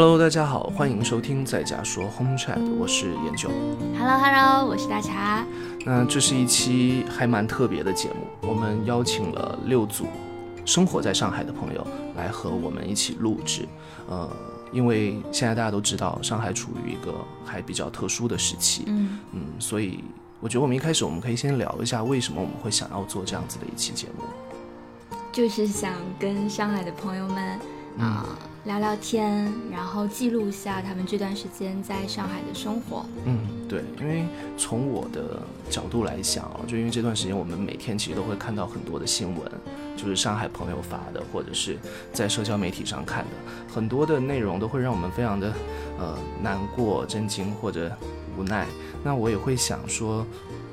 Hello，大家好，欢迎收听在家说 Home Chat，我是研究。Hello Hello，我是大茶。那这是一期还蛮特别的节目，我们邀请了六组生活在上海的朋友来和我们一起录制。呃，因为现在大家都知道，上海处于一个还比较特殊的时期，嗯嗯，所以我觉得我们一开始我们可以先聊一下，为什么我们会想要做这样子的一期节目。就是想跟上海的朋友们啊、聊聊天，然后记录一下他们这段时间在上海的生活。嗯，对，因为从我的角度来想啊，就因为这段时间我们每天其实都会看到很多的新闻，就是上海朋友发的，或者是在社交媒体上看的，很多的内容都会让我们非常的呃难过、震惊或者无奈。那我也会想说，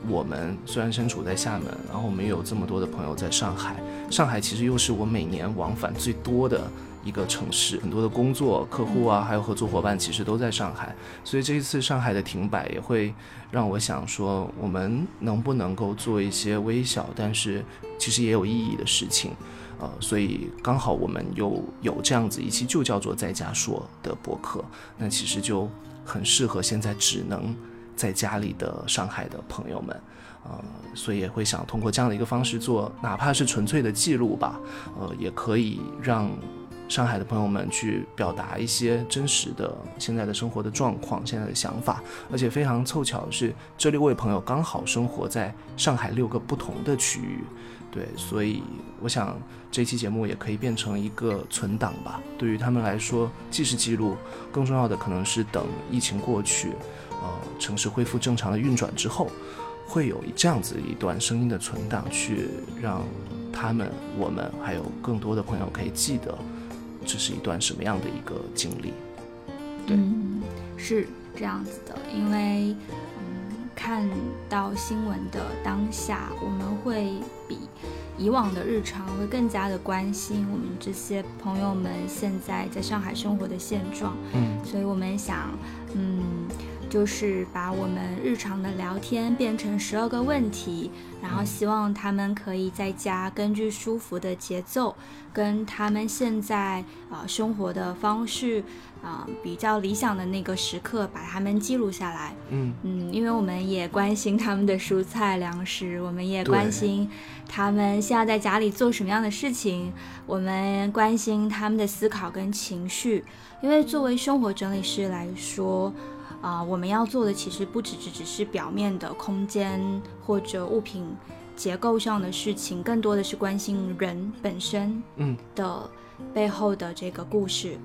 我们虽然身处在厦门，然后我们有这么多的朋友在上海，上海其实又是我每年往返最多的。一个城市，很多的工作客户啊，还有合作伙伴，其实都在上海，所以这一次上海的停摆也会让我想说，我们能不能够做一些微小，但是其实也有意义的事情，呃，所以刚好我们又有这样子一期就叫做在家说的博客，那其实就很适合现在只能在家里的上海的朋友们。呃，所以也会想通过这样的一个方式做，哪怕是纯粹的记录吧，呃，也可以让上海的朋友们去表达一些真实的现在的生活的状况、现在的想法，而且非常凑巧的是，这六位朋友刚好生活在上海六个不同的区域，对，所以我想这期节目也可以变成一个存档吧。对于他们来说，既是记录，更重要的可能是等疫情过去，呃，城市恢复正常的运转之后。会有这样子一段声音的存档，去让他们、我们还有更多的朋友可以记得，这是一段什么样的一个经历。对嗯，是这样子的，因为嗯，看到新闻的当下，我们会比以往的日常会更加的关心我们这些朋友们现在在上海生活的现状。嗯所以我们想，嗯，就是把我们日常的聊天变成十二个问题，然后希望他们可以在家根据舒服的节奏，跟他们现在啊、呃生活的方式啊、比较理想的那个时刻，把他们记录下来。嗯嗯，因为我们也关心他们的蔬菜粮食，我们也关心他们现在在家里做什么样的事情，我们关心他们的思考跟情绪。因为作为生活整理师来说，啊、我们要做的其实不只只只是表面的空间或者物品结构上的事情，更多的是关心人本身嗯的背后的这个故事。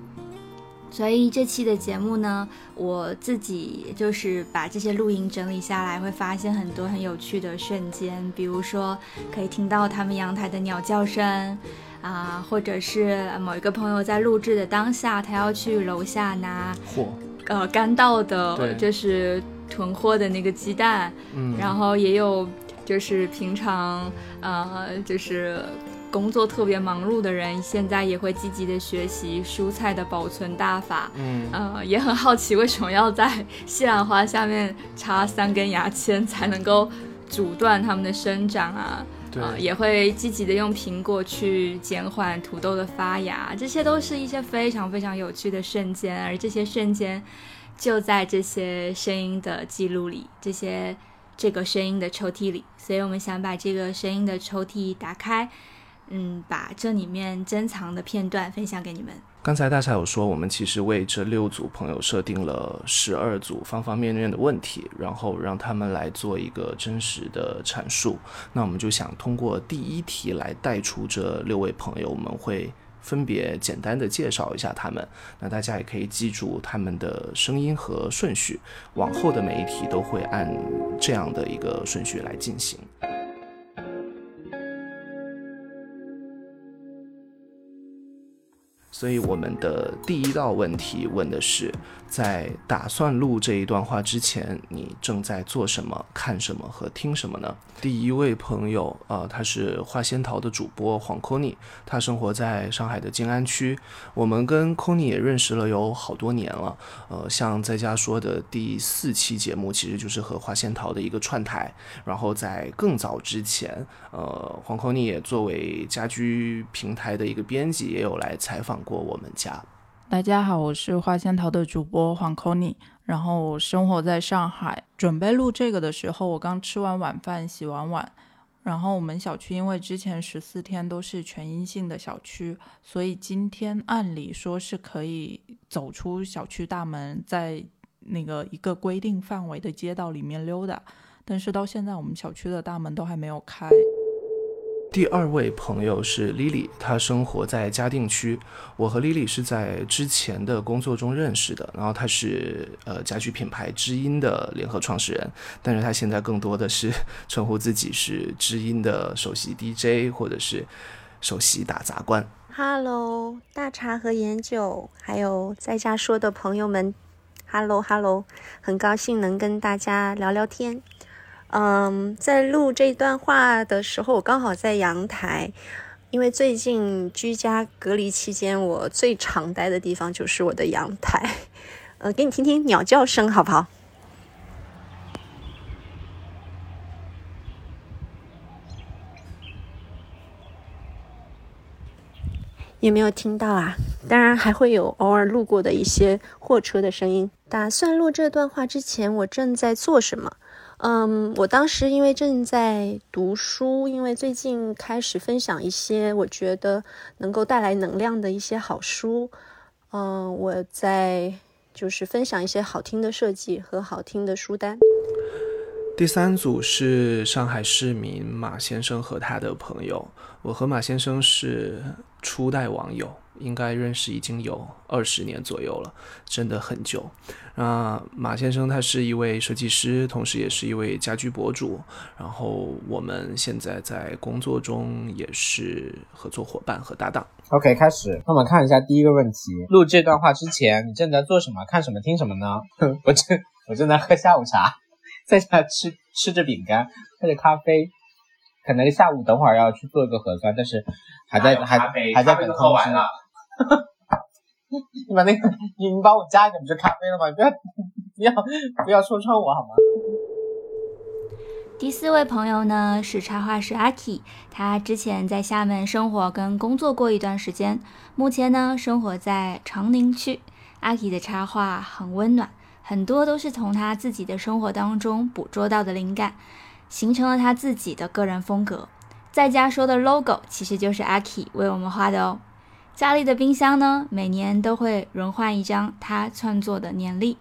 所以这期的节目呢，我自己就是把这些录音整理下来，会发现很多很有趣的瞬间，比如说可以听到他们阳台的鸟叫声，啊、或者是某一个朋友在录制的当下，他要去楼下拿货，呃干到的，就是囤货的那个鸡蛋，嗯，然后也有就是平常呃就是工作特别忙碌的人，现在也会积极的学习蔬菜的保存大法。嗯呃，也很好奇为什么要在西兰花下面插三根牙签才能够阻断它们的生长啊？对。呃，也会积极的用苹果去减缓土豆的发芽，这些都是一些非常非常有趣的瞬间，而这些瞬间就在这些声音的记录里，这些这个声音的抽屉里，所以我们想把这个声音的抽屉打开，嗯，把这里面珍藏的片段分享给你们。刚才大家有说，我们其实为这六组朋友设定了十二组方方面面的问题，然后让他们来做一个真实的阐述。那我们就想通过第一题来带出这六位朋友，我们会分别简单的介绍一下他们。那大家也可以记住他们的声音和顺序，往后的每一题都会按这样的一个顺序来进行。所以我们的第一道问题问的是，在打算录这一段话之前，你正在做什么、看什么和听什么呢？第一位朋友，呃，他是花仙桃的主播黄 c o n y 他生活在上海的静安区。我们跟 c o n y 也认识了有好多年了，呃，像在家说的第四期节目，其实就是和花仙桃的一个串台。然后在更早之前，呃，黄 c o n y 也作为家居平台的一个编辑，也有来采访过过我们家。大家好，我是花仙桃的主播黄 c o n y 然后我生活在上海。准备录这个的时候，我刚吃完晚饭，洗完碗。然后我们小区因为之前十四天都是全阴性的小区，所以今天按理说是可以走出小区大门，在那个一个规定范围的街道里面溜达。但是到现在，我们小区的大门都还没有开。第二位朋友是 Lily，她生活在嘉定区。我和 Lily 是在之前的工作中认识的，然后她是呃家居品牌知音的联合创始人，但是她现在更多的是称呼自己是知音的首席 DJ 或者是首席打杂官。Hello，大茶和颜酒，还有在家说的朋友们，Hello Hello，很高兴能跟大家聊聊天。嗯，在录这段话的时候，我刚好在阳台，因为最近居家隔离期间，我最常待的地方就是我的阳台。呃，给你听听鸟叫声，好不好？有没有听到啊？当然还会有偶尔路过的一些货车的声音。打算录这段话之前，我正在做什么？嗯，我当时因为正在读书，因为最近开始分享一些我觉得能够带来能量的一些好书。嗯，我在就是分享一些好听的设计和好听的书单。第三组是上海市民马先生和他的朋友，我和马先生是初代网友。应该认识已经有二十年左右了，真的很久。那马先生他是一位设计师，同时也是一位家居博主。然后我们现在在工作中也是合作伙伴和搭档。OK，开始。那我们看一下第一个问题：录这段话之前，你正在做什么？看什么？听什么呢？我正我正在喝下午茶，在家吃吃着饼干，喝着咖啡。可能下午等会儿要去做一个核酸，但是还在还还在等通知。你把那个，你你把我加一点不就咖啡了吗？不要不要不要戳穿我好吗？第四位朋友呢是插画师阿 K，他之前在厦门生活跟工作过一段时间，目前呢生活在长宁区。阿 K 的插画很温暖，很多都是从他自己的生活当中捕捉到的灵感，形成了他自己的个人风格。在家说的 logo 其实就是阿 K 为我们画的哦。家里的冰箱呢，每年都会轮换一张他创作的年历。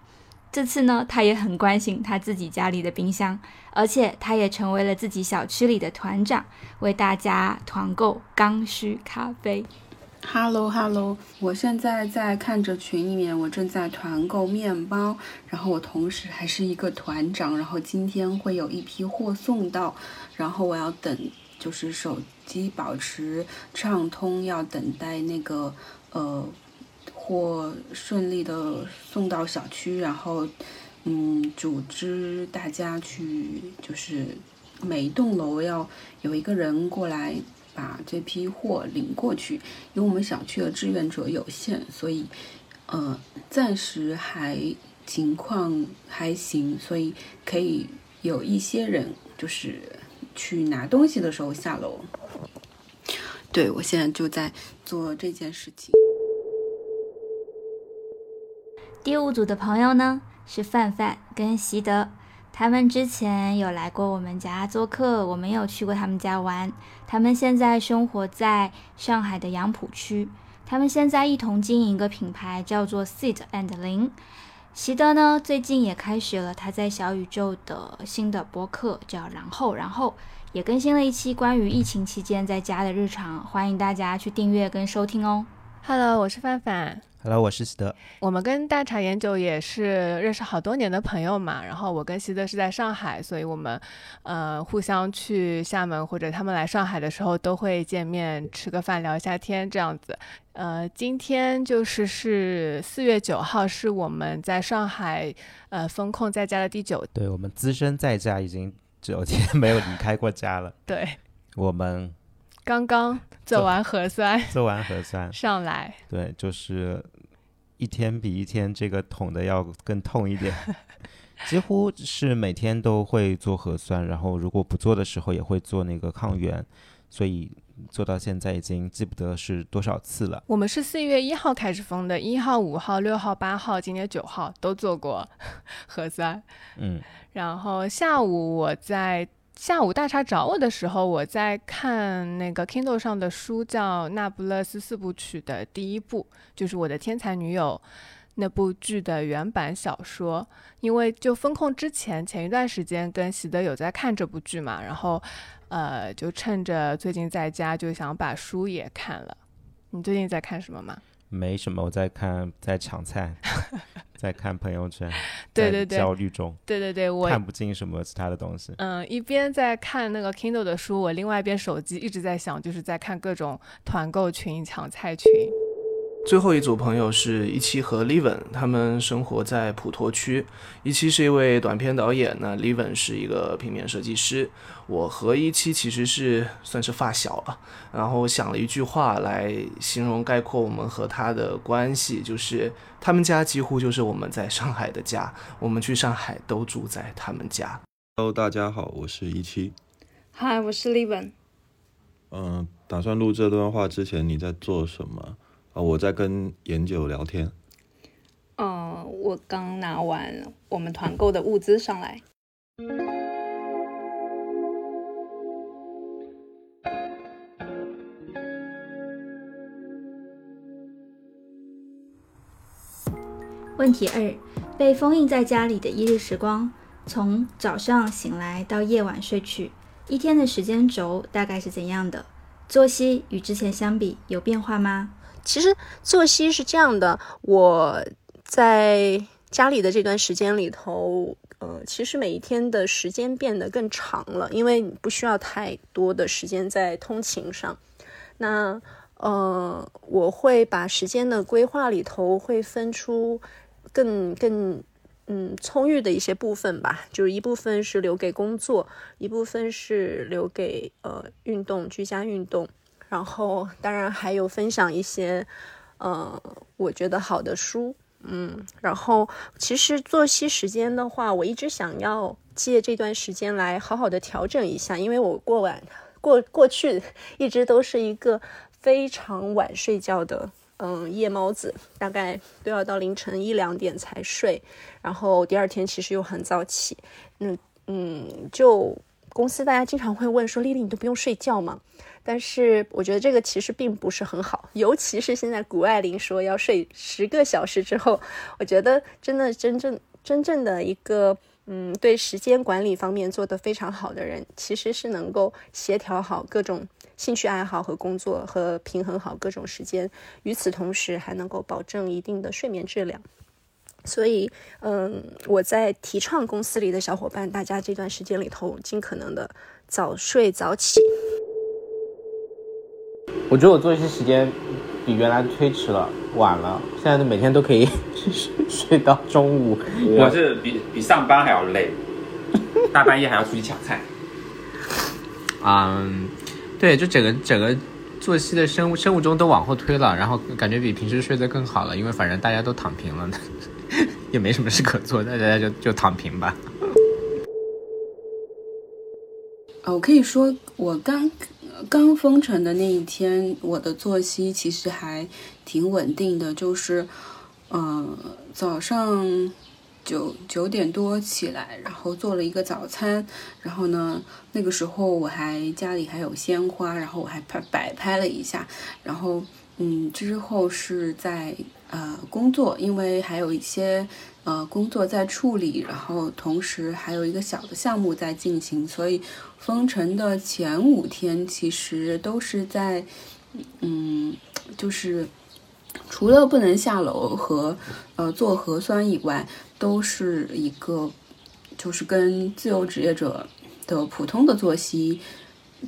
这次呢，他也很关心他自己家里的冰箱，而且他也成为了自己小区里的团长，为大家团购刚需咖啡。Hello Hello，我现在在看着群里面，我正在团购面包，然后我同时还是一个团长，然后今天会有一批货送到，然后我要等。就是手机保持畅通，要等待那个呃货顺利的送到小区，然后嗯组织大家去，就是每一栋楼要有一个人过来把这批货领过去。因为我们小区的志愿者有限，所以呃暂时还情况还行，所以可以有一些人就是。去拿东西的时候下楼，对我现在就在做这件事情。第五组的朋友呢是范范跟习德，他们之前有来过我们家做客，我们有去过他们家玩。他们现在生活在上海的杨浦区，他们现在一同经营一个品牌叫做 Seed and Lin。习德呢，最近也开始了他在小宇宙的新的播客，叫然后，然后也更新了一期关于疫情期间在家的日常，欢迎大家去订阅跟收听哦。Hello，我是范范。Hello，我是习德。我们跟大茶研究也是认识好多年的朋友嘛。然后我跟习德是在上海，所以我们呃互相去厦门或者他们来上海的时候都会见面吃个饭聊一下天这样子。呃，今天就是是四月九号，是我们在上海呃封控在家的第九。对我们资深在家已经九天没有离开过家了。对，我们。刚刚做完核酸，做完核酸上来，对，就是一天比一天这个捅的要更痛一点，几乎是每天都会做核酸，然后如果不做的时候也会做那个抗原，所以做到现在已经记不得是多少次了。我们是四月一号开始封的，一号、五号、六号、八号，今天九号都做过 核酸。嗯，然后下午我在下午大茶找我的时候，我在看那个 Kindle 上的书，叫《那不勒斯四部曲》的第一部，就是我的天才女友。那部剧的原版小说，因为就封控之前，前一段时间跟喜德有在看这部剧嘛，然后，呃，就趁着最近在家，就想把书也看了。你最近在看什么吗？没什么，我在看，在抢菜，在看朋友圈，对对对，焦虑中，对对对，我看不进什么其他的东西。嗯，一边在看那个 Kindle 的书，我另外一边手机一直在想，就是在看各种团购群、抢菜群。最后一组朋友是一期和 Levin，他们生活在普陀区。一期是一位短片导演，那 Levin 是一个平面设计师。我和一期其实是算是发小了。然后想了一句话来形容概括我们和他的关系，就是他们家几乎就是我们在上海的家，我们去上海都住在他们家。Hello，大家好，我是一期。Hi，我是 Levin。嗯，打算录这段话之前你在做什么？啊，我在跟研九聊天。嗯，我刚拿完我们团购的物资上来。问题二：被封印在家里的一日时光，从早上醒来到夜晚睡去，一天的时间轴大概是怎样的？作息与之前相比有变化吗？其实作息是这样的，我在家里的这段时间里头，呃，其实每一天的时间变得更长了，因为你不需要太多的时间在通勤上。那呃，我会把时间的规划里头会分出更更嗯充裕的一些部分吧，就是一部分是留给工作，一部分是留给呃运动，居家运动。然后，当然还有分享一些，呃，我觉得好的书，嗯。然后，其实作息时间的话，我一直想要借这段时间来好好的调整一下，因为我过晚过过去 一直都是一个非常晚睡觉的，嗯，夜猫子，大概都要到凌晨一两点才睡，然后第二天其实又很早起，嗯嗯，就公司大家经常会问说，丽丽你都不用睡觉吗？但是我觉得这个其实并不是很好，尤其是现在谷爱凌说要睡十个小时之后，我觉得真的真正真正的一个嗯对时间管理方面做得非常好的人，其实是能够协调好各种兴趣爱好和工作，和平衡好各种时间，与此同时还能够保证一定的睡眠质量。所以，嗯，我在提倡公司里的小伙伴，大家这段时间里头尽可能的早睡早起。我觉得我作息时间比原来推迟了，晚了。现在每天都可以 睡到中午。我是比比上班还要累，大半夜还要出去抢菜。嗯，对，就整个整个作息的生物生物钟都往后推了，然后感觉比平时睡得更好了，因为反正大家都躺平了，也没什么事可做，大家就就躺平吧。我可以说我刚。刚封城的那一天，我的作息其实还挺稳定的，就是，呃，早上九九点多起来，然后做了一个早餐，然后呢，那个时候我还家里还有鲜花，然后我还拍摆拍了一下，然后，嗯，之后是在呃工作，因为还有一些。呃，工作在处理，然后同时还有一个小的项目在进行，所以封城的前五天其实都是在，嗯，就是除了不能下楼和呃做核酸以外，都是一个就是跟自由职业者的普通的作息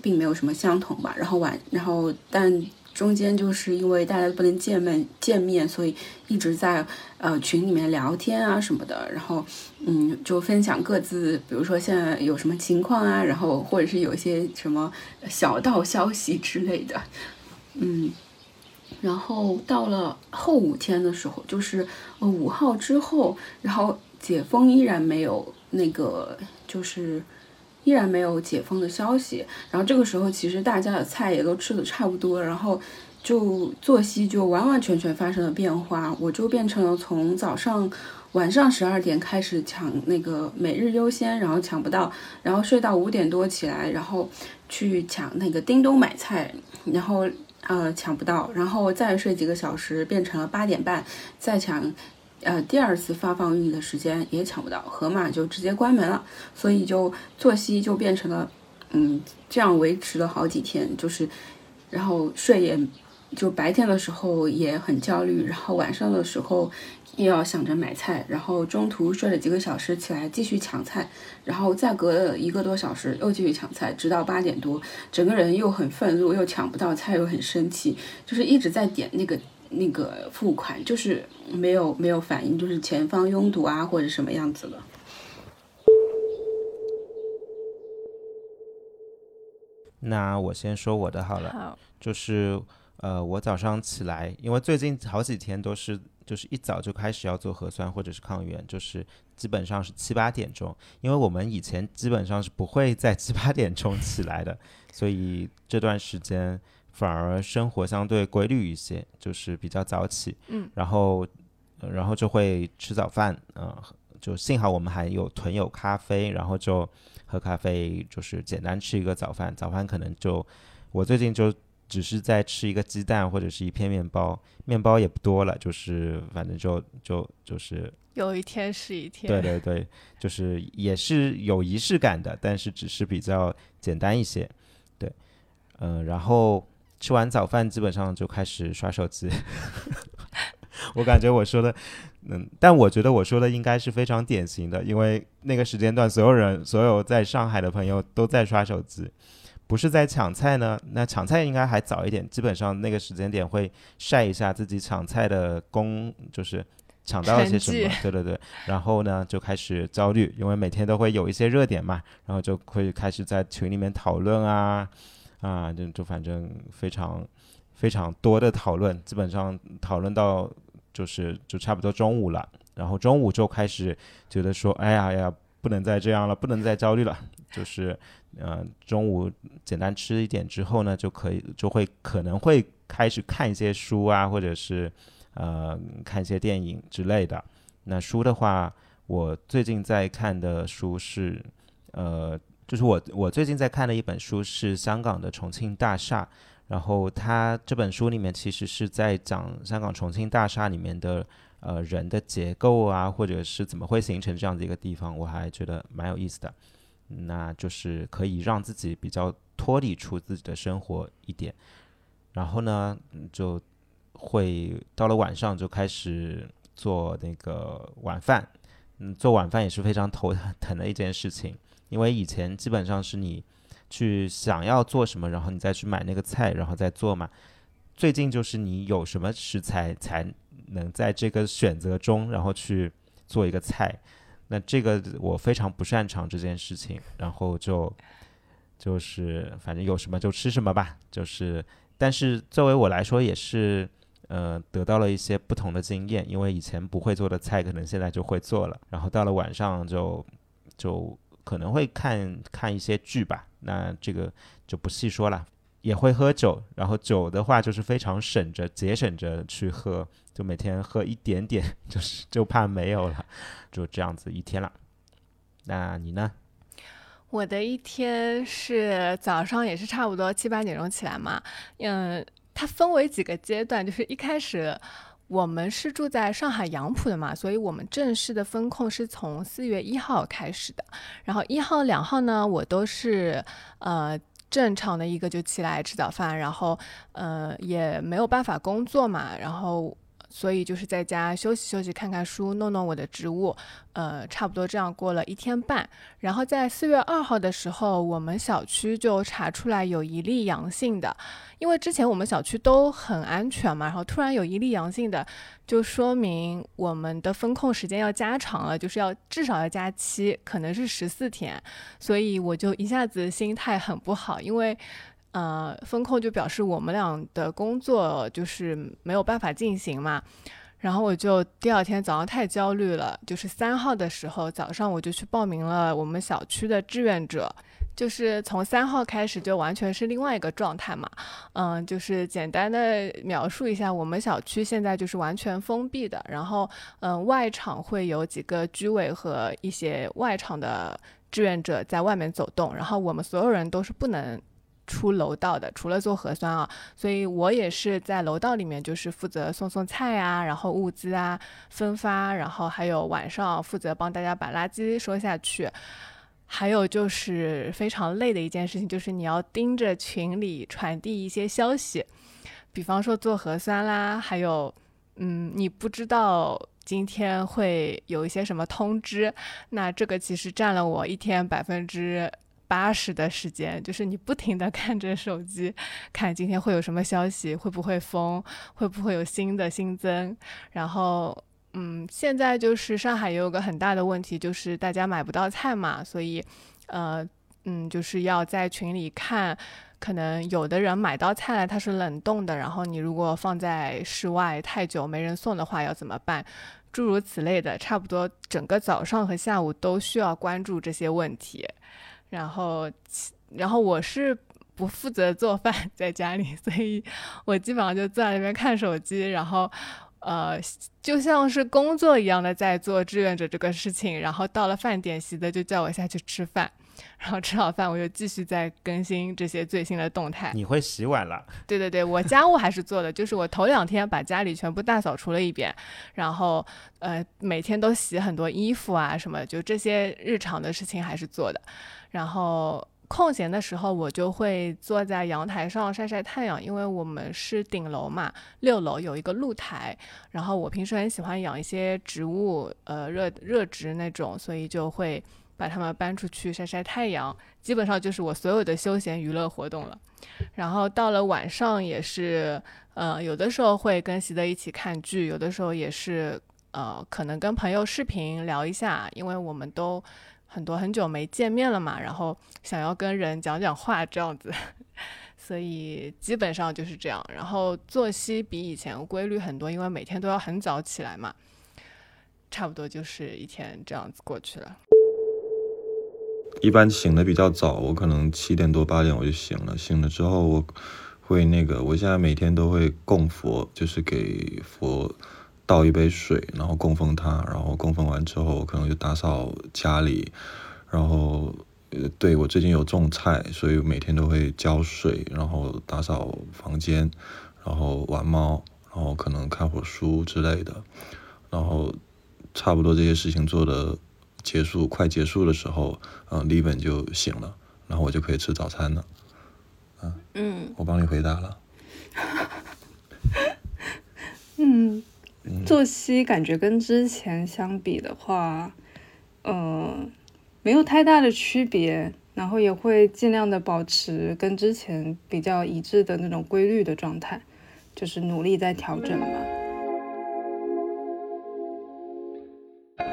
并没有什么相同吧。然后晚，然后但。中间就是因为大家不能见面见面，所以一直在呃群里面聊天啊什么的，然后嗯就分享各自，比如说现在有什么情况啊，然后或者是有一些什么小道消息之类的，嗯，然后到了后五天的时候，就是呃五号之后，然后解封依然没有那个就是依然没有解封的消息。然后这个时候，其实大家的菜也都吃的差不多，然后就作息就完完全全发生了变化。我就变成了从早上、晚上十二点开始抢那个每日优先，然后抢不到，然后睡到五点多起来，然后去抢那个叮咚买菜，然后呃抢不到，然后再睡几个小时，变成了八点半再抢。呃，第二次发放运营的时间也抢不到，盒马就直接关门了，所以就作息就变成了，嗯，这样维持了好几天，就是，然后睡也，就白天的时候也很焦虑，然后晚上的时候又要想着买菜，然后中途睡了几个小时起来继续抢菜，然后再隔了一个多小时又继续抢菜，直到八点多，整个人又很愤怒，又抢不到菜，又很生气，就是一直在点那个。那个付款就是没有没有反应，就是前方拥堵啊，或者什么样子的。那我先说我的好了，好，就是呃，我早上起来，因为最近好几天都是就是一早就开始要做核酸或者是抗原，就是基本上是七八点钟，因为我们以前基本上是不会在七八点钟起来的，所以这段时间。反而生活相对规律一些，就是比较早起，嗯，然后，然后就会吃早饭，嗯，就幸好我们还有囤有咖啡，然后就喝咖啡，就是简单吃一个早饭。早饭可能就我最近就只是在吃一个鸡蛋或者是一片面包，面包也不多了，就是反正就就就是有一天是一天，对对对，就是也是有仪式感的，但是只是比较简单一些，对，嗯，然后。吃完早饭，基本上就开始刷手机。我感觉我说的，嗯，但我觉得我说的应该是非常典型的，因为那个时间段，所有人，所有在上海的朋友都在刷手机，不是在抢菜呢。那抢菜应该还早一点，基本上那个时间点会晒一下自己抢菜的功，就是抢到了些什么。对对对，然后呢就开始焦虑，因为每天都会有一些热点嘛，然后就会开始在群里面讨论啊。啊，就就反正非常非常多的讨论，基本上讨论到就是就差不多中午了，然后中午就开始觉得说，哎呀呀，不能再这样了，不能再焦虑了，就是呃中午简单吃一点之后呢，就可以就会可能会开始看一些书啊，或者是呃看一些电影之类的。那书的话，我最近在看的书是呃。就是我我最近在看的一本书是香港的重庆大厦，然后他这本书里面其实是在讲香港重庆大厦里面的呃人的结构啊，或者是怎么会形成这样的一个地方，我还觉得蛮有意思的。那就是可以让自己比较脱离出自己的生活一点，然后呢就会到了晚上就开始做那个晚饭，嗯，做晚饭也是非常头疼 疼的一件事情。因为以前基本上是你去想要做什么，然后你再去买那个菜，然后再做嘛。最近就是你有什么食材才能在这个选择中，然后去做一个菜。那这个我非常不擅长这件事情，然后就就是反正有什么就吃什么吧。就是，但是作为我来说也是，呃，得到了一些不同的经验。因为以前不会做的菜，可能现在就会做了。然后到了晚上就就。可能会看看一些剧吧，那这个就不细说了。也会喝酒，然后酒的话就是非常省着、节省着去喝，就每天喝一点点，就是就怕没有了，就这样子一天了。那你呢？我的一天是早上也是差不多七八点钟起来嘛，嗯，它分为几个阶段，就是一开始。我们是住在上海杨浦的嘛，所以我们正式的风控是从四月一号开始的。然后一号、两号呢，我都是呃正常的一个就起来吃早饭，然后呃也没有办法工作嘛，然后。所以就是在家休息休息，看看书，弄弄我的植物，呃，差不多这样过了一天半。然后在四月二号的时候，我们小区就查出来有一例阳性的，因为之前我们小区都很安全嘛，然后突然有一例阳性的，就说明我们的封控时间要加长了，就是要至少要加七，可能是十四天。所以我就一下子心态很不好，因为。呃，风控就表示我们俩的工作就是没有办法进行嘛。然后我就第二天早上太焦虑了，就是三号的时候早上我就去报名了我们小区的志愿者。就是从三号开始就完全是另外一个状态嘛，嗯，就是简单的描述一下，我们小区现在就是完全封闭的，然后嗯，外场会有几个居委和一些外场的志愿者在外面走动，然后我们所有人都是不能出楼道的，除了做核酸啊，所以我也是在楼道里面，就是负责送送菜啊，然后物资啊分发，然后还有晚上负责帮大家把垃圾收下去。还有就是非常累的一件事情，就是你要盯着群里传递一些消息，比方说做核酸啦，还有，嗯，你不知道今天会有一些什么通知，那这个其实占了我一天百分之八十的时间，就是你不停的看着手机，看今天会有什么消息，会不会封，会不会有新的新增，然后。嗯，现在就是上海也有个很大的问题，就是大家买不到菜嘛，所以，呃，嗯，就是要在群里看，可能有的人买到菜了它是冷冻的，然后你如果放在室外太久没人送的话要怎么办？诸如此类的，差不多整个早上和下午都需要关注这些问题。然后，然后我是不负责做饭在家里，所以我基本上就坐在那边看手机，然后。呃，就像是工作一样的在做志愿者这个事情，然后到了饭点，习的就叫我下去吃饭，然后吃好饭我就继续在更新这些最新的动态。你会洗碗了？对对对，我家务还是做的，就是我头两天把家里全部大扫除了一遍，然后呃每天都洗很多衣服啊什么，就这些日常的事情还是做的，然后。空闲的时候，我就会坐在阳台上晒晒太阳，因为我们是顶楼嘛，六楼有一个露台。然后我平时很喜欢养一些植物，呃，热热植那种，所以就会把它们搬出去晒晒太阳。基本上就是我所有的休闲娱乐活动了。然后到了晚上也是，呃，有的时候会跟习德一起看剧，有的时候也是，呃，可能跟朋友视频聊一下，因为我们都。很多很久没见面了嘛，然后想要跟人讲讲话这样子，所以基本上就是这样。然后作息比以前规律很多，因为每天都要很早起来嘛，差不多就是一天这样子过去了。一般醒的比较早，我可能七点多八点我就醒了。醒了之后，我会那个，我现在每天都会供佛，就是给佛。倒一杯水，然后供奉他，然后供奉完之后，可能就打扫家里，然后，呃，对我最近有种菜，所以每天都会浇水，然后打扫房间，然后玩猫，然后可能看会书之类的，然后差不多这些事情做的结束，快结束的时候，嗯，李本就醒了，然后我就可以吃早餐了，嗯，嗯，我帮你回答了，嗯。作息感觉跟之前相比的话，呃，没有太大的区别，然后也会尽量的保持跟之前比较一致的那种规律的状态，就是努力在调整嘛。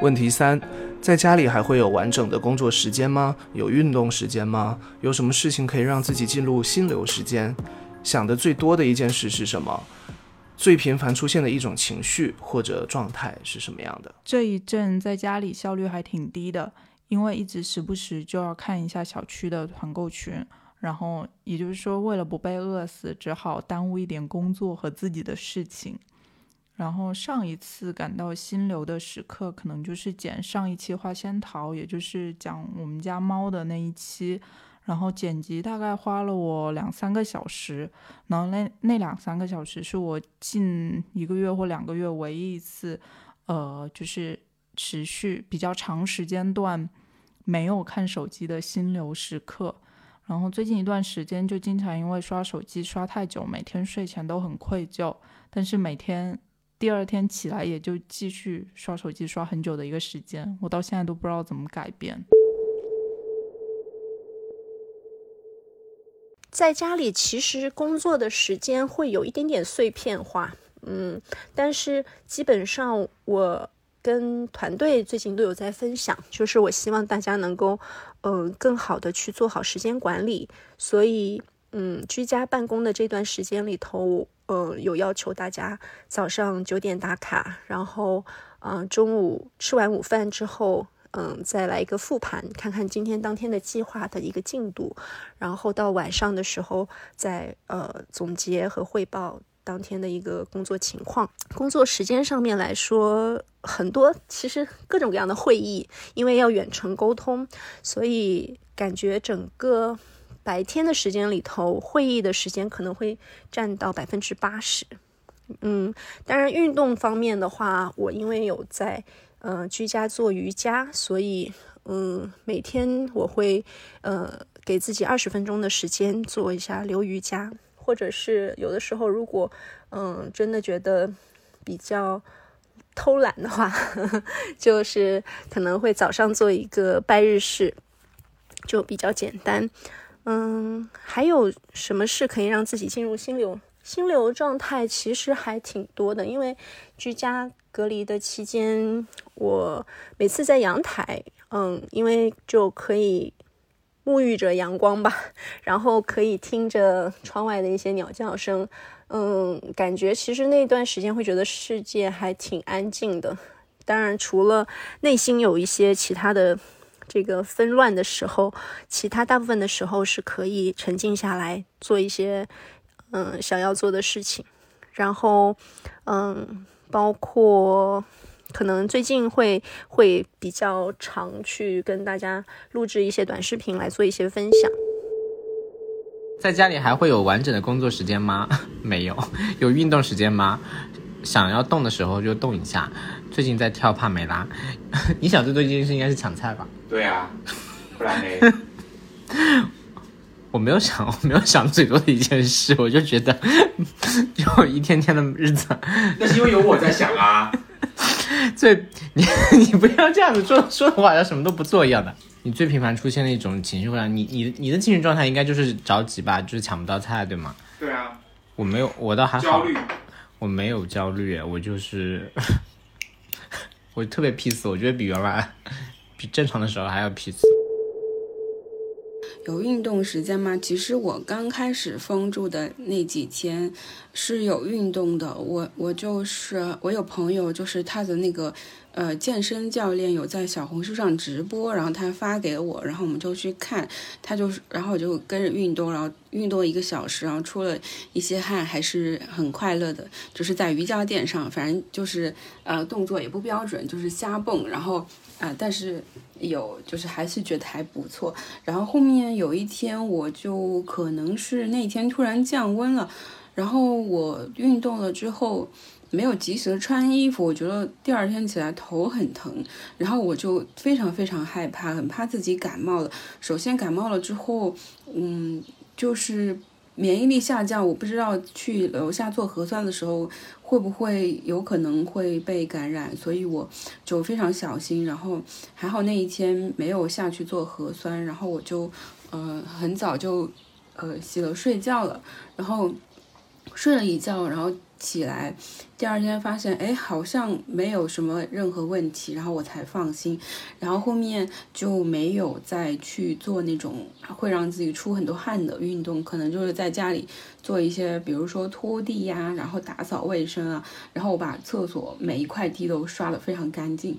问题三，在家里还会有完整的工作时间吗？有运动时间吗？有什么事情可以让自己进入心流时间？想的最多的一件事是什么？最频繁出现的一种情绪或者状态是什么样的？这一阵在家里效率还挺低的，因为一直时不时就要看一下小区的团购群，然后也就是说，为了不被饿死，只好耽误一点工作和自己的事情。然后上一次感到心流的时刻，可能就是剪上一期花仙桃，也就是讲我们家猫的那一期。然后剪辑大概花了我两三个小时，然后那那两三个小时是我近一个月或两个月唯一一次，呃，就是持续比较长时间段没有看手机的心流时刻。然后最近一段时间就经常因为刷手机刷太久，每天睡前都很愧疚，但是每天第二天起来也就继续刷手机刷很久的一个时间，我到现在都不知道怎么改变。在家里其实工作的时间会有一点点碎片化，嗯，但是基本上我跟团队最近都有在分享，就是我希望大家能够，嗯，更好的去做好时间管理。所以，嗯，居家办公的这段时间里头，呃，有要求大家早上九点打卡，然后，嗯，中午吃完午饭之后，嗯，再来一个复盘，看看今天当天的计划的一个进度，然后到晚上的时候再呃总结和汇报当天的一个工作情况。工作时间上面来说，很多其实各种各样的会议，因为要远程沟通，所以感觉整个。白天的时间里头，会议的时间可能会占到百分之八十。嗯，当然运动方面的话，我因为有在呃居家做瑜伽，所以嗯每天我会呃给自己二十分钟的时间做一下流瑜伽，或者是有的时候如果嗯真的觉得比较偷懒的话，就是可能会早上做一个拜日式，就比较简单。嗯，还有什么事可以让自己进入心流心流状态？其实还挺多的，因为居家隔离的期间，我每次在阳台，嗯，因为就可以沐浴着阳光吧，然后可以听着窗外的一些鸟叫声，嗯，感觉其实那段时间会觉得世界还挺安静的。当然，除了内心有一些其他的。这个纷乱的时候，其他大部分的时候是可以沉静下来做一些嗯想要做的事情，然后嗯，包括可能最近会会比较常去跟大家录制一些短视频来做一些分享。在家里还会有完整的工作时间吗？没有。有运动时间吗？想要动的时候就动一下。最近在跳帕梅拉，你想最多一件事应该是抢菜吧？对啊，不然呢？我没有想，我没有想最多的一件事，我就觉得 就一天天的日子。那是因为有我在想啊。最你你不要这样子说说的话，像什么都不做一样的。你最频繁出现的一种情绪会让你你你的精神状态应该就是着急吧，就是抢不到菜，对吗？对啊。我没有，我倒还好。焦虑。我没有焦虑，我就是我特别 peace，我觉得比原来。比正常的时候还要皮次。有运动时间吗？其实我刚开始封住的那几天是有运动的。我我就是我有朋友，就是他的那个。呃，健身教练有在小红书上直播，然后他发给我，然后我们就去看，他就是，然后我就跟着运动，然后运动一个小时，然后出了一些汗，还是很快乐的。就是在瑜伽垫上，反正就是呃动作也不标准，就是瞎蹦，然后啊，但是有就是还是觉得还不错。然后后面有一天，我就可能是那天突然降温了，然后我运动了之后。没有及时穿衣服，我觉得第二天起来头很疼，然后我就非常非常害怕，很怕自己感冒了。首先感冒了之后，嗯，就是免疫力下降，我不知道去楼下做核酸的时候会不会有可能会被感染，所以我就非常小心。然后还好那一天没有下去做核酸，然后我就呃很早就呃洗了睡觉了，然后睡了一觉，然后。起来，第二天发现，哎，好像没有什么任何问题，然后我才放心。然后后面就没有再去做那种会让自己出很多汗的运动，可能就是在家里做一些，比如说拖地呀，然后打扫卫生啊，然后我把厕所每一块地都刷得非常干净，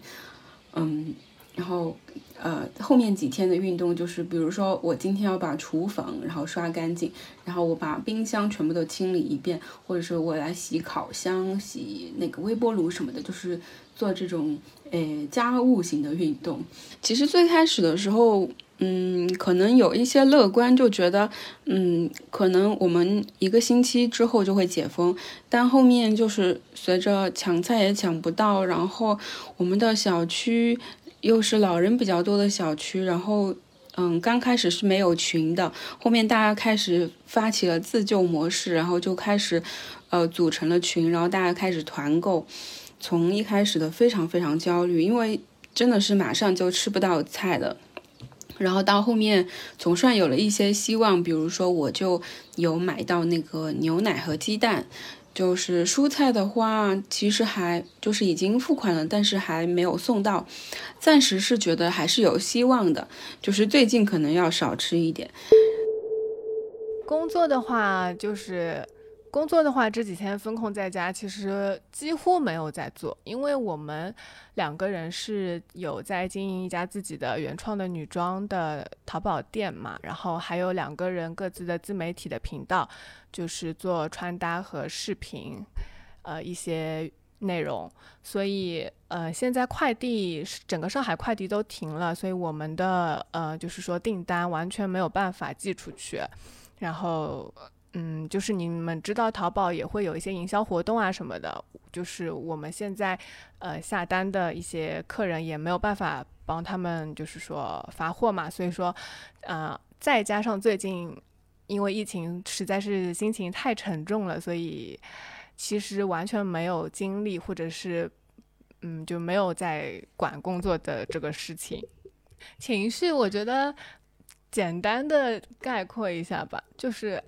嗯。然后，呃，后面几天的运动就是，比如说我今天要把厨房然后刷干净，然后我把冰箱全部都清理一遍，或者是我来洗烤箱、洗那个微波炉什么的，就是做这种诶家务型的运动。其实最开始的时候，嗯，可能有一些乐观，就觉得，嗯，可能我们一个星期之后就会解封，但后面就是随着抢菜也抢不到，然后我们的小区。又是老人比较多的小区，然后，嗯，刚开始是没有群的，后面大家开始发起了自救模式，然后就开始，呃，组成了群，然后大家开始团购。从一开始的非常非常焦虑，因为真的是马上就吃不到菜的，然后到后面总算有了一些希望，比如说我就有买到那个牛奶和鸡蛋。就是蔬菜的话，其实还就是已经付款了，但是还没有送到，暂时是觉得还是有希望的。就是最近可能要少吃一点。工作的话，就是工作的话，这几天风控在家，其实几乎没有在做，因为我们两个人是有在经营一家自己的原创的女装的淘宝店嘛，然后还有两个人各自的自媒体的频道，就是做穿搭和视频，呃一些内容，所以呃现在快递整个上海快递都停了，所以我们的呃就是说订单完全没有办法寄出去，然后。嗯，就是你们知道淘宝也会有一些营销活动啊什么的，就是我们现在呃下单的一些客人也没有办法帮他们，就是说发货嘛，所以说，呃，再加上最近因为疫情实在是心情太沉重了，所以其实完全没有精力或者是嗯就没有在管工作的这个事情，情绪我觉得简单的概括一下吧，就是。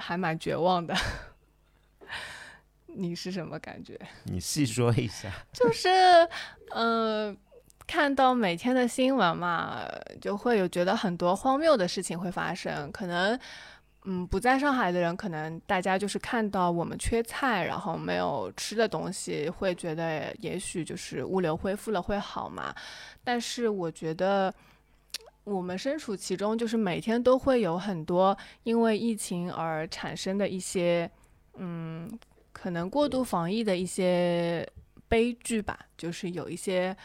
还蛮绝望的，你是什么感觉？你细说一下。就是，嗯，看到每天的新闻嘛，就会有觉得很多荒谬的事情会发生。可能，嗯，不在上海的人，可能大家就是看到我们缺菜，然后没有吃的东西，会觉得也许就是物流恢复了会好嘛。但是我觉得。我们身处其中，就是每天都会有很多因为疫情而产生的一些，嗯，可能过度防疫的一些悲剧吧。就是有一些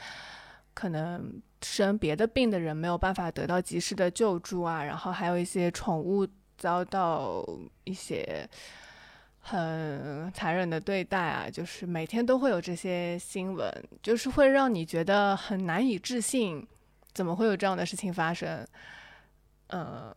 可能生别的病的人没有办法得到及时的救助啊，然后还有一些宠物遭到一些很残忍的对待啊，就是每天都会有这些新闻，就是会让你觉得很难以置信。怎么会有这样的事情发生？呃，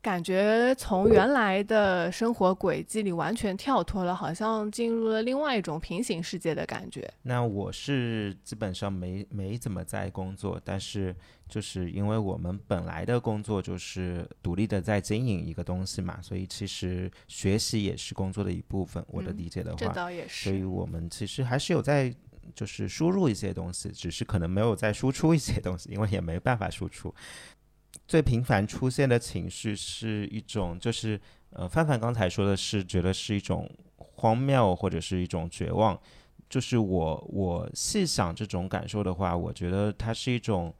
感觉从原来的生活轨迹里完全跳脱了，好像进入了另外一种平行世界的感觉。那我是基本上没没怎么在工作，但是就是因为我们本来的工作就是独立的在经营一个东西嘛，所以其实学习也是工作的一部分。我的理解的话，这倒也是。所以我们其实还是有在。就是输入一些东西，只是可能没有再输出一些东西，因为也没办法输出。最频繁出现的情绪是一种，就是呃，范范刚才说的是觉得是一种荒谬或者是一种绝望。就是我我细想这种感受的话，我觉得它是一种，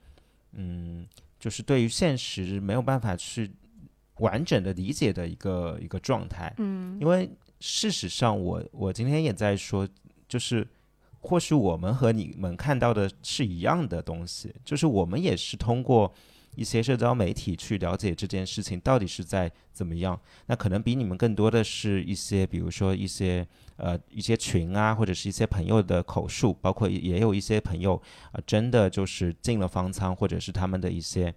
嗯，就是对于现实没有办法去完整的理解的一个一个状态。嗯，因为事实上，我我今天也在说，就是。或许我们和你们看到的是一样的东西，就是我们也是通过一些社交媒体去了解这件事情到底是在怎么样。那可能比你们更多的是一些，比如说一些呃一些群啊，或者是一些朋友的口述，包括也有一些朋友啊，真的就是进了方舱，或者是他们的一些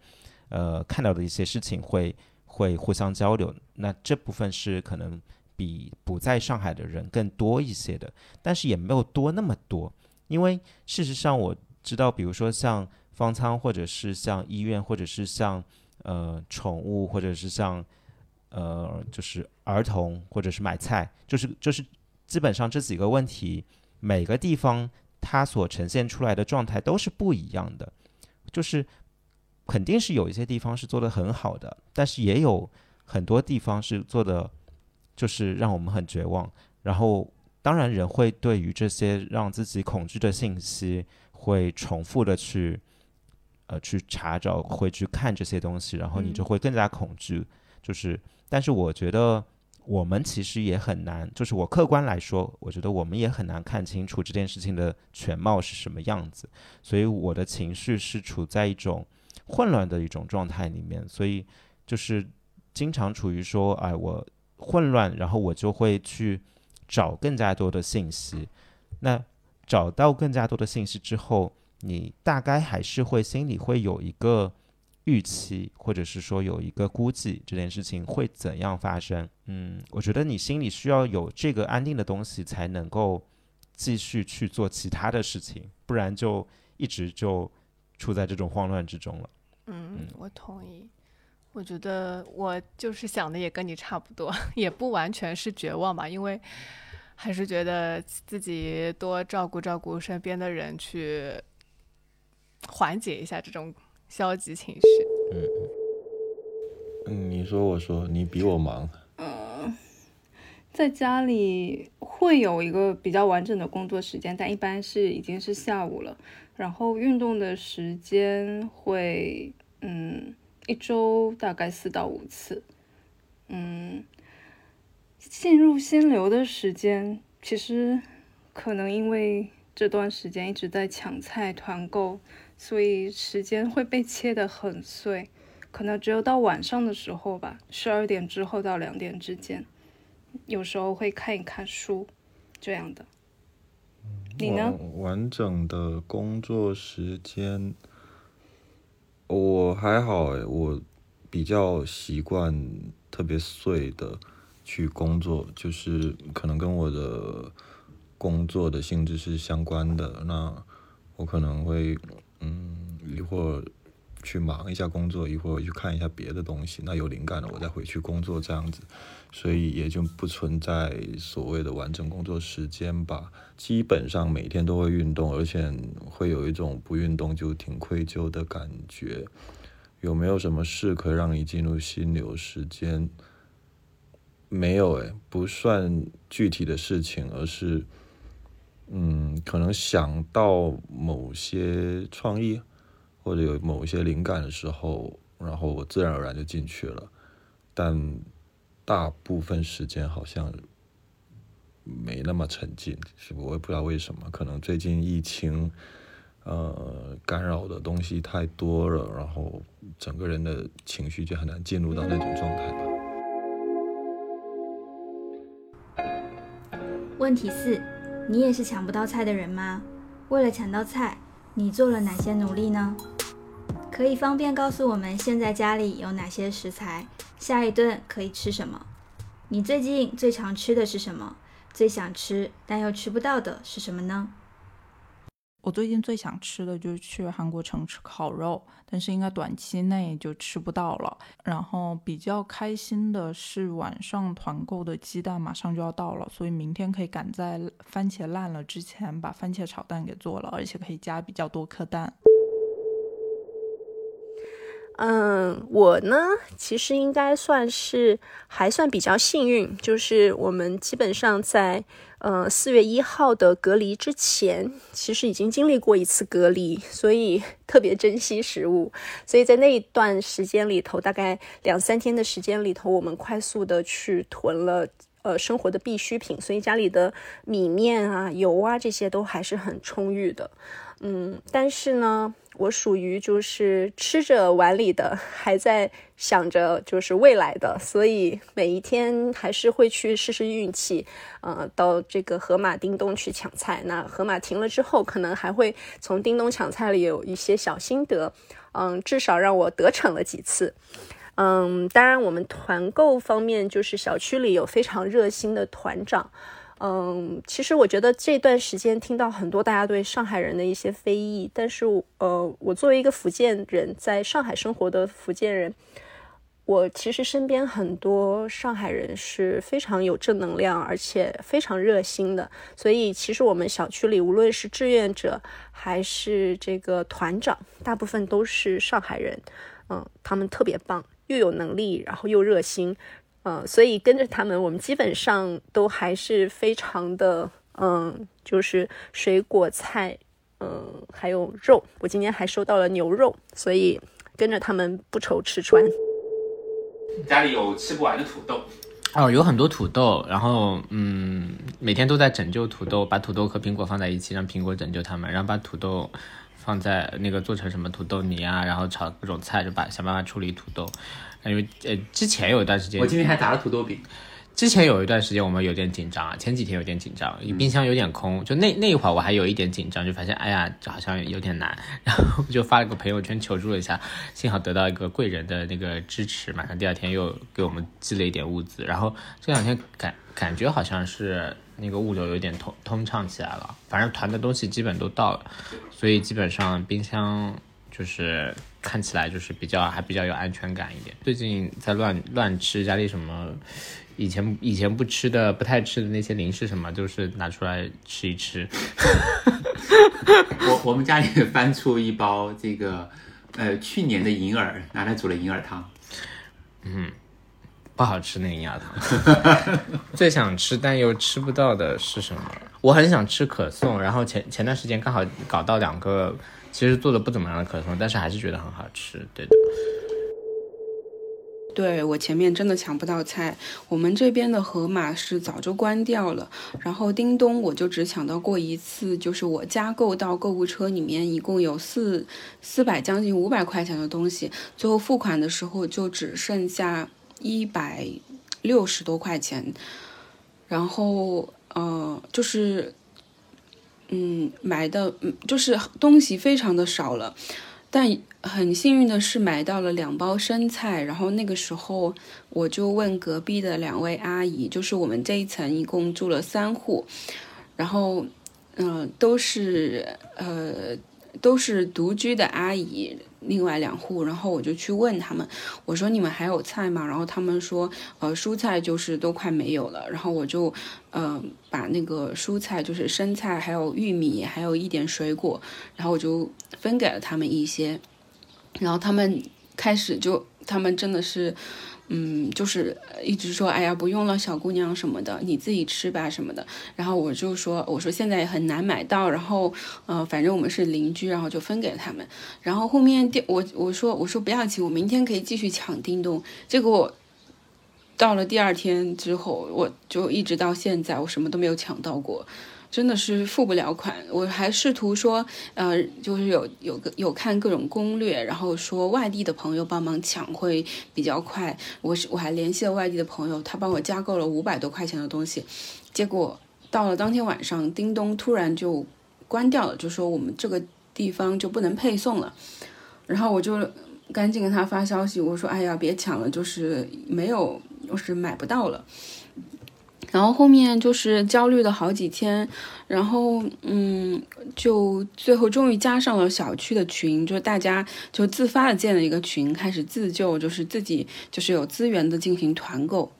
呃看到的一些事情会会互相交流。那这部分是可能。比不在上海的人更多一些的，但是也没有多那么多，因为事实上我知道，比如说像方舱，或者是像医院，或者是像呃宠物，或者是像呃就是儿童，或者是买菜，就是就是基本上这几个问题，每个地方它所呈现出来的状态都是不一样的，就是肯定是有一些地方是做的很好的，但是也有很多地方是做的。就是让我们很绝望，然后当然人会对于这些让自己恐惧的信息，会重复的去，呃，去查找，会去看这些东西，然后你就会更加恐惧。就是，但是我觉得我们其实也很难，就是我客观来说，我觉得我们也很难看清楚这件事情的全貌是什么样子，所以我的情绪是处在一种混乱的一种状态里面，所以就是经常处于说，哎，我。混乱，然后我就会去找更加多的信息。那找到更加多的信息之后，你大概还是会心里会有一个预期，或者是说有一个估计，这件事情会怎样发生？嗯，我觉得你心里需要有这个安定的东西，才能够继续去做其他的事情，不然就一直就处在这种慌乱之中了。嗯，我同意。我觉得我就是想的也跟你差不多，也不完全是绝望吧，因为还是觉得自己多照顾照顾身边的人，去缓解一下这种消极情绪。嗯嗯，你说我说你比我忙。嗯，在家里会有一个比较完整的工作时间，但一般是已经是下午了。然后运动的时间会，嗯，一周大概四到五次。嗯，进入心流的时间，其实可能因为这段时间一直在抢菜团购，所以时间会被切得很碎，可能只有到晚上的时候吧，十二点之后到两点之间，有时候会看一看书，这样的。你呢？完整的工作时间，我还好诶，我比较习惯特别碎的去工作，就是可能跟我的工作的性质是相关的。那我可能会嗯一会儿去忙一下工作，一会儿去看一下别的东西。那有灵感了，我再回去工作这样子。所以也就不存在所谓的完整工作时间吧。基本上每天都会运动，而且会有一种不运动就挺愧疚的感觉。有没有什么事可以让你进入心流时间？没有诶，不算具体的事情，而是，嗯，可能想到某些创意或者有某一些灵感的时候，然后我自然而然就进去了，但。大部分时间好像没那么沉浸，是我也不知道为什么，可能最近疫情，呃，干扰的东西太多了，然后整个人的情绪就很难进入到那种状态吧。问题四：你也是抢不到菜的人吗？为了抢到菜，你做了哪些努力呢？可以方便告诉我们现在家里有哪些食材？下一顿可以吃什么？你最近最常吃的是什么？最想吃但又吃不到的是什么呢？我最近最想吃的就是去韩国城吃烤肉，但是应该短期内就吃不到了。然后比较开心的是晚上团购的鸡蛋马上就要到了，所以明天可以赶在番茄烂了之前把番茄炒蛋给做了，而且可以加比较多颗蛋。嗯，我呢，其实应该算是还算比较幸运，就是我们基本上在呃四月一号的隔离之前，其实已经经历过一次隔离，所以 特别珍惜食物。所以在那一段时间里头，大概两三天的时间里头，我们快速的去囤了呃生活的必需品，所以家里的米面啊、油啊这些都还是很充裕的。嗯，但是呢。我属于就是吃着碗里的，还在想着就是未来的，所以每一天还是会去试试运气，呃，到这个盒马、叮咚去抢菜。那盒马停了之后，可能还会从叮咚抢菜里有一些小心得，嗯，至少让我得逞了几次。嗯，当然我们团购方面，就是小区里有非常热心的团长。嗯，其实我觉得这段时间听到很多大家对上海人的一些非议，但是呃，我作为一个福建人，在上海生活的福建人，我其实身边很多上海人是非常有正能量，而且非常热心的。所以其实我们小区里无论是志愿者还是这个团长，大部分都是上海人。嗯，他们特别棒，又有能力，然后又热心。嗯，所以跟着他们，我们基本上都还是非常的，嗯，就是水果菜，嗯，还有肉。我今天还收到了牛肉，所以跟着他们不愁吃穿。家里有吃不完的土豆哦，有很多土豆，然后嗯，每天都在拯救土豆，把土豆和苹果放在一起，让苹果拯救他们，然后把土豆放在那个做成什么土豆泥啊，然后炒各种菜，就把想办法处理土豆。因为呃，之前有一段时间，我今天还打了土豆饼。之前有一段时间，我们有点紧张啊，前几天有点紧张，冰箱有点空。就那那一会儿，我还有一点紧张，就发现哎呀，好像有点难，然后就发了个朋友圈求助了一下，幸好得到一个贵人的那个支持，马上第二天又给我们寄了一点物资。然后这两天感感觉好像是那个物流有点通通畅起来了，反正团的东西基本都到了，所以基本上冰箱就是。看起来就是比较还比较有安全感一点。最近在乱乱吃家里什么以前以前不吃的不太吃的那些零食什么，就是拿出来吃一吃。我我们家里翻出一包这个呃去年的银耳，拿来煮了银耳汤。嗯，不好吃那个银耳汤。最想吃但又吃不到的是什么？我很想吃可颂，然后前前段时间刚好搞到两个，其实做的不怎么样的可颂，但是还是觉得很好吃。对的。对我前面真的抢不到菜，我们这边的盒马是早就关掉了，然后叮咚我就只抢到过一次，就是我加购到购物车里面一共有四四百将近五百块钱的东西，最后付款的时候就只剩下一百六十多块钱，然后呃就是嗯买的嗯就是东西非常的少了。但很幸运的是买到了两包生菜，然后那个时候我就问隔壁的两位阿姨，就是我们这一层一共住了三户，然后嗯都是呃都是独居的阿姨，另外两户，然后我就去问他们，我说你们还有菜吗？然后他们说呃蔬菜就是都快没有了，然后我就呃把那个蔬菜就是生菜还有玉米还有一点水果，然后我就。分给了他们一些，然后他们开始就，他们真的是，嗯，就是一直说，哎呀，不用了，小姑娘什么的，你自己吃吧什么的。然后我就说，我说现在很难买到，然后，呃，反正我们是邻居，然后就分给了他们。然后后面第我我说我说不要紧，我明天可以继续抢叮咚。结果到了第二天之后，我就一直到现在，我什么都没有抢到过。真的是付不了款，我还试图说，呃，就是有有个有看各种攻略，然后说外地的朋友帮忙抢会比较快。我是我还联系了外地的朋友，他帮我加购了五百多块钱的东西，结果到了当天晚上，叮咚突然就关掉了，就说我们这个地方就不能配送了。然后我就赶紧跟他发消息，我说，哎呀，别抢了，就是没有，就是买不到了。然后后面就是焦虑了好几天，然后嗯，就最后终于加上了小区的群，就大家就自发的建了一个群，开始自救，就是自己就是有资源的进行团购。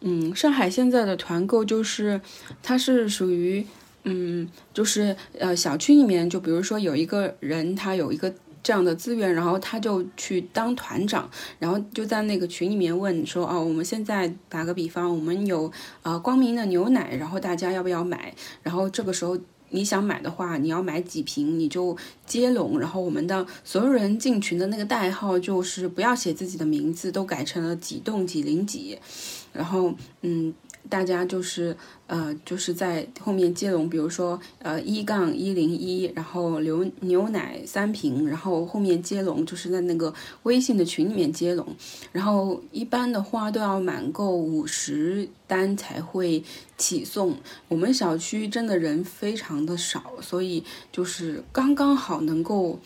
嗯，上海现在的团购就是它是属于嗯，就是呃小区里面，就比如说有一个人他有一个。这样的资源，然后他就去当团长，然后就在那个群里面问说：“哦，我们现在打个比方，我们有呃光明的牛奶，然后大家要不要买？然后这个时候你想买的话，你要买几瓶，你就接龙。然后我们的所有人进群的那个代号就是不要写自己的名字，都改成了几栋几零几。然后嗯。”大家就是呃，就是在后面接龙，比如说呃一杠一零一，然后牛牛奶三瓶，然后后面接龙就是在那个微信的群里面接龙，然后一般的话都要满够五十单才会起送。我们小区真的人非常的少，所以就是刚刚好能够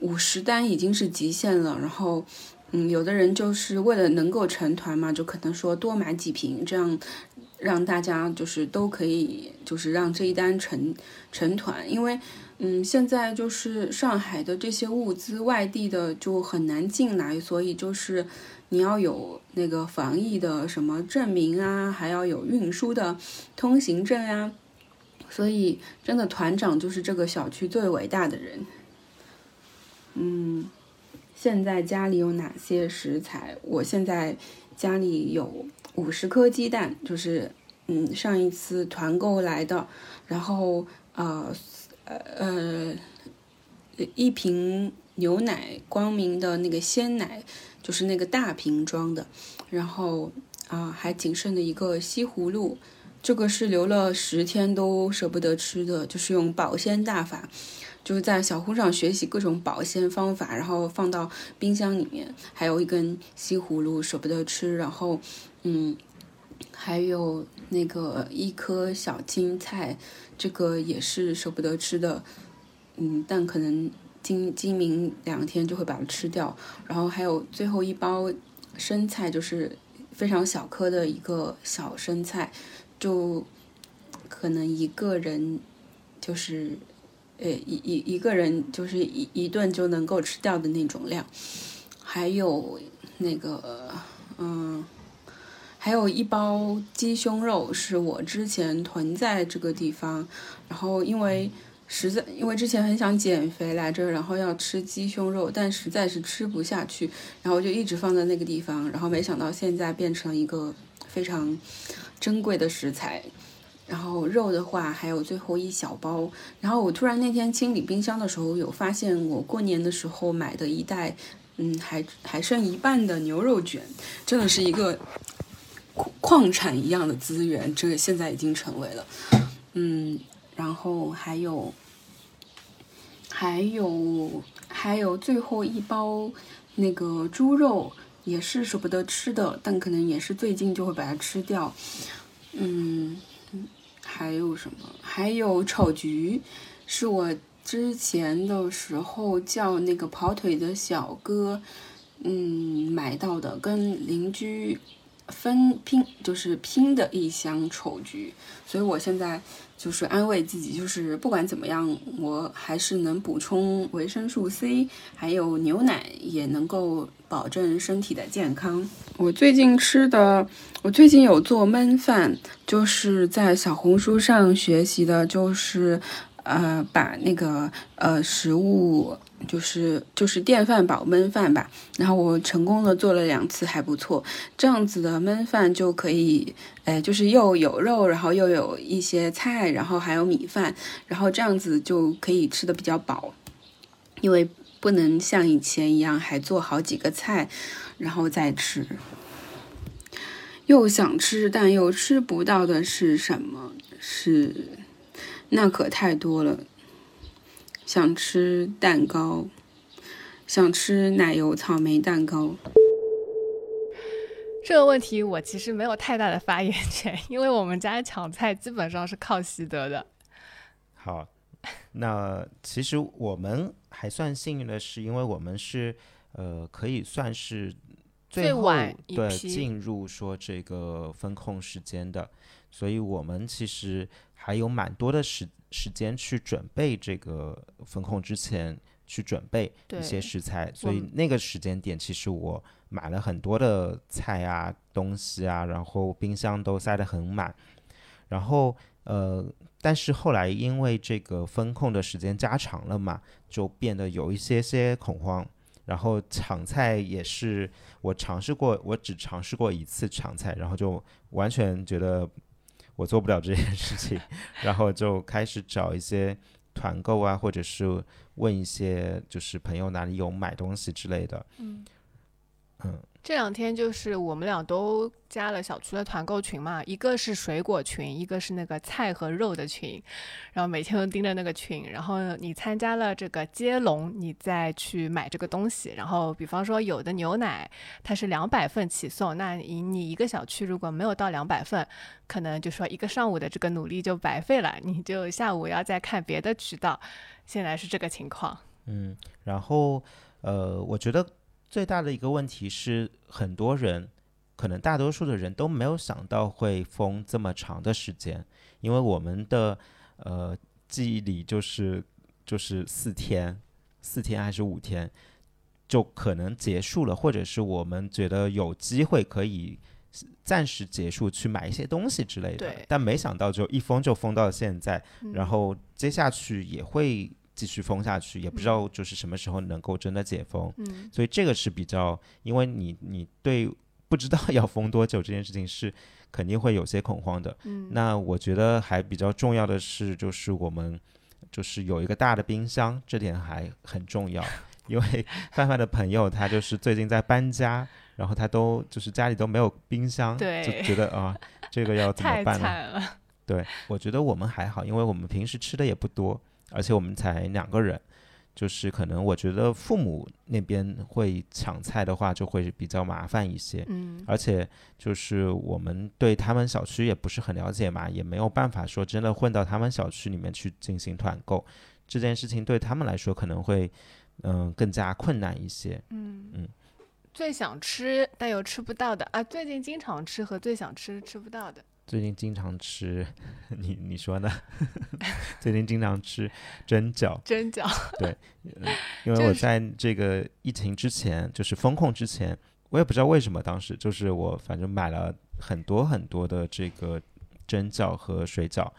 五十单已经是极限了。然后嗯，有的人就是为了能够成团嘛，就可能说多买几瓶这样。让大家就是都可以，就是让这一单成成团，因为，嗯，现在就是上海的这些物资外地的就很难进来，所以就是你要有那个防疫的什么证明啊，还要有运输的通行证啊，所以真的团长就是这个小区最伟大的人。嗯，现在家里有哪些食材？我现在家里有。五十颗鸡蛋，就是嗯上一次团购来的，然后呃呃呃一瓶牛奶，光明的那个鲜奶，就是那个大瓶装的，然后啊还仅剩的一个西葫芦，这个是留了十天都舍不得吃的，就是用保鲜大法，就是在小红上学习各种保鲜方法，然后放到冰箱里面，还有一根西葫芦舍不得吃，然后。嗯，还有那个一颗小青菜，这个也是舍不得吃的。嗯，但可能今今明两天就会把它吃掉。然后还有最后一包生菜，就是非常小颗的一个小生菜，就可能一个人就是呃一一一个人就是一一顿就能够吃掉的那种量。还有那个嗯。还有一包鸡胸肉是我之前囤在这个地方，然后因为实在因为之前很想减肥来着，然后要吃鸡胸肉，但实在是吃不下去，然后就一直放在那个地方，然后没想到现在变成一个非常珍贵的食材。然后肉的话还有最后一小包，然后我突然那天清理冰箱的时候，有发现我过年的时候买的一袋，嗯，还还剩一半的牛肉卷，真的是一个矿产一样的资源，这个现在已经成为了，嗯，然后还有还有还有最后一包那个猪肉也是舍不得吃的，但可能也是最近就会把它吃掉，嗯。还有什么？还有炒菊，是我之前的时候叫那个跑腿的小哥，嗯，买到的，跟邻居分拼，就是拼的一箱丑橘。所以我现在就是安慰自己，就是不管怎么样，我还是能补充维生素 C，还有牛奶也能够保证身体的健康。我最近吃的。我最近有做焖饭，就是在小红书上学习的，就是呃把那个呃食物就是就是电饭煲焖饭吧，然后我成功的做了两次，还不错。这样子的焖饭就可以，哎，就是又有肉，然后又有一些菜，然后还有米饭，然后这样子就可以吃的比较饱，因为不能像以前一样还做好几个菜，然后再吃。又想吃但又吃不到的是什么？是那可太多了。想吃蛋糕，想吃奶油草莓蛋糕。这个问题我其实没有太大的发言权，因为我们家抢菜基本上是靠习得的。好，那其实我们还算幸运的是，因为我们是呃，可以算是。最晚对进入说这个风控时间的，所以我们其实还有蛮多的时时间去准备这个风控之前去准备一些食材，所以那个时间点其实我买了很多的菜啊东西啊，然后冰箱都塞得很满，然后呃，但是后来因为这个风控的时间加长了嘛，就变得有一些些恐慌。然后抢菜也是我尝试过，我只尝试过一次抢菜，然后就完全觉得我做不了这件事情，然后就开始找一些团购啊，或者是问一些就是朋友哪里有买东西之类的。嗯嗯。这两天就是我们俩都加了小区的团购群嘛，一个是水果群，一个是那个菜和肉的群，然后每天都盯着那个群。然后你参加了这个接龙，你再去买这个东西。然后比方说有的牛奶它是两百份起送，那你你一个小区如果没有到两百份，可能就说一个上午的这个努力就白费了，你就下午要再看别的渠道。现在是这个情况。嗯，然后呃，我觉得。最大的一个问题是，很多人，可能大多数的人都没有想到会封这么长的时间，因为我们的呃记忆里就是就是四天，四天还是五天就可能结束了，或者是我们觉得有机会可以暂时结束去买一些东西之类的，但没想到就一封就封到现在，然后接下去也会。继续封下去，也不知道就是什么时候能够真的解封，嗯，所以这个是比较，因为你你对不知道要封多久这件事情是肯定会有些恐慌的，嗯，那我觉得还比较重要的是，就是我们就是有一个大的冰箱，这点还很重要，因为范范的朋友他就是最近在搬家，然后他都就是家里都没有冰箱，对，就觉得啊，这个要怎么办呢？对，我觉得我们还好，因为我们平时吃的也不多。而且我们才两个人，就是可能我觉得父母那边会抢菜的话，就会比较麻烦一些。嗯，而且就是我们对他们小区也不是很了解嘛，也没有办法说真的混到他们小区里面去进行团购，这件事情对他们来说可能会嗯更加困难一些。嗯嗯，最想吃但又吃不到的啊，最近经常吃和最想吃吃不到的。最近经常吃，你你说呢？最近经常吃蒸饺，蒸饺对，因为我在这个疫情之前，就是封控之前，我也不知道为什么，当时就是我反正买了很多很多的这个蒸饺和水饺，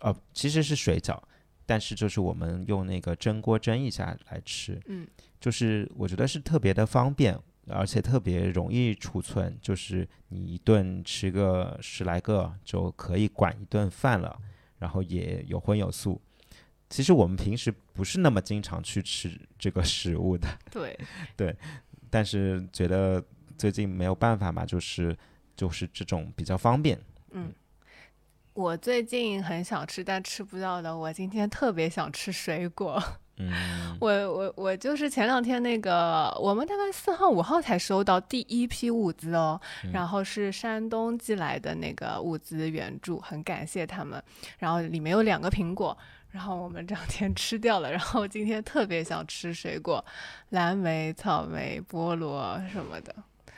呃，其实是水饺，但是就是我们用那个蒸锅蒸一下来吃，嗯，就是我觉得是特别的方便，而且特别容易储存，就是你一顿吃个十来个就可以管一顿饭了，然后也有荤有素。其实我们平时不是那么经常去吃这个食物的，对 对，但是觉得最近没有办法嘛，就是就是这种比较方便。嗯，我最近很想吃但吃不到的，我今天特别想吃水果。嗯，我我我就是前两天那个，我们大概四号五号才收到第一批物资哦，然后是山东寄来的那个物资援助，很感谢他们。然后里面有两个苹果。然后我们这两天吃掉了，然后今天特别想吃水果，蓝莓、草莓、菠萝什么的。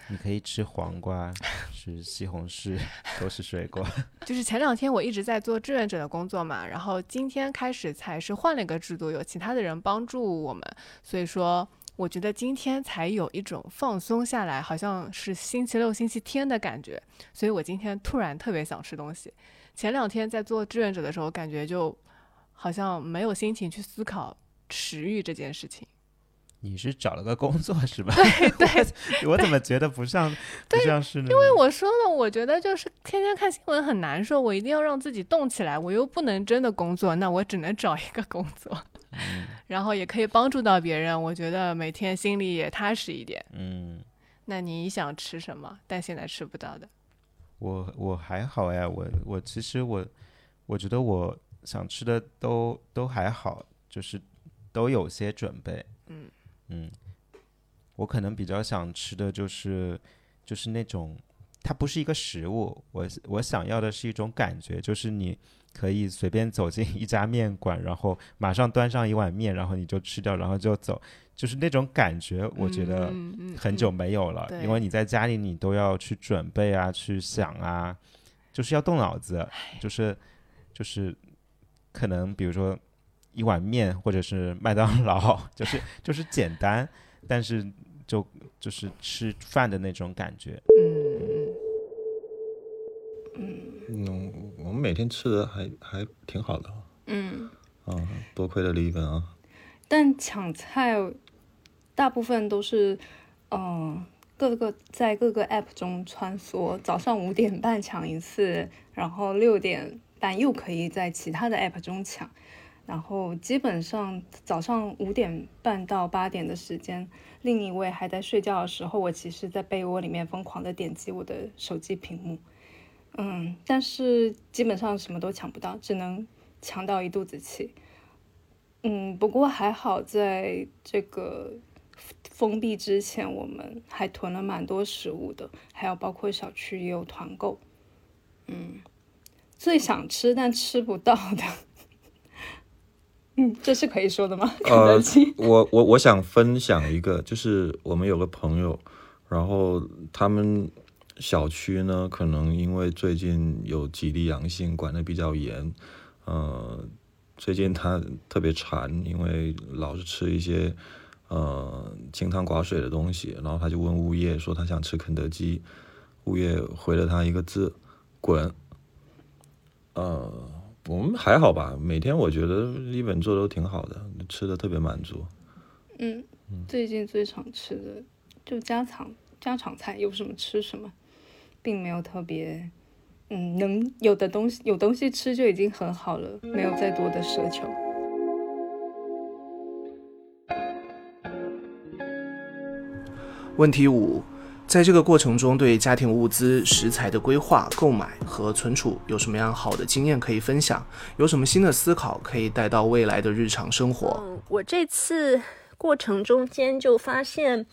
你可以吃黄瓜，吃西红柿，都是水果。就是前两天我一直在做志愿者的工作嘛，然后今天开始才是换了一个制度，有其他的人帮助我们，所以说我觉得今天才有一种放松下来，好像是星期六、星期天的感觉。所以我今天突然特别想吃东西。前两天在做志愿者的时候，感觉就。好像没有心情去思考食欲这件事情。你是找了个工作是吧？对 对，我怎么觉得不像不像是？因为我说了，我觉得就是天天看新闻很难受，我一定要让自己动起来。我又不能真的工作，那我只能找一个工作，然后也可以帮助到别人。我觉得每天心里也踏实一点。嗯，那你想吃什么？但现在吃不到的？我我还好呀，我我其实我我觉得我。想吃的都都还好，就是都有些准备。嗯嗯，我可能比较想吃的就是就是那种，它不是一个食物，我我想要的是一种感觉，就是你可以随便走进一家面馆，然后马上端上一碗面，然后你就吃掉，然后就走，就是那种感觉，我觉得很久没有了，因为你在家里你都要去准备啊，去想啊，就是要动脑子，就是就是。可能比如说一碗面，或者是麦当劳，就是就是简单，但是就就是吃饭的那种感觉。嗯嗯嗯我们每天吃的还还挺好的。嗯。啊，多亏了李本啊。但抢菜大部分都是，嗯，各个在各个 app 中穿梭，早上五点半抢一次，然后六点。半又可以在其他的 app 中抢，然后基本上早上五点半到八点的时间，另一位还在睡觉的时候，我其实，在被窝里面疯狂的点击我的手机屏幕，嗯，但是基本上什么都抢不到，只能抢到一肚子气，嗯，不过还好，在这个封闭之前，我们还囤了蛮多食物的，还有包括小区也有团购，嗯。最想吃但吃不到的，嗯，这是可以说的吗？呃，我我我想分享一个，就是我们有个朋友，然后他们小区呢，可能因为最近有几例阳性，管的比较严，呃，最近他特别馋，因为老是吃一些呃清汤寡水的东西，然后他就问物业说他想吃肯德基，物业回了他一个字：滚。呃，我们还好吧，每天我觉得一本做的都挺好的，吃的特别满足。嗯，最近最常吃的就家常家常菜，有什么吃什么，并没有特别，嗯，能有的东西有东西吃就已经很好了，没有再多的奢求。问题五。在这个过程中，对家庭物资、食材的规划、购买和存储有什么样好的经验可以分享？有什么新的思考可以带到未来的日常生活？嗯，我这次过程中间就发现，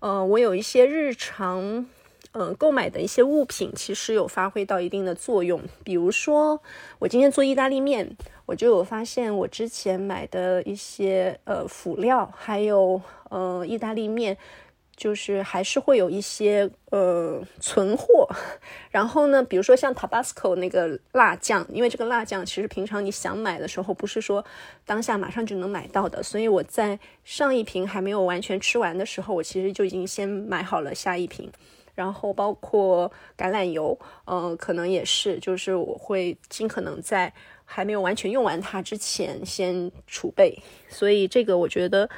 呃，我有一些日常，呃，购买的一些物品其实有发挥到一定的作用。比如说，我今天做意大利面，我就有发现我之前买的一些呃辅料，还有呃意大利面。就是还是会有一些呃存货，然后呢，比如说像 Tabasco 那个辣酱，因为这个辣酱其实平常你想买的时候，不是说当下马上就能买到的，所以我在上一瓶还没有完全吃完的时候，我其实就已经先买好了下一瓶。然后包括橄榄油，嗯，可能也是，就是我会尽可能在还没有完全用完它之前先储备。所以这个我觉得。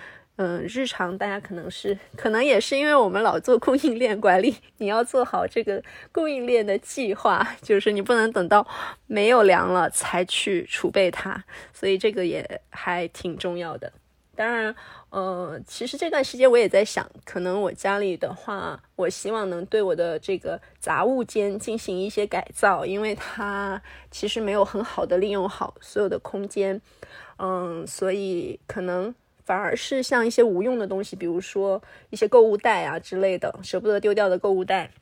嗯，日常大家可能是，可能也是因为我们老做供应链管理，你要做好这个供应链的计划，就是你不能等到没有粮了才去储备它，所以这个也还挺重要的。当然，呃，其实这段时间我也在想，可能我家里的话，我希望能对我的这个杂物间进行一些改造，因为它其实没有很好的利用好所有的空间，嗯，所以可能。反而是像一些无用的东西，比如说一些购物袋啊之类的，舍不得丢掉的购物袋，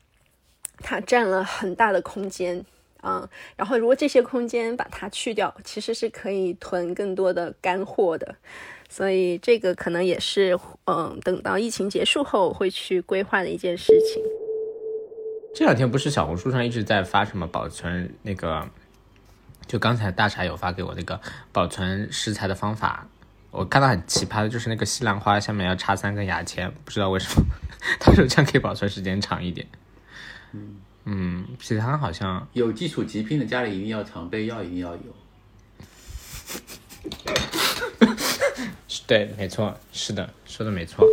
它占了很大的空间啊。然后如果这些空间把它去掉，其实是可以囤更多的干货的。所以这个可能也是嗯，等到疫情结束后会去规划的一件事情。这两天不是小红书上一直在发什么保存那个，就刚才大茶有发给我那个保存食材的方法。我看到很奇葩的就是那个西兰花下面要插三根牙签，不知道为什么，他说这样可以保存时间长一点。嗯嗯，其他好像有基础疾病的家里一定要常备药，一定要有。对，没错，是的，说的没错。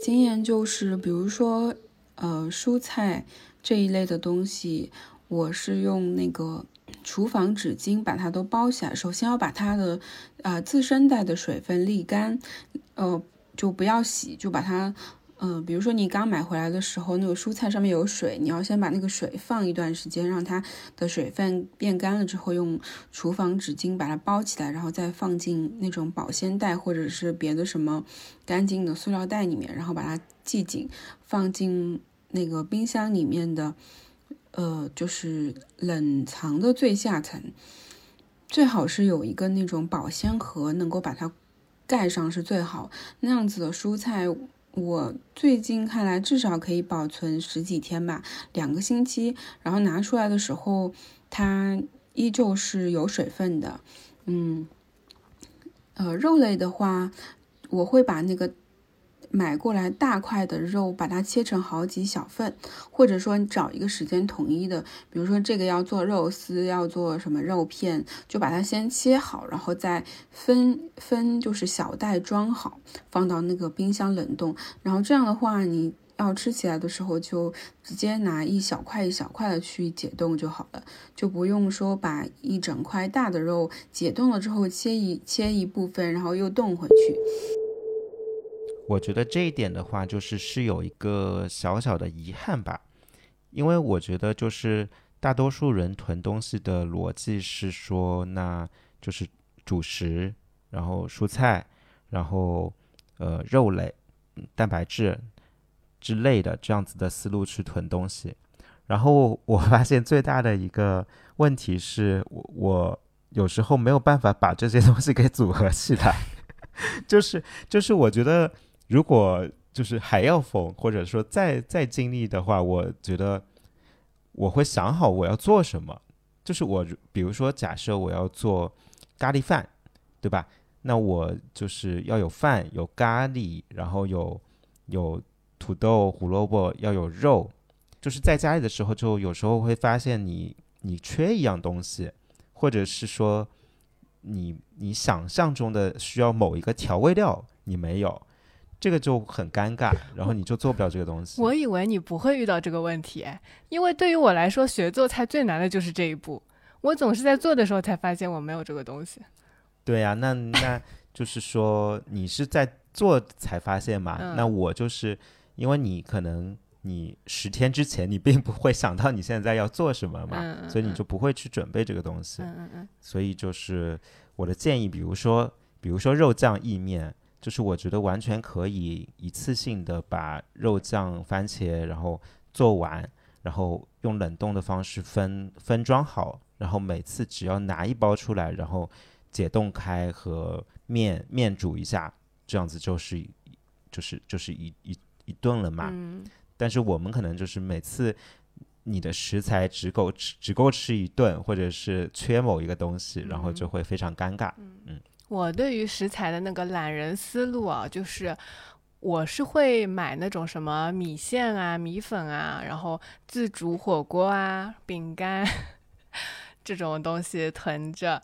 经验就是，比如说，呃，蔬菜这一类的东西，我是用那个。厨房纸巾把它都包起来，首先要把它的啊自身带的水分沥干，呃，就不要洗，就把它，嗯，比如说你刚买回来的时候，那个蔬菜上面有水，你要先把那个水放一段时间，让它的水分变干了之后，用厨房纸巾把它包起来，然后再放进那种保鲜袋或者是别的什么干净的塑料袋里面，然后把它系紧，放进那个冰箱里面的。呃，就是冷藏的最下层，最好是有一个那种保鲜盒，能够把它盖上是最好。那样子的蔬菜，我最近看来至少可以保存十几天吧，两个星期。然后拿出来的时候，它依旧是有水分的。嗯，呃，肉类的话，我会把那个。买过来大块的肉，把它切成好几小份，或者说你找一个时间统一的，比如说这个要做肉丝，要做什么肉片，就把它先切好，然后再分分就是小袋装好，放到那个冰箱冷冻。然后这样的话，你要吃起来的时候就直接拿一小块一小块的去解冻就好了，就不用说把一整块大的肉解冻了之后切一切一部分，然后又冻回去。我觉得这一点的话，就是是有一个小小的遗憾吧，因为我觉得就是大多数人囤东西的逻辑是说，那就是主食，然后蔬菜，然后呃肉类、蛋白质之类的这样子的思路去囤东西。然后我发现最大的一个问题是我我有时候没有办法把这些东西给组合起来，就是就是我觉得。如果就是还要缝，或者说再再经历的话，我觉得我会想好我要做什么。就是我比如说，假设我要做咖喱饭，对吧？那我就是要有饭，有咖喱，然后有有土豆、胡萝卜，要有肉。就是在家里的时候，就有时候会发现你你缺一样东西，或者是说你你想象中的需要某一个调味料，你没有。这个就很尴尬，然后你就做不了这个东西。我以为你不会遇到这个问题，因为对于我来说，学做菜最难的就是这一步。我总是在做的时候才发现我没有这个东西。对呀，那那就是说你是在做才发现嘛？那我就是因为你可能你十天之前你并不会想到你现在要做什么嘛，所以你就不会去准备这个东西。嗯嗯嗯。所以就是我的建议，比如说比如说肉酱意面。就是我觉得完全可以一次性的把肉酱、番茄，然后做完，然后用冷冻的方式分分装好，然后每次只要拿一包出来，然后解冻开和面面煮一下，这样子就是就是就是一一一顿了嘛。嗯。但是我们可能就是每次你的食材只够吃只够吃一顿，或者是缺某一个东西，然后就会非常尴尬。嗯。我对于食材的那个懒人思路啊，就是我是会买那种什么米线啊、米粉啊，然后自煮火锅啊、饼干，这种东西囤着。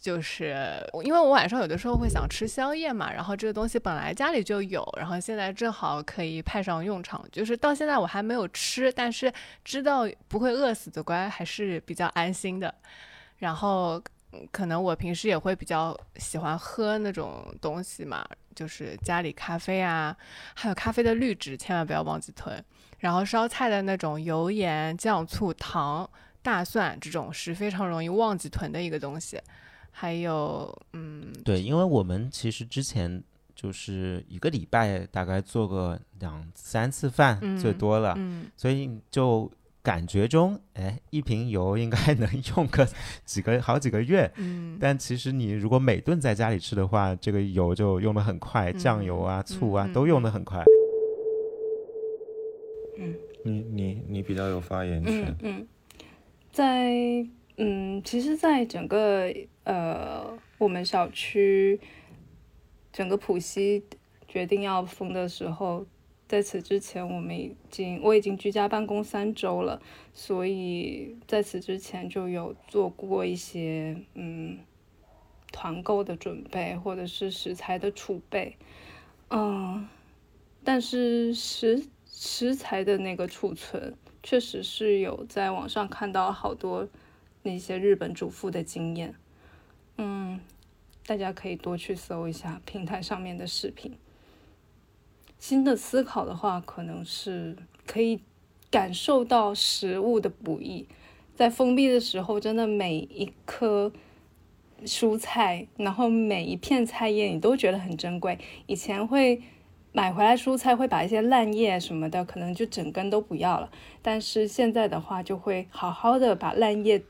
就是因为我晚上有的时候会想吃宵夜嘛，然后这个东西本来家里就有，然后现在正好可以派上用场。就是到现在我还没有吃，但是知道不会饿死的乖还是比较安心的。然后可能我平时也会比较喜欢喝那种东西嘛，就是家里咖啡啊，还有咖啡的滤纸，千万不要忘记囤。然后烧菜的那种油盐酱醋糖大蒜这种是非常容易忘记囤的一个东西。还有，嗯，对，因为我们其实之前就是一个礼拜大概做个两三次饭最多了，嗯，所以就感觉中，哎，一瓶油应该 能用个 几个好几个月，嗯，但其实你如果每顿在家里吃的话，这个油就用的很快，酱油啊、醋啊都用的很快。嗯，你你你比较有发言权，嗯嗯，在嗯，其实，在整个。呃，我们小区整个浦西决定要封的时候，在此之前，我们已经我已经居家办公三周了，所以在此之前就有做过一些嗯团购的准备，或者是食材的储备，嗯，但是食食材的那个储存，确实是有在网上看到好多那些日本主妇的经验。嗯，大家可以多去搜一下平台上面的视频。新的思考的话，可能是可以感受到食物的不易。在封闭的时候，真的每一颗蔬菜，然后每一片菜叶，你都觉得很珍贵。以前会买回来蔬菜，会把一些烂叶什么的，可能就整根都不要了。但是现在的话，就会好好的把烂叶，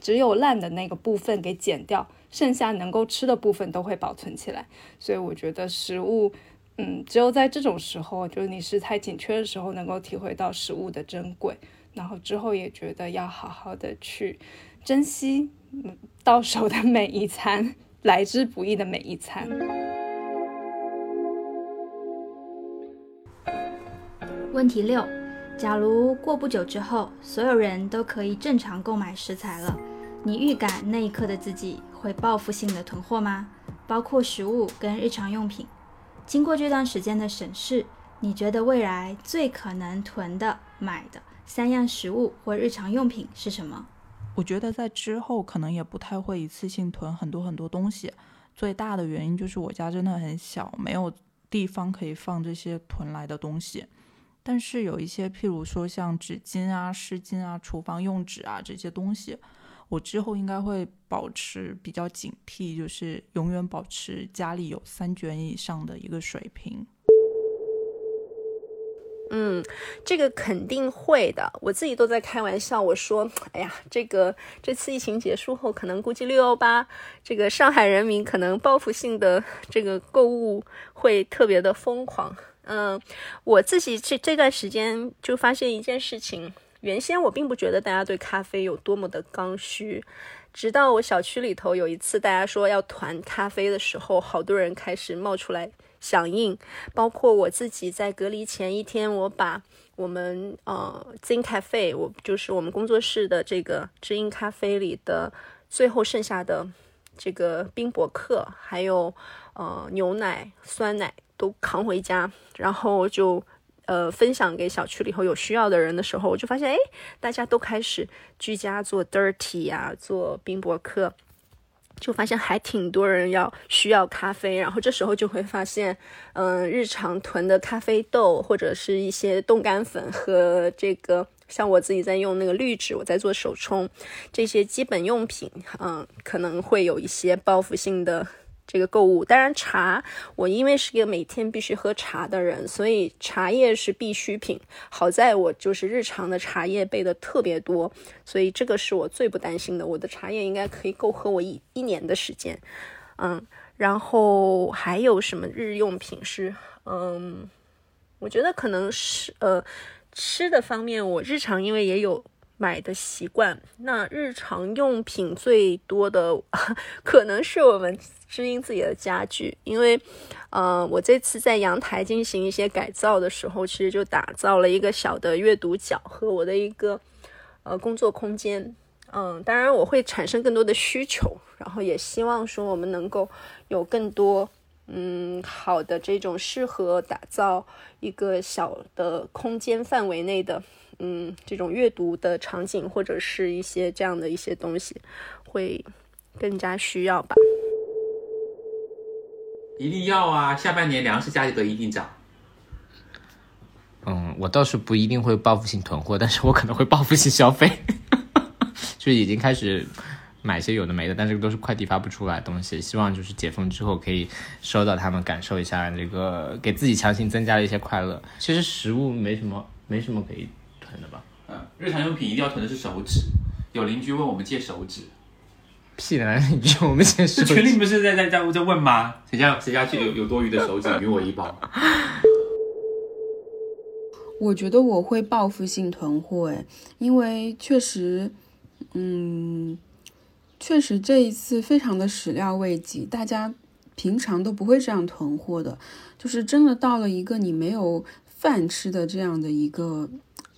只有烂的那个部分给剪掉。剩下能够吃的部分都会保存起来，所以我觉得食物，嗯，只有在这种时候，就是你食材紧缺的时候，能够体会到食物的珍贵。然后之后也觉得要好好的去珍惜到手的每一餐，来之不易的每一餐。问题六：假如过不久之后，所有人都可以正常购买食材了，你预感那一刻的自己？会报复性的囤货吗？包括食物跟日常用品。经过这段时间的审视，你觉得未来最可能囤的、买的三样食物或日常用品是什么？我觉得在之后可能也不太会一次性囤很多很多东西。最大的原因就是我家真的很小，没有地方可以放这些囤来的东西。但是有一些，譬如说像纸巾啊、湿巾啊、厨房用纸啊这些东西。我之后应该会保持比较警惕，就是永远保持家里有三卷以上的一个水平。嗯，这个肯定会的。我自己都在开玩笑，我说：“哎呀，这个这次疫情结束后，可能估计六幺八，这个上海人民可能报复性的这个购物会特别的疯狂。”嗯，我自己这这段时间就发现一件事情。原先我并不觉得大家对咖啡有多么的刚需，直到我小区里头有一次大家说要团咖啡的时候，好多人开始冒出来响应，包括我自己在隔离前一天，我把我们呃知音咖啡，我就是我们工作室的这个知音咖啡里的最后剩下的这个冰博客，还有呃牛奶、酸奶都扛回家，然后就。呃，分享给小区里头有需要的人的时候，我就发现，哎，大家都开始居家做 dirty 呀，做冰博客，就发现还挺多人要需要咖啡。然后这时候就会发现，嗯，日常囤的咖啡豆或者是一些冻干粉和这个，像我自己在用那个滤纸，我在做手冲，这些基本用品，嗯，可能会有一些报复性的。这个购物，当然茶，我因为是个每天必须喝茶的人，所以茶叶是必需品。好在我就是日常的茶叶备的特别多，所以这个是我最不担心的。我的茶叶应该可以够喝我一一年的时间。嗯，然后还有什么日用品是，嗯，我觉得可能是呃吃的方面，我日常因为也有。买的习惯，那日常用品最多的可能是我们知音自己的家具，因为，呃，我这次在阳台进行一些改造的时候，其实就打造了一个小的阅读角和我的一个呃工作空间，嗯，当然我会产生更多的需求，然后也希望说我们能够有更多嗯好的这种适合打造一个小的空间范围内的嗯这种阅读的场景，或者是一些这样的一些东西，会更加需要吧。一定要啊！下半年粮食价格一定涨。嗯，我倒是不一定会报复性囤货，但是我可能会报复性消费，就已经开始买些有的没的，但这个都是快递发不出来的东西，希望就是解封之后可以收到他们，感受一下这个给自己强行增加了一些快乐。其实食物没什么，没什么可以囤的吧？嗯，日常用品一定要囤的是手纸。有邻居问我们借手纸，屁的邻居我们借手纸，群里不是在在在在问吗？谁家谁家去有有多余的手纸，给我一包。我觉得我会报复性囤货，诶，因为确实，嗯，确实这一次非常的始料未及，大家平常都不会这样囤货的，就是真的到了一个你没有饭吃的这样的一个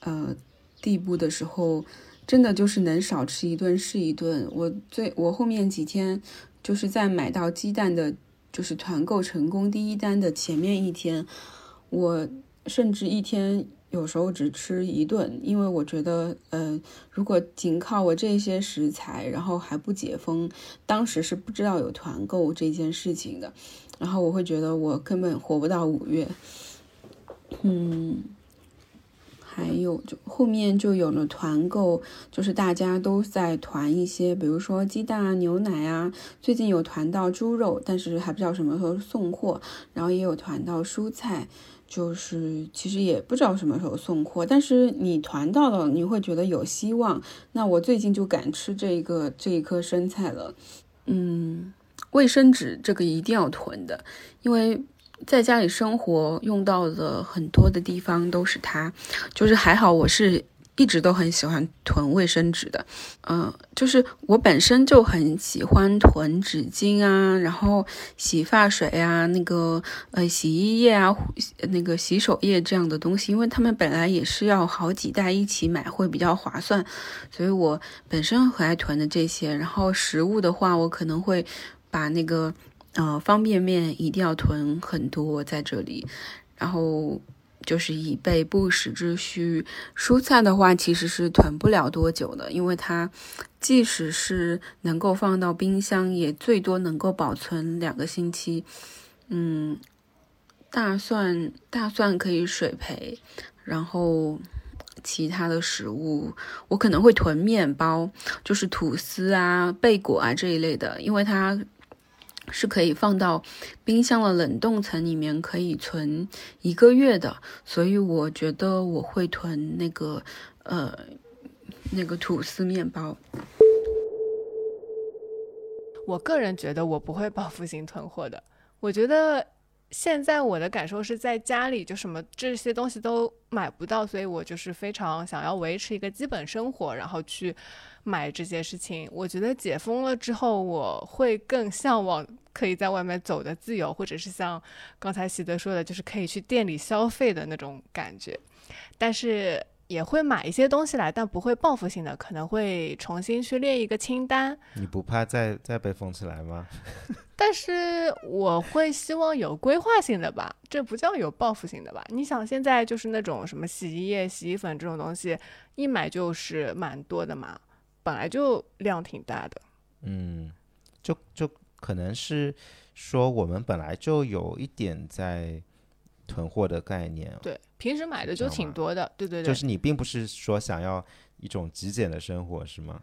呃地步的时候，真的就是能少吃一顿是一顿。我最我后面几天就是在买到鸡蛋的，就是团购成功第一单的前面一天，我甚至一天。有时候只吃一顿，因为我觉得，呃，如果仅靠我这些食材，然后还不解封，当时是不知道有团购这件事情的，然后我会觉得我根本活不到五月。嗯，还有就后面就有了团购，就是大家都在团一些，比如说鸡蛋啊、牛奶啊，最近有团到猪肉，但是还不知道什么时候送货，然后也有团到蔬菜。就是其实也不知道什么时候送货，但是你团到了，你会觉得有希望。那我最近就敢吃这个这一颗生菜了。嗯，卫生纸这个一定要囤的，因为在家里生活用到的很多的地方都是它。就是还好我是。一直都很喜欢囤卫生纸的，嗯，就是我本身就很喜欢囤纸巾啊，然后洗发水啊，那个呃洗衣液啊，那个洗手液这样的东西，因为他们本来也是要好几袋一起买会比较划算，所以我本身很爱囤的这些。然后食物的话，我可能会把那个呃方便面一定要囤很多在这里，然后。就是以备不时之需。蔬菜的话，其实是囤不了多久的，因为它即使是能够放到冰箱，也最多能够保存两个星期。嗯，大蒜大蒜可以水培，然后其他的食物我可能会囤面包，就是吐司啊、贝果啊这一类的，因为它。是可以放到冰箱的冷冻层里面，可以存一个月的，所以我觉得我会囤那个呃那个吐司面包。我个人觉得我不会报复性囤货的。我觉得现在我的感受是在家里就什么这些东西都买不到，所以我就是非常想要维持一个基本生活，然后去。买这些事情，我觉得解封了之后，我会更向往可以在外面走的自由，或者是像刚才喜德说的，就是可以去店里消费的那种感觉。但是也会买一些东西来，但不会报复性的，可能会重新去列一个清单。你不怕再再被封起来吗？但是我会希望有规划性的吧，这不叫有报复性的吧？你想现在就是那种什么洗衣液、洗衣粉这种东西，一买就是蛮多的嘛。本来就量挺大的，嗯，就就可能是说我们本来就有一点在囤货的概念，对，平时买的就挺多的，对对对，就是你并不是说想要一种极简的生活，是吗？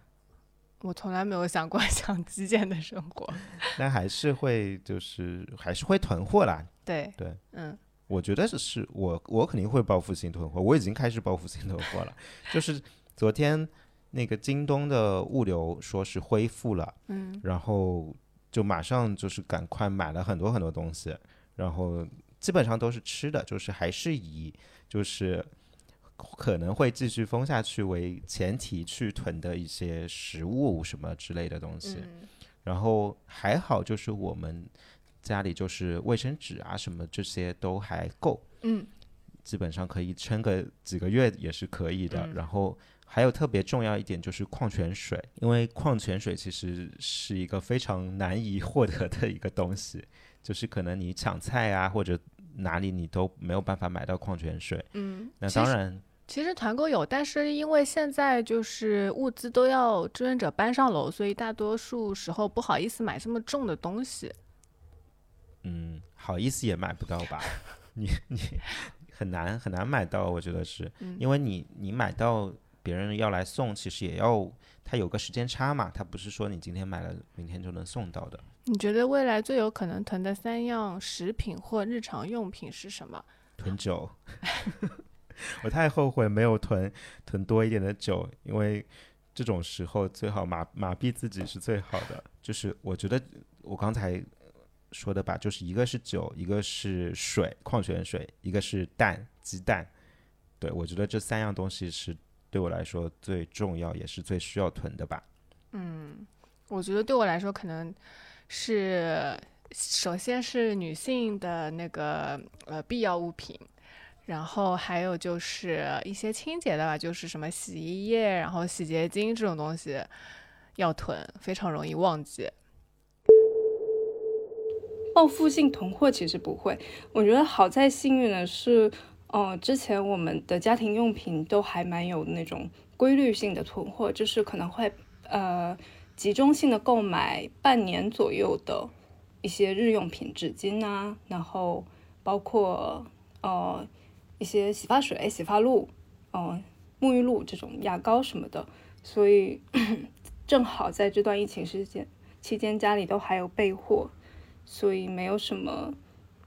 我从来没有想过 想极简的生活，但还是会就是还是会囤货啦，对对，嗯，我觉得是是我我肯定会报复性囤货，我已经开始报复性 囤货了，就是昨天。那个京东的物流说是恢复了，嗯，然后就马上就是赶快买了很多很多东西，然后基本上都是吃的，就是还是以就是可能会继续封下去为前提去囤的一些食物什么之类的东西，然后还好就是我们家里就是卫生纸啊什么这些都还够，嗯，基本上可以撑个几个月也是可以的，然后。还有特别重要一点就是矿泉水，因为矿泉水其实是一个非常难以获得的一个东西，就是可能你抢菜啊或者哪里你都没有办法买到矿泉水。嗯，那当然，其实团购有，但是因为现在就是物资都要志愿者搬上楼，所以大多数时候不好意思买这么重的东西。嗯，好意思也买不到吧？你你很难很难买到，我觉得是，嗯因为你你买到别人要来送，其实也要它有个时间差嘛，它不是说你今天买了明天就能送到的。你觉得未来最有可能囤的三样食品或日常用品是什么？囤酒，我太后悔没有囤囤多一点的酒，因为这种时候最好麻麻痹自己是最好的。就是我觉得我刚才说的吧，就是一个是酒，一个是水，矿泉水，一个是蛋，鸡蛋。对我觉得这三样东西是对我来说最重要，也是最需要囤的吧。嗯，我觉得对我来说可能是，首先是女性的那个呃必要物品，然后还有就是一些清洁的吧，就是什么洗衣液，然后洗洁精这种东西要囤，非常容易忘记。报复性囤货其实不会，我觉得好在幸运的是，呃，之前我们的家庭用品都还蛮有那种规律性的囤货，就是可能会呃集中性的购买半年左右的一些日用品，纸巾啊，然后包括呃一些洗发水、洗发露、呃沐浴露这种牙膏什么的，所以 正好在这段疫情时间期间，家里都还有备货。所以没有什么，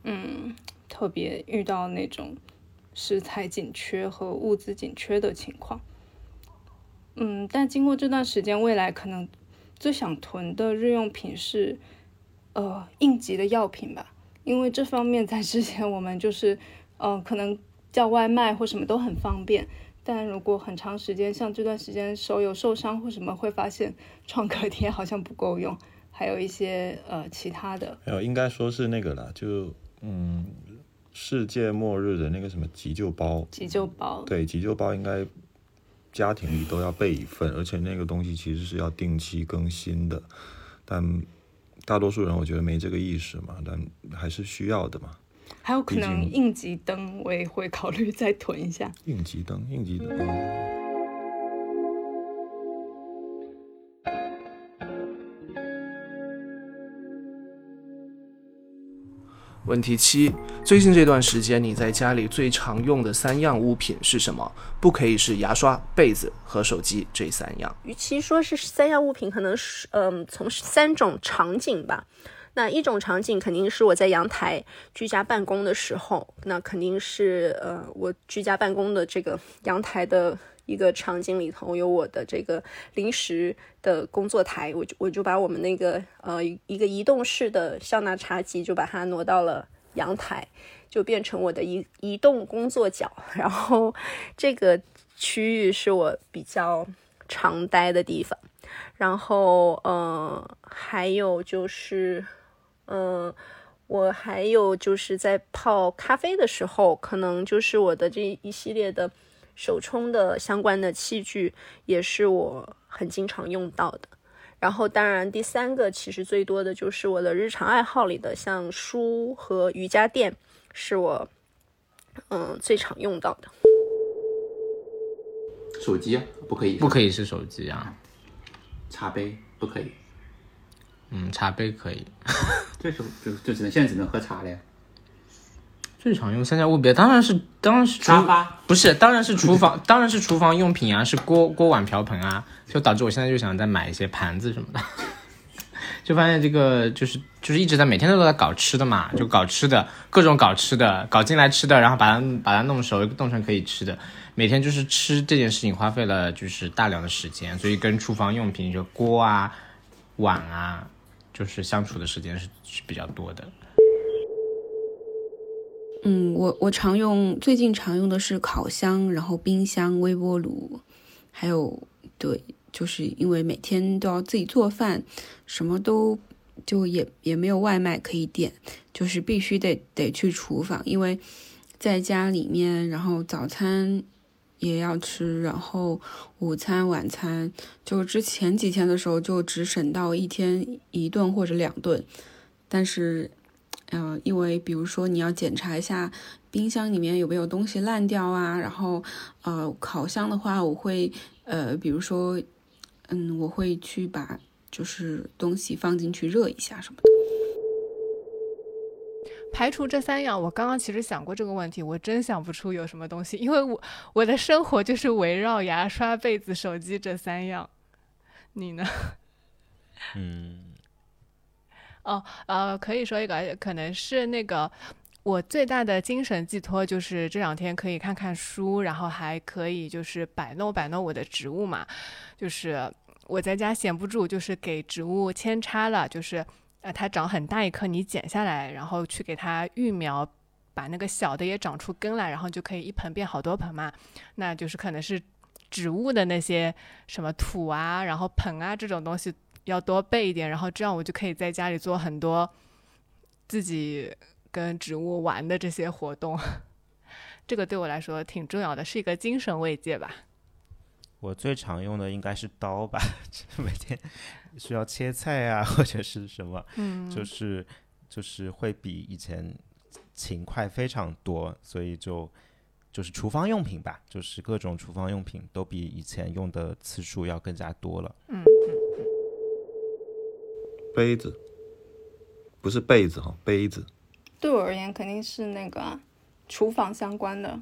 嗯，特别遇到那种食材紧缺和物资紧缺的情况。嗯，但经过这段时间，未来可能最想囤的日用品是，呃，应急的药品吧。因为这方面在之前我们就是，呃，可能叫外卖或什么都很方便。但如果很长时间，像这段时间手有受伤或什么，会发现创可贴好像不够用。还有一些呃其他的，没有，应该说是那个了，就嗯，世界末日的那个什么急救包，急救包，对，急救包应该家庭里都要备一份，而且那个东西其实是要定期更新的，但大多数人我觉得没这个意识嘛，但还是需要的嘛。还有可能应急灯，我也会考虑再囤一下。应急灯，应急灯。问题七：最近这段时间你在家里最常用的三样物品是什么？不可以是牙刷、被子和手机这三样。与其说是三样物品，可能是嗯、从三种场景吧。那一种场景肯定是我在阳台居家办公的时候，那肯定是呃我居家办公的这个阳台的一个场景里头有我的这个临时的工作台，我就我就把我们那个呃一个移动式的笑纳茶几就把它挪到了阳台，就变成我的移移动工作角，然后这个区域是我比较常待的地方，然后呃还有就是。嗯，我还有就是在泡咖啡的时候，可能就是我的这一系列的手冲的相关的器具，也是我很经常用到的。然后，当然第三个其实最多的就是我的日常爱好里的，像书和瑜伽垫，是我嗯最常用到的。手机啊不可以，不可以是手机啊。茶杯不可以，嗯，茶杯可以。这时候就就只能现在只能喝茶了呀。最常用三家物别当然是当然是沙发，不是当然是厨房，当然是厨房用品啊，是锅锅碗瓢盆啊，就导致我现在就想再买一些盘子什么的，就发现这个就是就是一直在每天都在搞吃的嘛，就搞吃的各种搞吃的，搞进来吃的，然后把它把它弄熟，弄成可以吃的，每天就是吃这件事情花费了就是大量的时间，所以跟厨房用品就锅啊碗啊，就是相处的时间是是比较多的。嗯，我我常用，最近常用的是烤箱，然后冰箱、微波炉，还有对，就是因为每天都要自己做饭，什么都就也也没有外卖可以点，就是必须得得去厨房，因为在家里面，然后早餐也要吃，然后午餐、晚餐就之前几天的时候就只省到一天一顿或者两顿，但是，嗯、因为比如说你要检查一下冰箱里面有没有东西烂掉啊，然后呃，烤箱的话我会呃，比如说，嗯，我会去把就是东西放进去热一下什么的。排除这三样，我刚刚其实想过这个问题，我真想不出有什么东西，因为我我的生活就是围绕牙刷、被子、手机这三样。你呢？嗯，哦，呃，可以说一个，可能是那个我最大的精神寄托，就是这两天可以看看书，然后还可以就是摆弄摆弄我的植物嘛。就是我在家闲不住，就是给植物扦插了，就是呃它长很大一棵，你剪下来，然后去给它育苗，把那个小的也长出根来，然后就可以一盆变好多盆嘛。那就是可能是植物的那些什么土啊，然后盆啊这种东西要多备一点，然后这样我就可以在家里做很多自己跟植物玩的这些活动。这个对我来说挺重要的，是一个精神慰藉吧。我最常用的应该是刀吧，每天需要切菜啊，或者是什么，嗯就是就是会比以前勤快非常多，所以就就是厨房用品吧，就是各种厨房用品都比以前用的次数要更加多了。嗯杯子，不是被子哈，杯子。对我而言肯定是那个啊厨房相关的，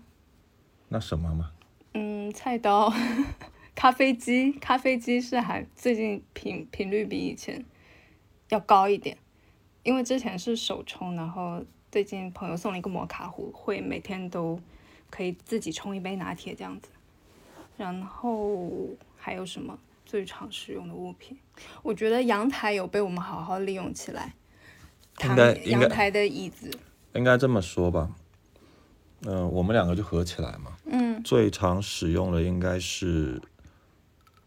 那什么嘛？嗯，菜刀、咖啡机，咖啡机是还最近频频率比以前要高一点，因为之前是手冲，然后最近朋友送了一个摩卡壶，会每天都可以自己冲一杯拿铁这样子。然后还有什么最常使用的物品？我觉得阳台有被我们好好利用起来，应该阳台的椅子，应该这么说吧。嗯、我们两个就合起来嘛。嗯最常使用的应该是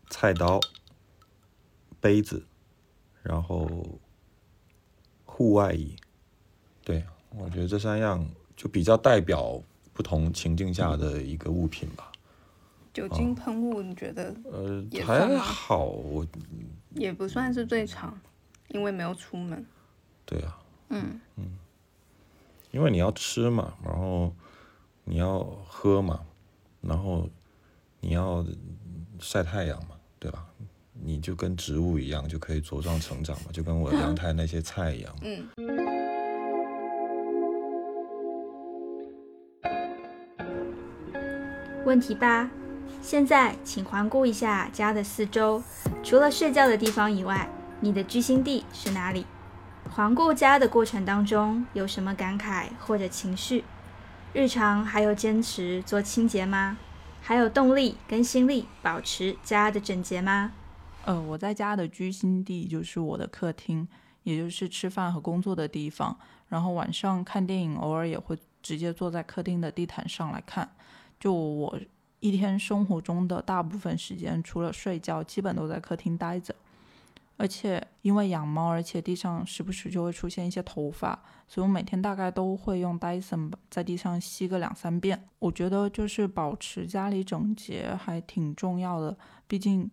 菜刀、杯子，然后户外椅。对，我觉得这三样就比较代表不同情境下的一个物品吧。酒精喷雾，你觉得呃，还好，我也不算是最长，因为没有出门。对啊，嗯嗯因为你要吃嘛，然后你要喝嘛，然后你要晒太阳嘛，对吧？你就跟植物一样，就可以茁壮成长嘛，就跟我阳台那些菜一样。嗯。问题八，现在请环顾一下家的四周，除了睡觉的地方以外，你的居心地是哪里？环顾家的过程当中有什么感慨或者情绪？日常还有坚持做清洁吗？还有动力跟心力保持家的整洁吗？呃，我在家的居心地就是我的客厅，也就是吃饭和工作的地方。然后晚上看电影，偶尔也会直接坐在客厅的地毯上来看。就我一天生活中的大部分时间，除了睡觉，基本都在客厅待着。而且因为养猫，而且地上时不时就会出现一些头发，所以我每天大概都会用 Dyson 在地上吸个两三遍。我觉得就是保持家里整洁还挺重要的，毕竟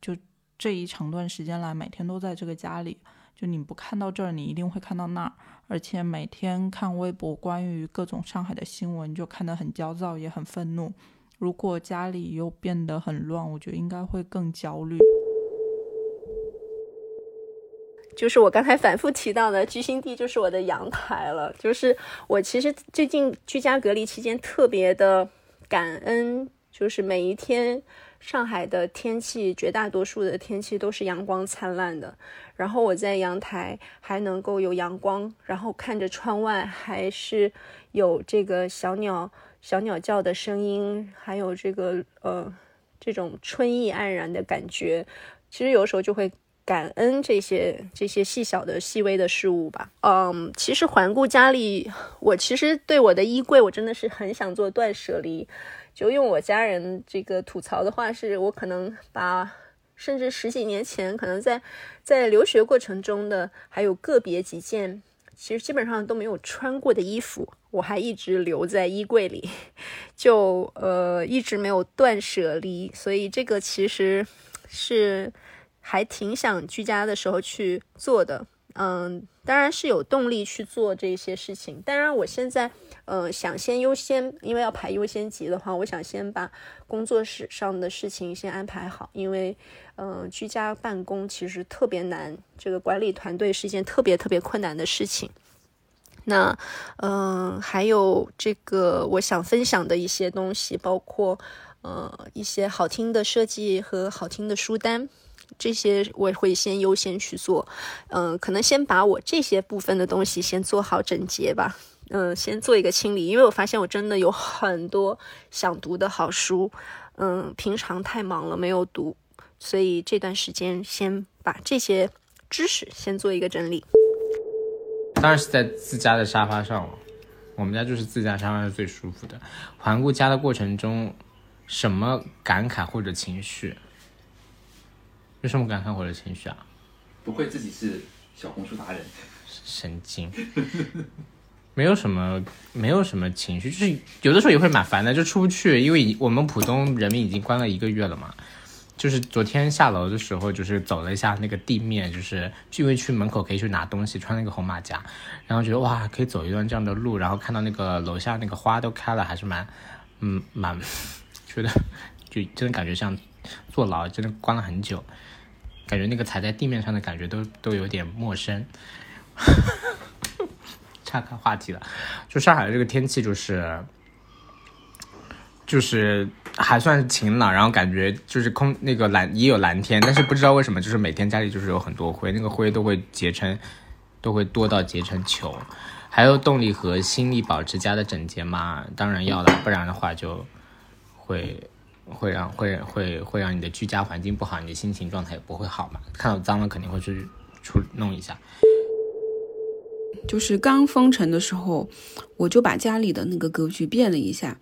就这一长段时间来，每天都在这个家里，就你不看到这儿，你一定会看到那儿。而且每天看微博关于各种上海的新闻，就看得很焦躁，也很愤怒。如果家里又变得很乱，我觉得应该会更焦虑。就是我刚才反复提到的居心地，就是我的阳台了。就是我其实最近居家隔离期间特别的感恩，就是每一天上海的天气，绝大多数的天气都是阳光灿烂的。然后我在阳台还能够有阳光，然后看着窗外还是有这个小鸟小鸟叫的声音，还有这个呃这种春意盎然的感觉。其实有时候就会感恩这些这些细小的细微的事物吧。嗯，其实环顾家里，我其实对我的衣柜，我真的是很想做断舍离。就用我家人这个吐槽的话，是我可能把甚至十几年前可能在在留学过程中的，还有个别几件其实基本上都没有穿过的衣服，我还一直留在衣柜里，就呃一直没有断舍离，所以这个其实是还挺想居家的时候去做的。嗯，当然是有动力去做这些事情。当然，我现在呃想先优先，因为要排优先级的话，我想先把工作室上的事情先安排好。因为嗯，居家办公其实特别难，这个管理团队是一件特别特别困难的事情。那嗯，还有这个我想分享的一些东西，包括呃一些好听的设计和好听的书单。这些我会先优先去做，嗯，可能先把我这些部分的东西先做好整洁吧，嗯，先做一个清理，因为我发现我真的有很多想读的好书，嗯，平常太忙了没有读，所以这段时间先把这些知识先做一个整理。当然是在自家的沙发上了，我们家就是自家沙发是最舒服的。环顾家的过程中，什么感慨或者情绪？有什么感慨或者情绪啊？不会自己是小红书达人？神经，没有什么，没有什么情绪，就是有的时候也会蛮烦的，就出不去，因为我们浦东人民已经关了一个月了嘛。就是昨天下楼的时候，就是走了一下那个地面，就是因为去门口可以去拿东西，穿那个红马甲，然后觉得哇，可以走一段这样的路，然后看到那个楼下那个花都开了，还是蛮，嗯，蛮觉得就真的感觉像坐牢，真的关了很久。感觉那个踩在地面上的感觉都都有点陌生，岔开话题了。就上海的这个天气，就是就是还算是晴朗，然后感觉就是空那个蓝也有蓝天，但是不知道为什么，就是每天家里就是有很多灰，那个灰都会结成，都会多到结成球。还有动力和心力保持家的整洁吗？当然要了，不然的话就会。会让会会会让你的居家环境不好，你的心情状态也不会好嘛。看到脏了肯定会去处弄一下。就是刚封城的时候，我就把家里的那个格局变了一下。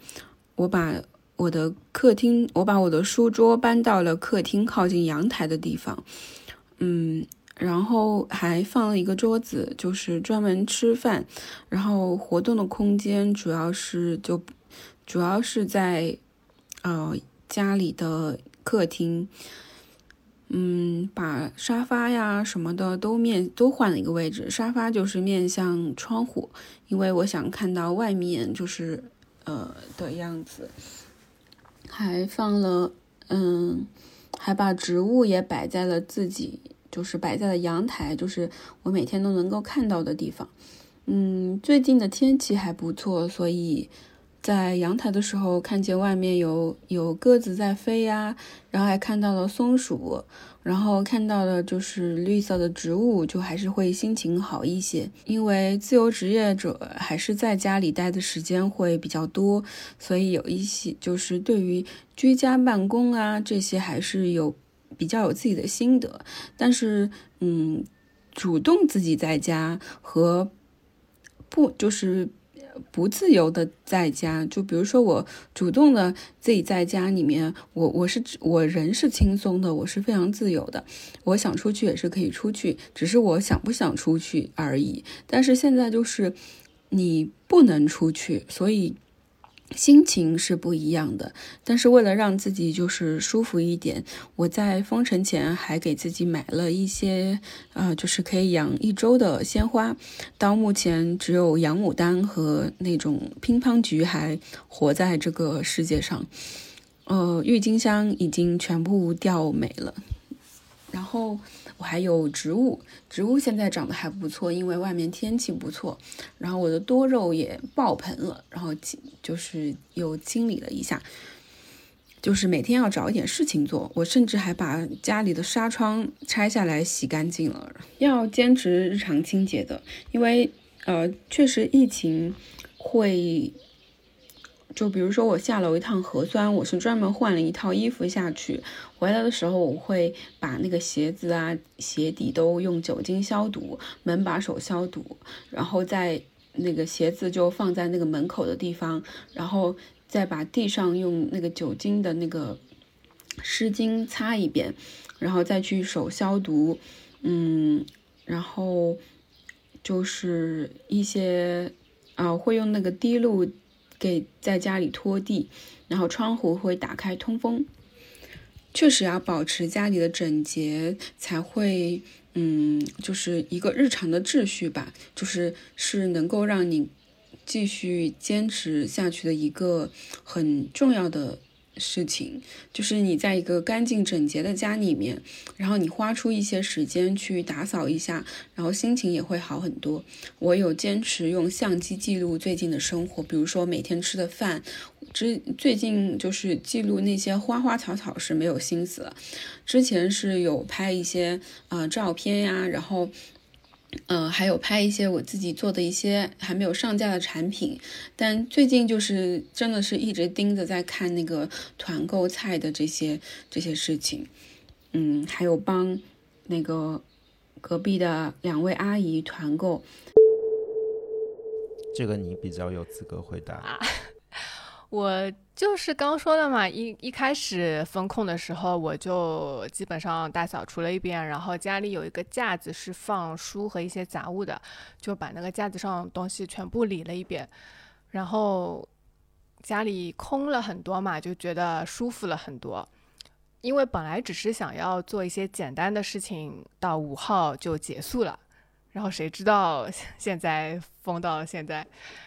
我把我的客厅，我把我的书桌搬到了客厅靠近阳台的地方。嗯，然后还放了一个桌子，就是专门吃饭。然后活动的空间主要是就主要是在呃。家里的客厅，嗯，把沙发呀什么的都面都换了一个位置。沙发就是面向窗户，因为我想看到外面就是呃的样子。还放了，嗯，还把植物也摆在了自己，就是摆在了阳台，就是我每天都能够看到的地方。嗯，最近的天气还不错，所以。在阳台的时候，看见外面有有鸽子在飞呀，然后还看到了松鼠，然后看到了就是绿色的植物，就还是会心情好一些。因为自由职业者还是在家里待的时间会比较多，所以有一些就是对于居家办公啊这些还是有比较有自己的心得。但是，嗯，主动自己在家和不就是。不自由的在家，就比如说我主动的自己在家里面，我我是我人是轻松的，我是非常自由的，我想出去也是可以出去，只是我想不想出去而已。但是现在就是你不能出去，所以。心情是不一样的，但是为了让自己就是舒服一点，我在封城前还给自己买了一些，呃，就是可以养一周的鲜花。到目前只有洋牡丹和那种乒乓菊还活在这个世界上，呃，郁金香已经全部掉没了，然后。还有植物，植物现在长得还不错，因为外面天气不错。然后我的多肉也爆盆了，然后就是又清理了一下，就是每天要找一点事情做。我甚至还把家里的纱窗拆下来洗干净了，要坚持日常清洁的，因为呃，确实疫情会。就比如说我下楼一趟核酸，我是专门换了一套衣服下去，回来的时候我会把那个鞋子啊、鞋底都用酒精消毒，门把手消毒，然后在那个鞋子就放在那个门口的地方，然后再把地上用那个酒精的那个湿巾擦一遍，然后再去手消毒，嗯，然后就是一些啊、会用那个滴露给在家里拖地，然后窗户会打开通风。确实要保持家里的整洁，才会嗯，就是一个日常的秩序吧，就是是能够让你继续坚持下去的一个很重要的事情。就是你在一个干净整洁的家里面，然后你花出一些时间去打扫一下，然后心情也会好很多。我有坚持用相机记录最近的生活，比如说每天吃的饭。之最近就是记录那些花花草草是没有心思了，之前是有拍一些呃照片呀，然后。嗯、还有拍一些我自己做的一些还没有上架的产品，但最近就是真的是一直盯着在看那个团购菜的这些这些事情，嗯，还有帮那个隔壁的两位阿姨团购，这个你比较有资格回答。啊我就是刚说的嘛，一一开始风控的时候，我就基本上大扫除了一遍，然后家里有一个架子是放书和一些杂物的，就把那个架子上东西全部理了一遍，然后家里空了很多嘛，就觉得舒服了很多。因为本来只是想要做一些简单的事情，到五号就结束了，然后谁知道 现在封到现在，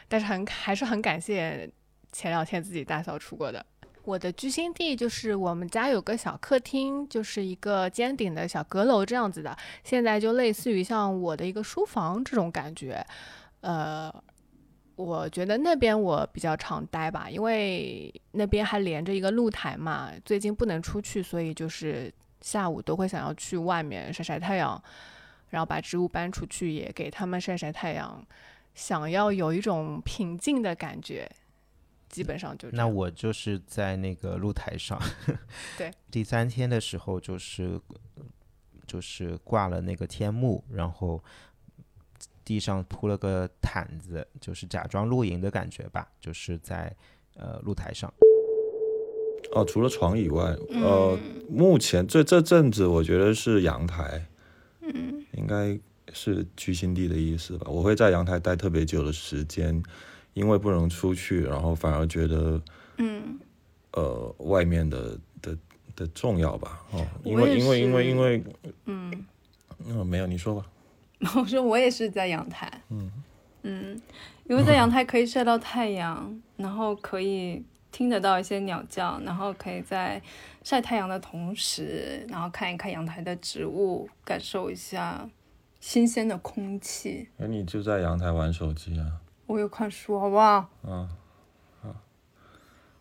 但是很还是很感谢前两天自己大扫除过的。我的居心地就是我们家有个小客厅，就是一个尖顶的小阁楼这样子的，现在就类似于像我的一个书房这种感觉。呃，我觉得那边我比较常待吧，因为那边还连着一个露台嘛。最近不能出去，所以就是下午都会想要去外面晒晒太阳，然后把植物搬出去，也给它们晒晒太阳，想要有一种平静的感觉。基本上就那我就是在那个露台上，对，第三天的时候就是就是挂了那个天幕，然后地上铺了个毯子，就是假装露营的感觉吧，就是在呃露台上。哦，除了床以外，呃，目前这这阵子我觉得是阳台，嗯应该是居心地的意思吧。我会在阳台待特别久的时间，因为不能出去，然后反而觉得嗯呃外面的的的重要吧。哦，因为因为因为因为嗯，嗯没有你说吧。我说我也是在阳台，嗯嗯，因为在阳台可以晒到太阳，然后可以听得到一些鸟叫，然后可以在晒太阳的同时，然后看一看阳台的植物，感受一下新鲜的空气。那你就在阳台玩手机啊？我有看书，好不好？啊，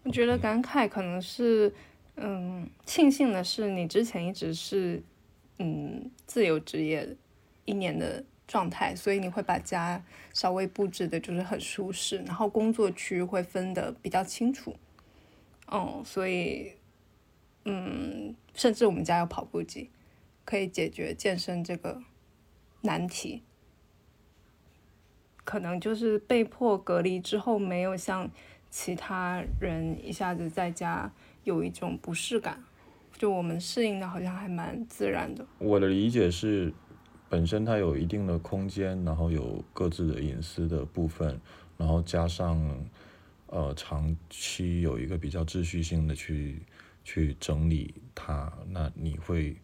我觉得感慨可能是，嗯，庆幸的是你之前一直是，嗯，自由职业一年的状态，所以你会把家稍微布置的就是很舒适，然后工作区会分的比较清楚，嗯，所以，嗯，甚至我们家有跑步机，可以解决健身这个难题。可能就是被迫隔离之后，没有像其他人一下子在家有一种不适感，就我们适应的好像还蛮自然的。我的理解是，本身它有一定的空间，然后有各自的隐私的部分，然后加上呃长期有一个比较秩序性的去去整理它，那你会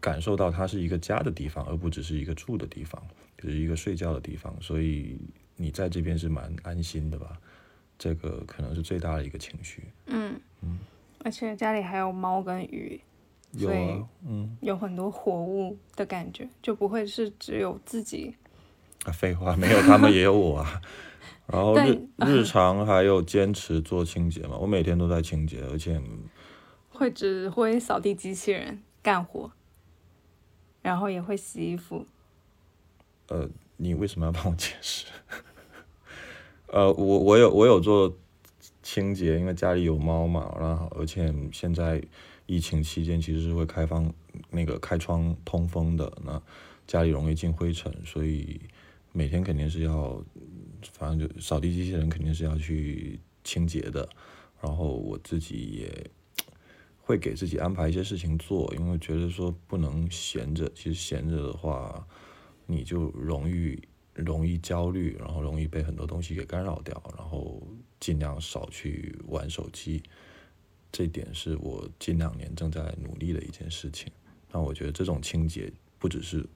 感受到它是一个家的地方，而不只是一个住的地方，就是一个睡觉的地方，所以你在这边是蛮安心的吧？这个可能是最大的一个情绪。嗯嗯而且家里还有猫跟鱼，有所以啊，嗯，有很多活物的感觉，就不会是只有自己。啊，废话，没有他们也有我啊。然后日日常还有坚持做清洁嘛，我每天都在清洁，而且 会指挥扫地机器人干活，然后也会洗衣服。呃，你为什么要帮我解释？呃，我我有我有做清洁，因为家里有猫嘛，然后而且现在疫情期间其实是会开放那个开窗通风的，那家里容易进灰尘，所以每天肯定是要，反正就扫地机器人肯定是要去清洁的，然后我自己也会给自己安排一些事情做，因为觉得说不能闲着，其实闲着的话。你就容易容易焦虑，然后容易被很多东西给干扰掉，然后尽量少去玩手机。这点是我近两年正在努力的一件事情。那我觉得这种清洁不只是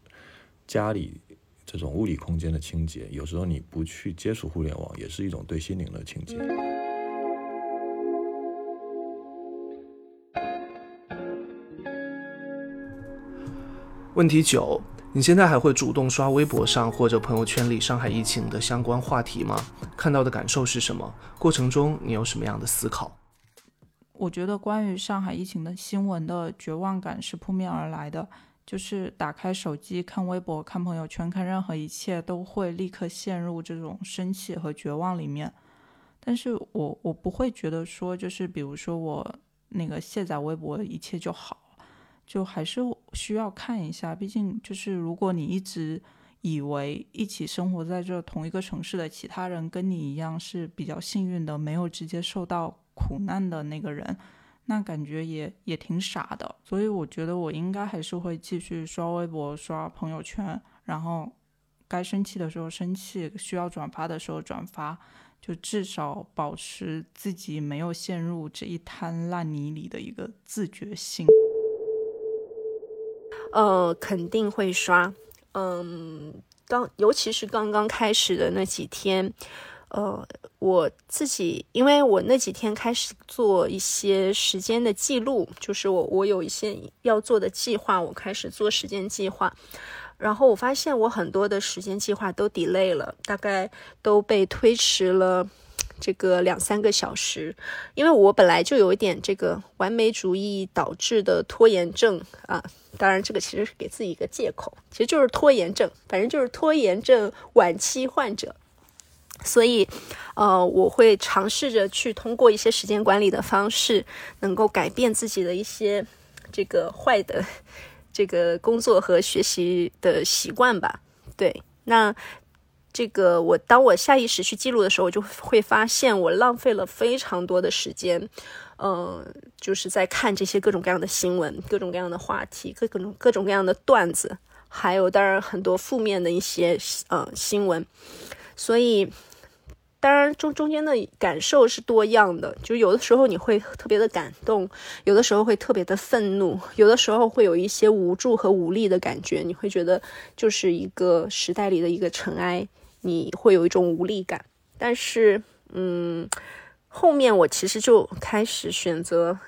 家里这种物理空间的清洁，有时候你不去接触互联网，也是一种对心灵的清洁。问题九：你现在还会主动刷微博上或者朋友圈里上海疫情的相关话题吗？看到的感受是什么？过程中你有什么样的思考？我觉得关于上海疫情的新闻的绝望感是扑面而来的，就是打开手机看微博、看朋友圈、看任何一切，都会立刻陷入这种生气和绝望里面。但是我我不会觉得说，就是比如说我那个卸载微博，一切就好。就还是需要看一下，毕竟就是如果你一直以为一起生活在这同一个城市的其他人跟你一样是比较幸运的，没有直接受到苦难的那个人，那感觉也也挺傻的。所以我觉得我应该还是会继续刷微博、刷朋友圈，然后该生气的时候生气，需要转发的时候转发，就至少保持自己没有陷入这一滩烂泥里的一个自觉性。呃，肯定会刷。嗯，刚尤其是刚刚开始的那几天，呃，我自己因为我那几天开始做一些时间的记录，就是我我有一些要做的计划，我开始做时间计划，然后我发现我很多的时间计划都 delay 了，大概都被推迟了。这个两三个小时，因为我本来就有一点这个完美主义导致的拖延症啊，当然这个其实是给自己一个借口，其实就是拖延症，反正就是拖延症晚期患者，所以呃，我会尝试着去通过一些时间管理的方式，能够改变自己的一些这个坏的 这个工作和学习的习惯吧。对，那。这个我当我下意识去记录的时候，我就会发现我浪费了非常多的时间，嗯，就是在看这些各种各样的新闻、各种各样的话题、各各种各种各样的段子，还有当然很多负面的一些呃新闻，所以当然中中间的感受是多样的，就有的时候你会特别的感动，有的时候会特别的愤怒，有的时候会有一些无助和无力的感觉，你会觉得就是一个时代里的一个尘埃。你会有一种无力感，但是，嗯，后面我其实就开始选择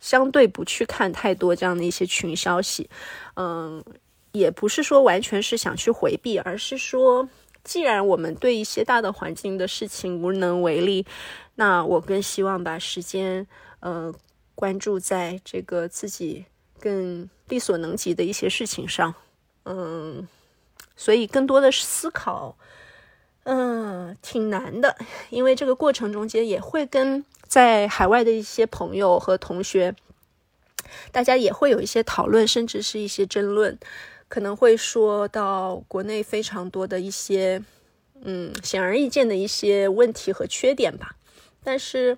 相对不去看太多这样的一些群消息，嗯，也不是说完全是想去回避，而是说，既然我们对一些大的环境的事情无能为力，那我更希望把时间，呃，关注在这个自己更力所能及的一些事情上，嗯，所以更多的是思考。嗯，挺难的，因为这个过程中间也会跟在海外的一些朋友和同学，大家也会有一些讨论，甚至是一些争论，可能会说到国内非常多的一些，嗯，显而易见的一些问题和缺点吧。但是，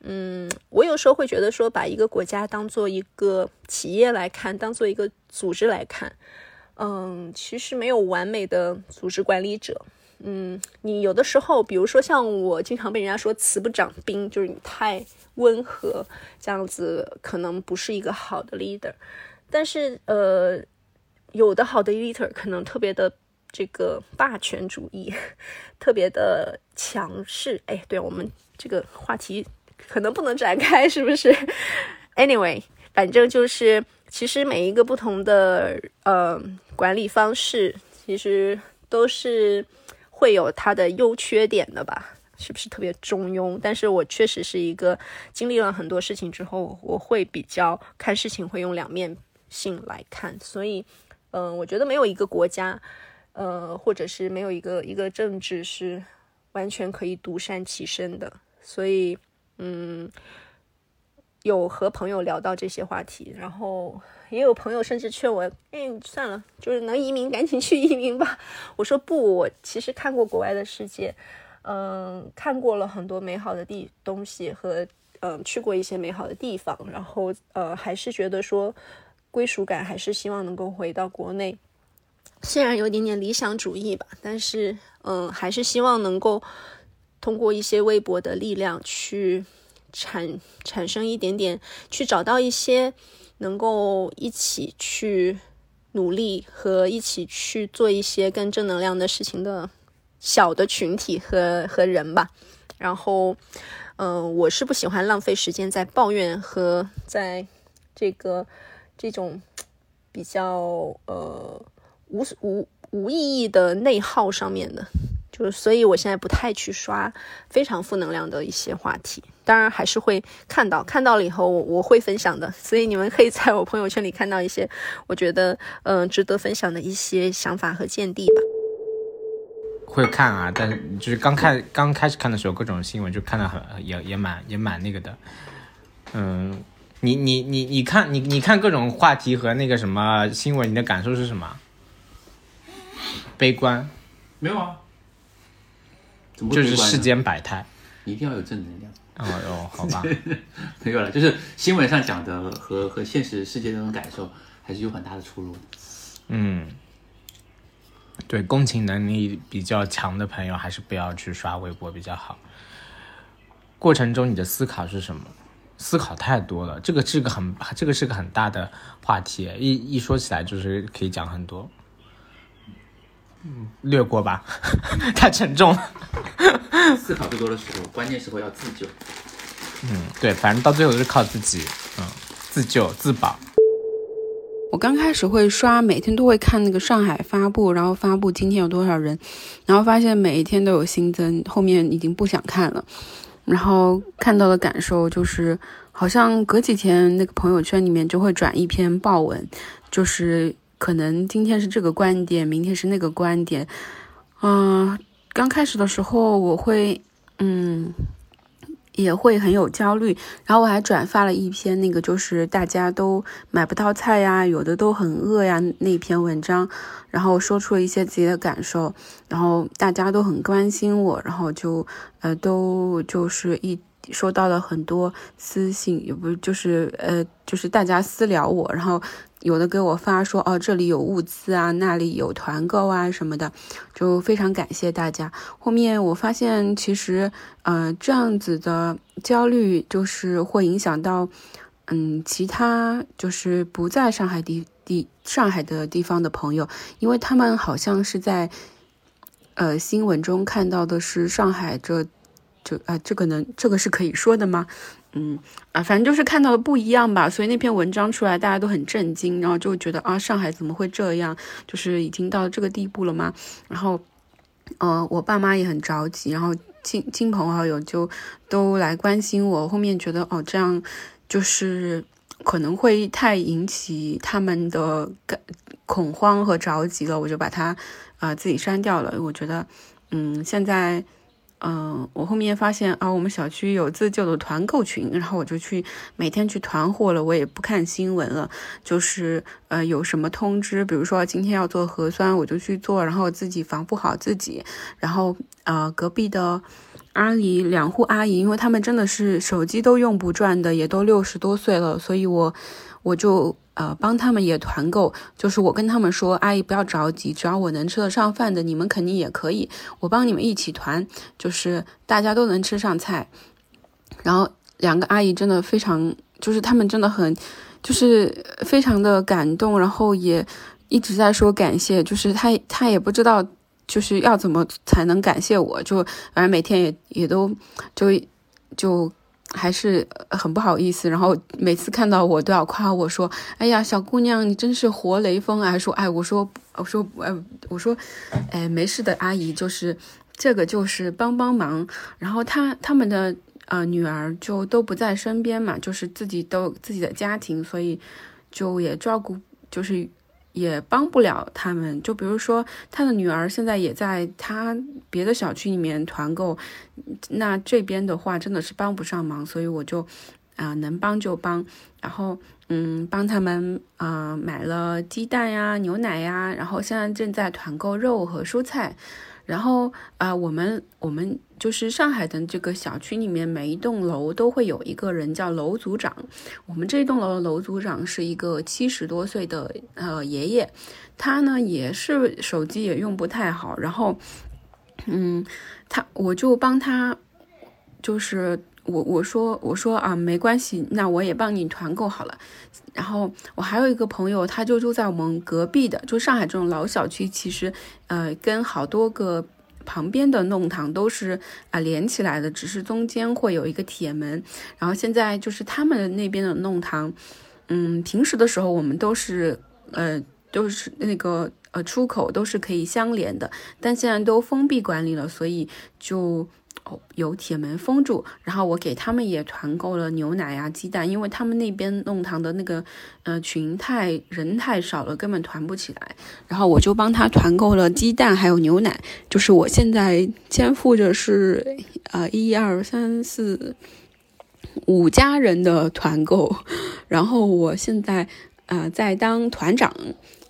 嗯，我有时候会觉得说，把一个国家当做一个企业来看，当做一个组织来看，嗯，其实没有完美的组织管理者。嗯，你有的时候，比如说像我经常被人家说慈不长兵，就是你太温和，这样子可能不是一个好的 leader。但是呃，有的好的 leader 可能特别的这个霸权主义，特别的强势。哎，对我们这个话题可能不能展开，是不是？Anyway，反正就是其实每一个不同的呃管理方式，其实都是。会有它的优缺点的吧，是不是特别中庸？但是我确实是一个经历了很多事情之后，我会比较看事情会用两面性来看，所以，嗯，我觉得没有一个国家，呃，或者是没有一个一个政治是完全可以独善其身的，所以，嗯。有和朋友聊到这些话题，然后也有朋友甚至劝我：“哎，算了，就是能移民赶紧去移民吧。”我说：“不，我其实看过国外的世界，嗯，看过了很多美好的地东西和嗯去过一些美好的地方，然后呃还是觉得说归属感还是希望能够回到国内，虽然有点点理想主义吧，但是嗯，还是希望能够通过一些微博的力量去产产生一点点，去找到一些能够一起去努力和一起去做一些更正能量的事情的小的群体和和人吧。然后，嗯，我是不喜欢浪费时间在抱怨和在这个这种比较呃。无无无意义的内耗上面的，就是所以我现在不太去刷非常负能量的一些话题，当然还是会看到，看到了以后我我会分享的，所以你们可以在我朋友圈里看到一些我觉得嗯值得分享的一些想法和见地吧。会看啊，但是就是刚开刚开始看的时候，各种新闻就看的很也也蛮也蛮那个的，嗯，你你你你看你你看各种话题和那个什么新闻，你的感受是什么？悲观，没有啊，就是世间百态，一定要有正能量。哦哟，好吧，没有了，就是新闻上讲的和和现实世界那种感受还是有很大的出入。嗯，对，共情能力比较强的朋友还是不要去刷微博比较好。过程中你的思考是什么？思考太多了，这个是个很这个是个很大的话题，一一说起来就是可以讲很多。略过吧，太沉重了。思考最多的时候，关键时候要自救。嗯，对，反正到最后都是靠自己，嗯，自救自保。我刚开始会刷，每天都会看那个上海发布，然后发布今天有多少人，然后发现每一天都有新增，后面已经不想看了。然后看到的感受就是，好像隔几天那个朋友圈里面就会转一篇报文，就是。可能今天是这个观点，明天是那个观点，嗯，刚开始的时候我会，嗯，也会很有焦虑，然后我还转发了一篇那个就是大家都买不到菜呀，有的都很饿呀那篇文章，然后说出了一些自己的感受，然后大家都很关心我，然后就呃都就是一收到了很多私信，也不就是呃就是大家私聊我，然后。有的给我发说哦，这里有物资啊，那里有团购啊什么的，就非常感谢大家。后面我发现其实，呃，这样子的焦虑就是会影响到，嗯，其他就是不在上海地地上海的地方的朋友，因为他们好像是在，呃，新闻中看到的是上海这，就啊，这个能这个是可以说的吗？嗯啊，反正就是看到的不一样吧，所以那篇文章出来，大家都很震惊，然后就觉得啊，上海怎么会这样？就是已经到这个地步了吗？然后，呃，我爸妈也很着急，然后亲亲朋好友就都来关心我。后面觉得哦，这样就是可能会太引起他们的感恐慌和着急了，我就把它啊自己删掉了。我觉得，嗯，现在。嗯，我后面发现啊，我们小区有自救的团购群，然后我就去每天去团货了。我也不看新闻了，就是呃有什么通知，比如说今天要做核酸，我就去做，然后自己防护好自己。然后呃隔壁的阿姨两户阿姨，因为他们真的是手机都用不转的，也都六十多岁了，所以我我就。呃，帮他们也团购，就是我跟他们说，阿姨不要着急，只要我能吃得上饭的，你们肯定也可以，我帮你们一起团，就是大家都能吃上菜。然后两个阿姨真的非常，就是他们真的很，就是非常的感动，然后也一直在说感谢，就是他他也不知道就是要怎么才能感谢我，就反正每天也也都就就。还是很不好意思，然后每次看到我都要夸我说：“哎呀，小姑娘，你真是活雷锋啊！”说：“哎，我说，我说，哎，我说，哎，没事的，阿姨，就是这个，就是帮帮忙。”然后他他们的呃女儿就都不在身边嘛，就是自己都自己的家庭，所以就也照顾，就是。也帮不了他们，就比如说他的女儿现在也在他别的小区里面团购，那这边的话真的是帮不上忙，所以我就啊能帮就帮，然后嗯帮他们啊买了鸡蛋呀、牛奶呀，然后现在正在团购肉和蔬菜，然后啊我们我们就是上海的这个小区里面，每一栋楼都会有一个人叫楼组长。我们这栋楼的楼组长是一个七十多岁的呃爷爷，他呢也是手机也用不太好，然后嗯，他我就帮他，就是我我说我说啊没关系，那我也帮你团购好了。然后我还有一个朋友，他就住在我们隔壁的，就上海这种老小区，其实呃跟好多个。旁边的弄堂都是啊连起来的，只是中间会有一个铁门。然后现在就是他们那边的弄堂，嗯，平时的时候我们都是呃都是那个呃出口都是可以相连的，但现在都封闭管理了，所以就。有铁门封住，然后我给他们也团购了牛奶啊、鸡蛋，因为他们那边弄堂的那个呃群太人太少了，根本团不起来。然后我就帮他团购了鸡蛋还有牛奶，就是我现在肩负着是呃一二三四五家人的团购，然后我现在呃在当团长。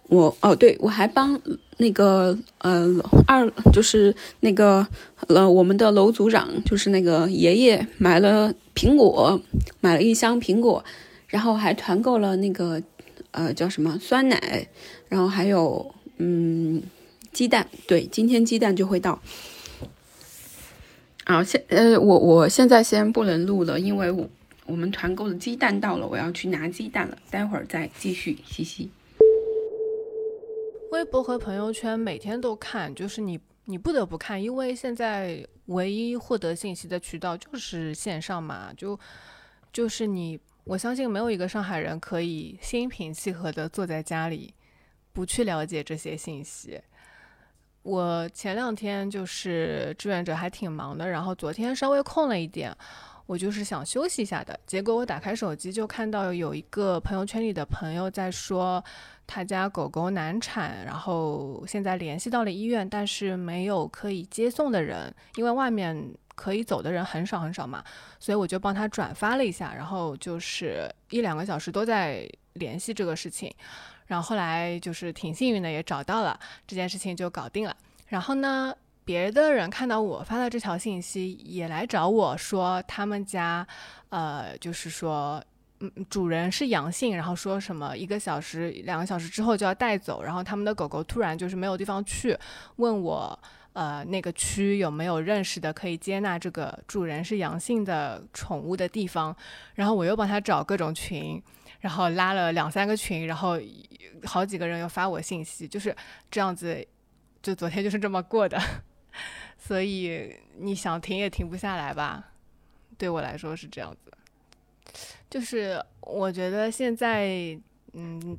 我哦，对，我还帮那个呃二，就是那个呃我们的楼组长，就是那个爷爷买了苹果，买了一箱苹果，然后还团购了那个呃叫什么酸奶，然后还有嗯鸡蛋，对，今天鸡蛋就会到。啊，现呃我我现在先不能录了，因为我我们团购的鸡蛋到了，我要去拿鸡蛋了，待会儿再继续，嘻嘻。微博和朋友圈每天都看，就是你你不得不看，因为现在唯一获得信息的渠道就是线上嘛，就就是你，我相信没有一个上海人可以心平气和的坐在家里不去了解这些信息。我前两天就是志愿者还挺忙的，然后昨天稍微空了一点。我就是想休息一下的，结果我打开手机就看到有一个朋友圈里的朋友在说，他家狗狗难产，然后现在联系到了医院，但是没有可以接送的人，因为外面可以走的人很少很少嘛，所以我就帮他转发了一下，然后就是一两个小时都在联系这个事情，然后后来就是挺幸运的也找到了，这件事情就搞定了，然后呢？别的人看到我发的这条信息，也来找我说他们家，呃，就是说，嗯，主人是阳性，然后说什么一个小时、两个小时之后就要带走，然后他们的狗狗突然就是没有地方去，问我，呃，那个区有没有认识的可以接纳这个主人是阳性的宠物的地方，然后我又帮他找各种群，然后拉了两三个群，然后好几个人又发我信息，就是这样子，就昨天就是这么过的。所以你想停也停不下来吧？对我来说是这样子，就是我觉得现在，嗯，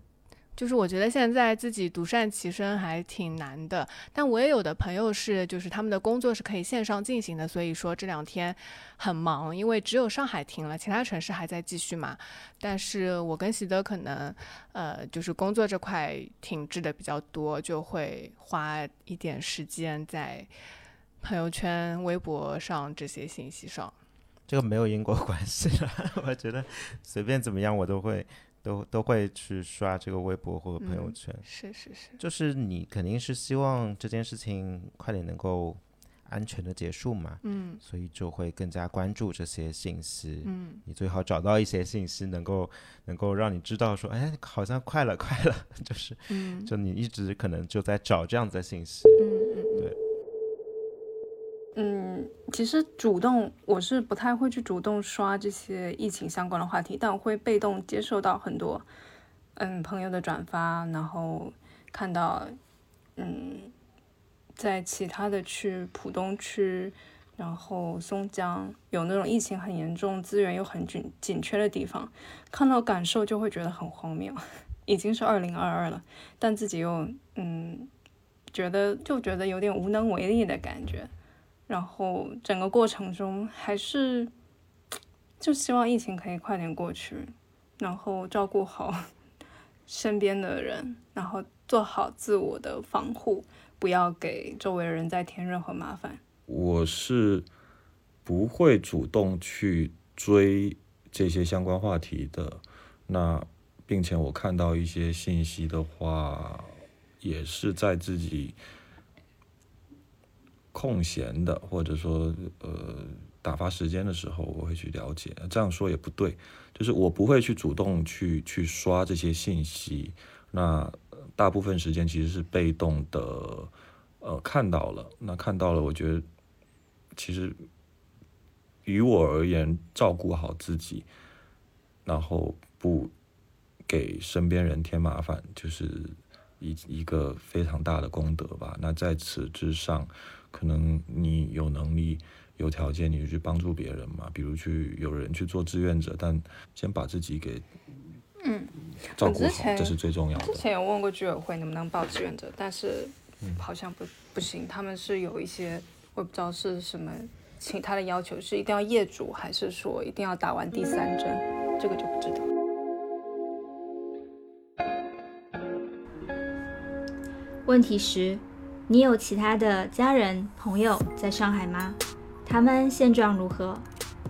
就是我觉得现在自己独善其身还挺难的。但我也有的朋友是，就是他们的工作是可以线上进行的，所以说这两天很忙，因为只有上海停了，其他城市还在继续嘛。但是我跟喜德可能，呃，就是工作这块停滞的比较多，就会花一点时间在。朋友圈、微博上这些信息上，这个没有因果关系了。我觉得随便怎么样，我都会都都会去刷这个微博或者朋友圈。是是是，就是你肯定是希望这件事情快点能够安全的结束嘛。嗯，所以就会更加关注这些信息。嗯，你最好找到一些信息，能够能够让你知道说，哎，好像快了，快了。就是，嗯，就你一直可能就在找这样子的信息。嗯。嗯，其实主动我是不太会去主动刷这些疫情相关的话题，但我会被动接受到很多嗯朋友的转发，然后看到嗯在其他的区，浦东区，然后松江有那种疫情很严重、资源又很紧紧缺的地方，看到感受就会觉得很荒谬。已经是二零二二了，但自己又嗯觉得就觉得有点无能为力的感觉。然后整个过程中还是就希望疫情可以快点过去，然后照顾好 身边的人，然后做好自我的防护，不要给周围人再添任何麻烦。我是不会主动去追这些相关话题的，那并且我看到一些信息的话，也是在自己。空闲的，或者说呃打发时间的时候，我会去了解。这样说也不对，就是我不会去主动去去刷这些信息。那大部分时间其实是被动的，呃，看到了，那看到了，我觉得其实于我而言，照顾好自己，然后不给身边人添麻烦，就是一一个非常大的功德吧。那在此之上，可能你有能力、有条件，你就去帮助别人嘛。比如去有人去做志愿者，但先把自己给嗯照顾好，这是最重要的之。前有问过居委会能不能报志愿者，但是好像不不行，他们是有一些我也不知道是什么，其他的要求是一定要业主，还是说一定要打完第三针，这个就不知道。问题十：你有其他的家人朋友在上海吗？他们现状如何？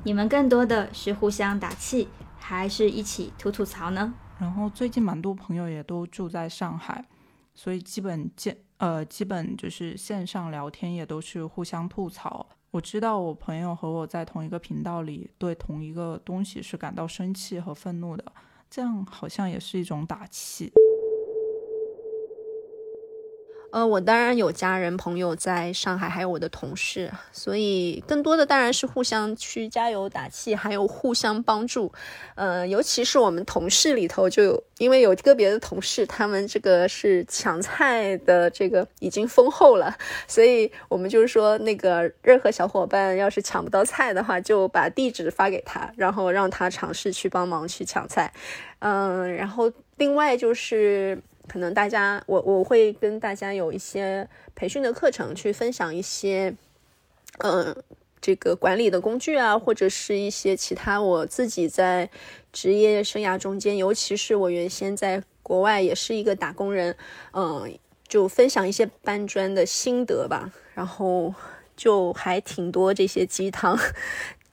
你们更多的是互相打气，还是一起吐吐槽呢？然后最近蛮多朋友也都住在上海，所以基本见呃基本就是线上聊天也都是互相吐槽。我知道我朋友和我在同一个频道里，对同一个东西是感到生气和愤怒的，这样好像也是一种打气。呃，我当然有家人朋友在上海，还有我的同事，所以更多的当然是互相去加油打气，还有互相帮助。呃，尤其是我们同事里头就有，因为有个别的同事，他们这个是抢菜的，这个已经丰厚了，所以我们就是说，那个任何小伙伴要是抢不到菜的话，就把地址发给他，然后让他尝试去帮忙去抢菜。嗯，然后另外就是。可能大家，我我会跟大家有一些培训的课程，去分享一些，嗯、这个管理的工具啊，或者是一些其他我自己在职业生涯中间，尤其是我原先在国外也是一个打工人，嗯、就分享一些搬砖的心得吧，然后就还挺多这些鸡汤。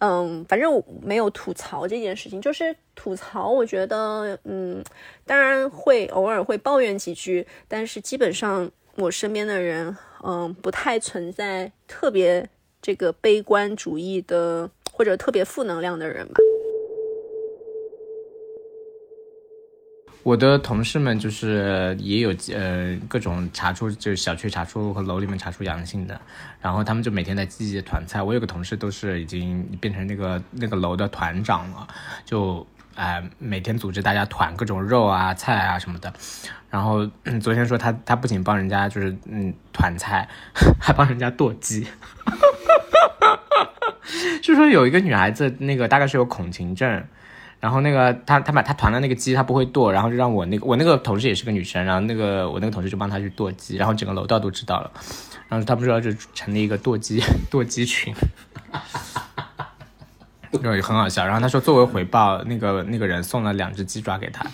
嗯，反正我没有吐槽这件事情，就是吐槽，我觉得，嗯，当然会偶尔会抱怨几句，但是基本上我身边的人，嗯，不太存在特别这个悲观主义的或者特别负能量的人吧。我的同事们就是也有呃各种查出就是小区查出和楼里面查出阳性的，然后他们就每天在积极的团菜。我有个同事都是已经变成那个那个楼的团长了，就呃每天组织大家团各种肉啊菜啊什么的。然后、昨天说他他不仅帮人家就是嗯团菜，还帮人家剁鸡。就说有一个女孩子，那个大概是有恐情症，然后那个他他把他团的那个鸡他不会剁，然后就让我那个我那个同事也是个女生，然后那个我那个同事就帮他去剁鸡，然后整个楼道都知道了，然后他们说就成立一个剁鸡 剁鸡群，对，很好笑。然后他说作为回报，那个那个人送了两只鸡爪给他。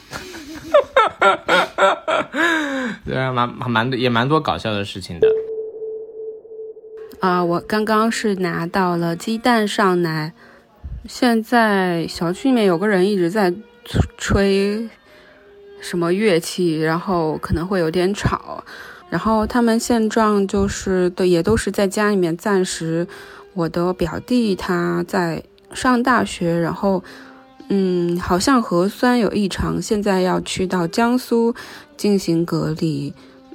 对啊，蛮蛮也蛮多搞笑的事情的。啊、我刚刚是拿到了鸡蛋上奶，现在小区里面有个人一直在吹什么乐器，然后可能会有点吵。然后他们现状就是都也都是在家里面暂时。我的表弟他在上大学，然后嗯，好像核酸有异常，现在要去到江苏进行隔离。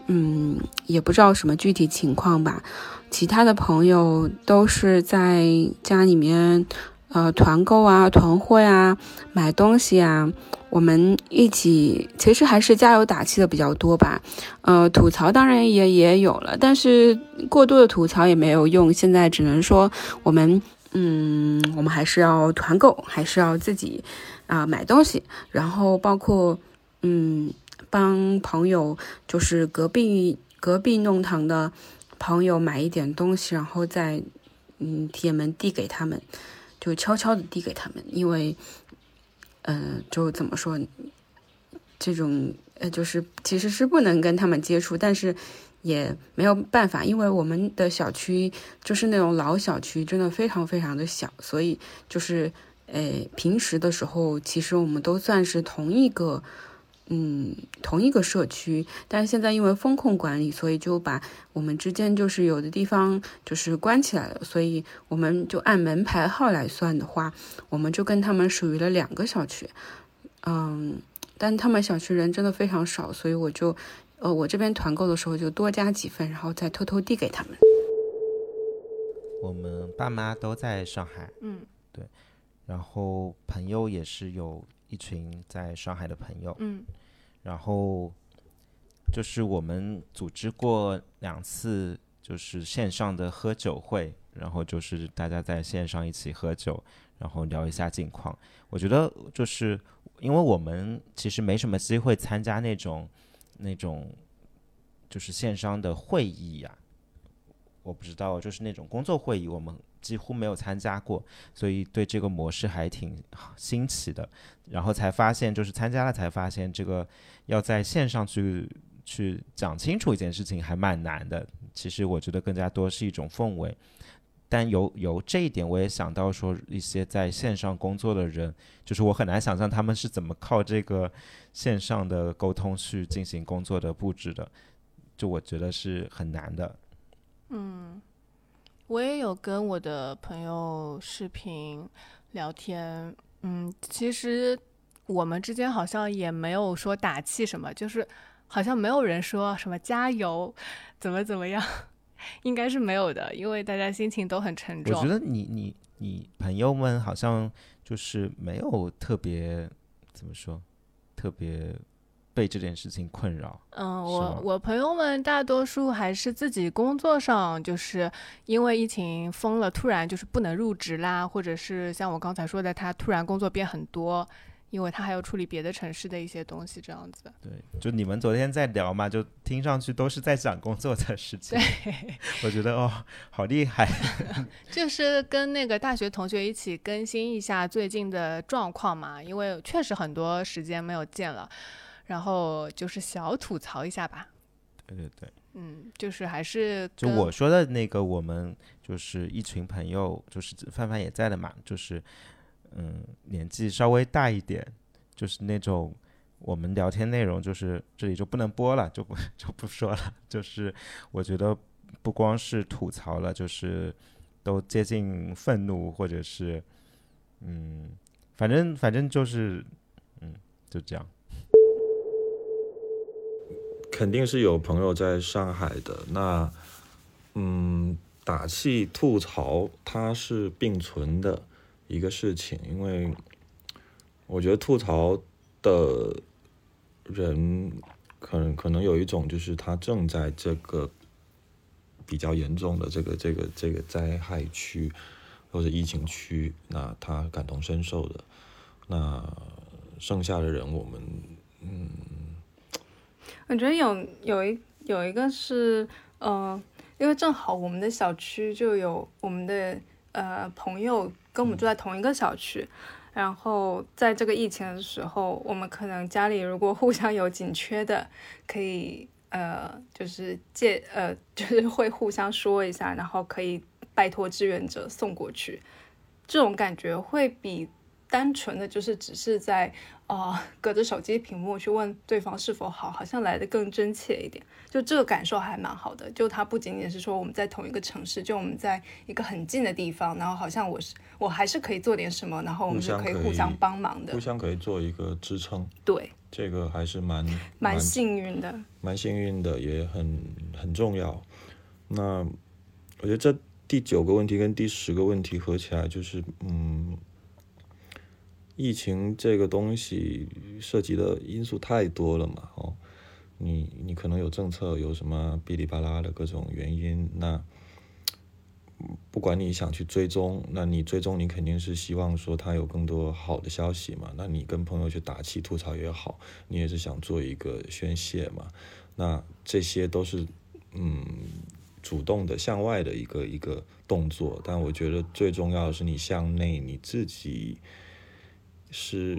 嗯，也不知道什么具体情况吧。其他的朋友都是在家里面，呃，团购啊、团会啊、买东西啊，我们一起，其实还是加油打气的比较多吧。呃，吐槽当然也也有了，但是过多的吐槽也没有用。现在只能说我们，嗯，我们还是要团购，还是要自己啊、买东西，然后包括嗯，帮朋友，就是隔壁隔壁弄堂的。朋友买一点东西，然后再嗯铁门递给他们，就悄悄的递给他们，因为嗯、呃、就怎么说，这种呃就是其实是不能跟他们接触，但是也没有办法，因为我们的小区就是那种老小区，真的非常非常的小，所以就是呃平时的时候，其实我们都算是同一个嗯，同一个社区，但是现在因为风控管理，所以就把我们之间就是有的地方就是关起来了，所以我们就按门牌号来算的话，我们就跟他们属于了两个小区。嗯，但他们小区人真的非常少，所以我就，呃，我这边团购的时候就多加几份，然后再偷偷递给他们。我们爸妈都在上海，嗯，对，然后朋友也是有一群在上海的朋友，嗯，然后就是我们组织过两次就是线上的喝酒会，然后就是大家在线上一起喝酒，然后聊一下近况。我觉得就是因为我们其实没什么机会参加那种那种就是线上的会议呀、我不知道，就是那种工作会议，我们几乎没有参加过，所以对这个模式还挺新奇的。然后才发现，就是参加了才发现，这个要在线上去去讲清楚一件事情还蛮难的。其实我觉得更加多是一种氛围。但由由这一点，我也想到说，一些在线上工作的人，就是我很难想象他们是怎么靠这个线上的沟通去进行工作的布置的，就我觉得是很难的。嗯，我也有跟我的朋友视频聊天，嗯，其实我们之间好像也没有说打气什么，就是好像没有人说什么加油，怎么怎么样，应该是没有的，因为大家心情都很沉重。我觉得你你你朋友们好像就是没有特别怎么说，特别被这件事情困扰。嗯，我我朋友们大多数还是自己工作上，就是因为疫情封了，突然就是不能入职啦，或者是像我刚才说的，他突然工作变很多，因为他还要处理别的城市的一些东西，这样子。对，就你们昨天在聊嘛，就听上去都是在讲工作的事情。对，我觉得哦，好厉害。就是跟那个大学同学一起更新一下最近的状况嘛，因为确实很多时间没有见了，然后就是小吐槽一下吧。对对对，嗯，就是还是就我说的那个，我们就是一群朋友，就是范范也在的嘛，就是嗯，年纪稍微大一点，就是那种我们聊天内容，就是这里就不能播了，就不 就不说了。就是我觉得不光是吐槽了，就是都接近愤怒，或者是嗯，反正反正就是嗯，就这样。肯定是有朋友在上海的。那，嗯，打气吐槽它是并存的一个事情，因为我觉得吐槽的人可能可能有一种就是他正在这个比较严重的这个这个这个灾害区或者疫情区，那他感同身受的。那剩下的人，我们嗯。我觉得有有一有一个是，呃，因为正好我们的小区就有我们的呃朋友跟我们住在同一个小区，然后在这个疫情的时候，我们可能家里如果互相有紧缺的，可以呃就是借呃就是 会互相说一下，然后可以拜托志愿者送过去，这种感觉会比单纯的就是只是在啊、呃隔着手机屏幕去问对方是否好，好像来的更真切一点。就这个感受还蛮好的。就它不仅仅是说我们在同一个城市，就我们在一个很近的地方，然后好像我是我还是可以做点什么，然后我们是可以互相帮忙的互。相可以做一个支撑。对，这个还是蛮蛮幸运的。蛮幸运的，也很很重要。那我觉得这第九个问题跟第十个问题合起来，就是嗯，疫情这个东西涉及的因素太多了嘛，哦，你你可能有政策，有什么哔哩吧啦的各种原因，那不管你想去追踪，那你追踪你肯定是希望说他有更多好的消息嘛，那你跟朋友去打气吐槽也好，你也是想做一个宣泄嘛，那这些都是嗯主动的向外的一个一个动作，但我觉得最重要的是你向内你自己是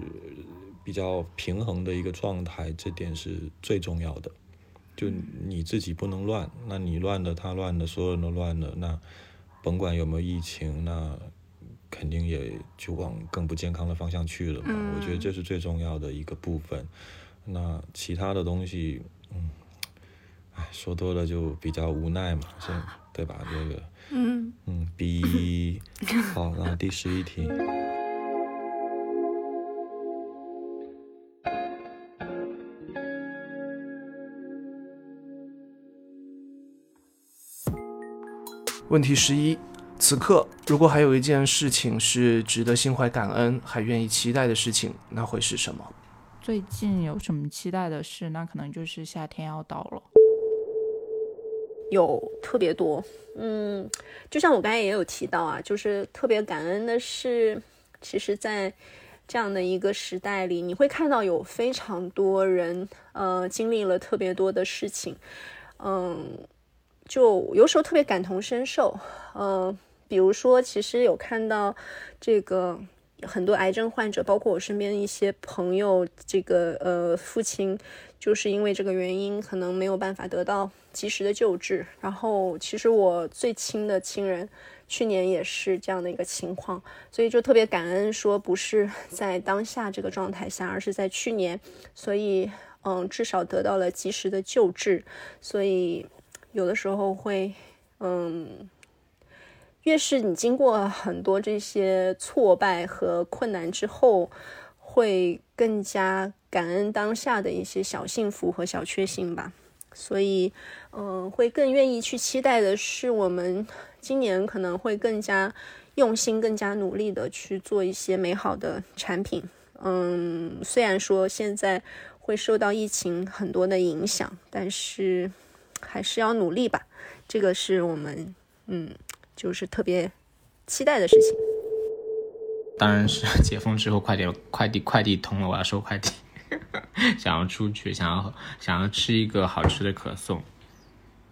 比较平衡的一个状态，这点是最重要的。就你自己不能乱，那你乱了，他乱了，所有人都乱了，那甭管有没有疫情，那肯定也就往更不健康的方向去了嘛。我觉得这是最重要的一个部分。那其他的东西，嗯，哎，说多了就比较无奈嘛，是，对吧？这个，嗯嗯，B，好，然后第十一题。问题十一：此刻如果还有一件事情是值得心怀感恩、还愿意期待的事情，那会是什么？最近有什么期待的事？那可能就是夏天要到了。有特别多，嗯，就像我刚才也有提到啊，就是特别感恩的是，其实，在这样的一个时代里，你会看到有非常多人，呃，经历了特别多的事情，嗯，就有时候特别感同身受，嗯，比如说，其实有看到这个很多癌症患者，包括我身边一些朋友，这个呃父亲就是因为这个原因，可能没有办法得到及时的救治。然后，其实我最亲的亲人去年也是这样的一个情况，所以就特别感恩，说不是 在当下这个状态下，而是在去年，所以嗯，至少得到了及时的救治。所以有的时候会嗯。越是你经过很多这些挫败和困难之后，会更加感恩当下的一些小幸福和小确幸吧。所以，嗯，会更愿意去期待的是，我们今年可能会更加用心、更加努力的去做一些美好的产品。嗯，虽然说现在会受到疫情很多的影响，但是还是要努力吧。这个是我们，嗯。就是特别期待的事情，当然是 解封之后，快点快递快递通了，我要收快递。想要出去，想要想要吃一个好吃的可颂。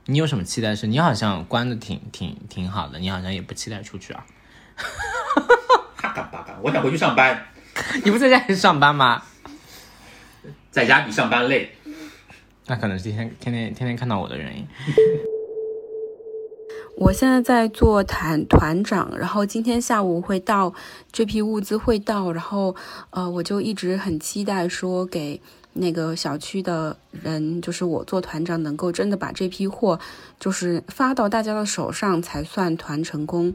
你有什么期待？是你好像关的挺挺挺好的，你好像也不期待出去啊。哈嘎巴嘎，我想回去上班。你不在家里上班吗？在家比上班累。那可能是天天天天天天看到我的原因。我现在在做团团长，然后今天下午会到这批物资会到，然后呃，我就一直很期待说给那个小区的人，就是我做团长能够真的把这批货就是发到大家的手上才算团成功。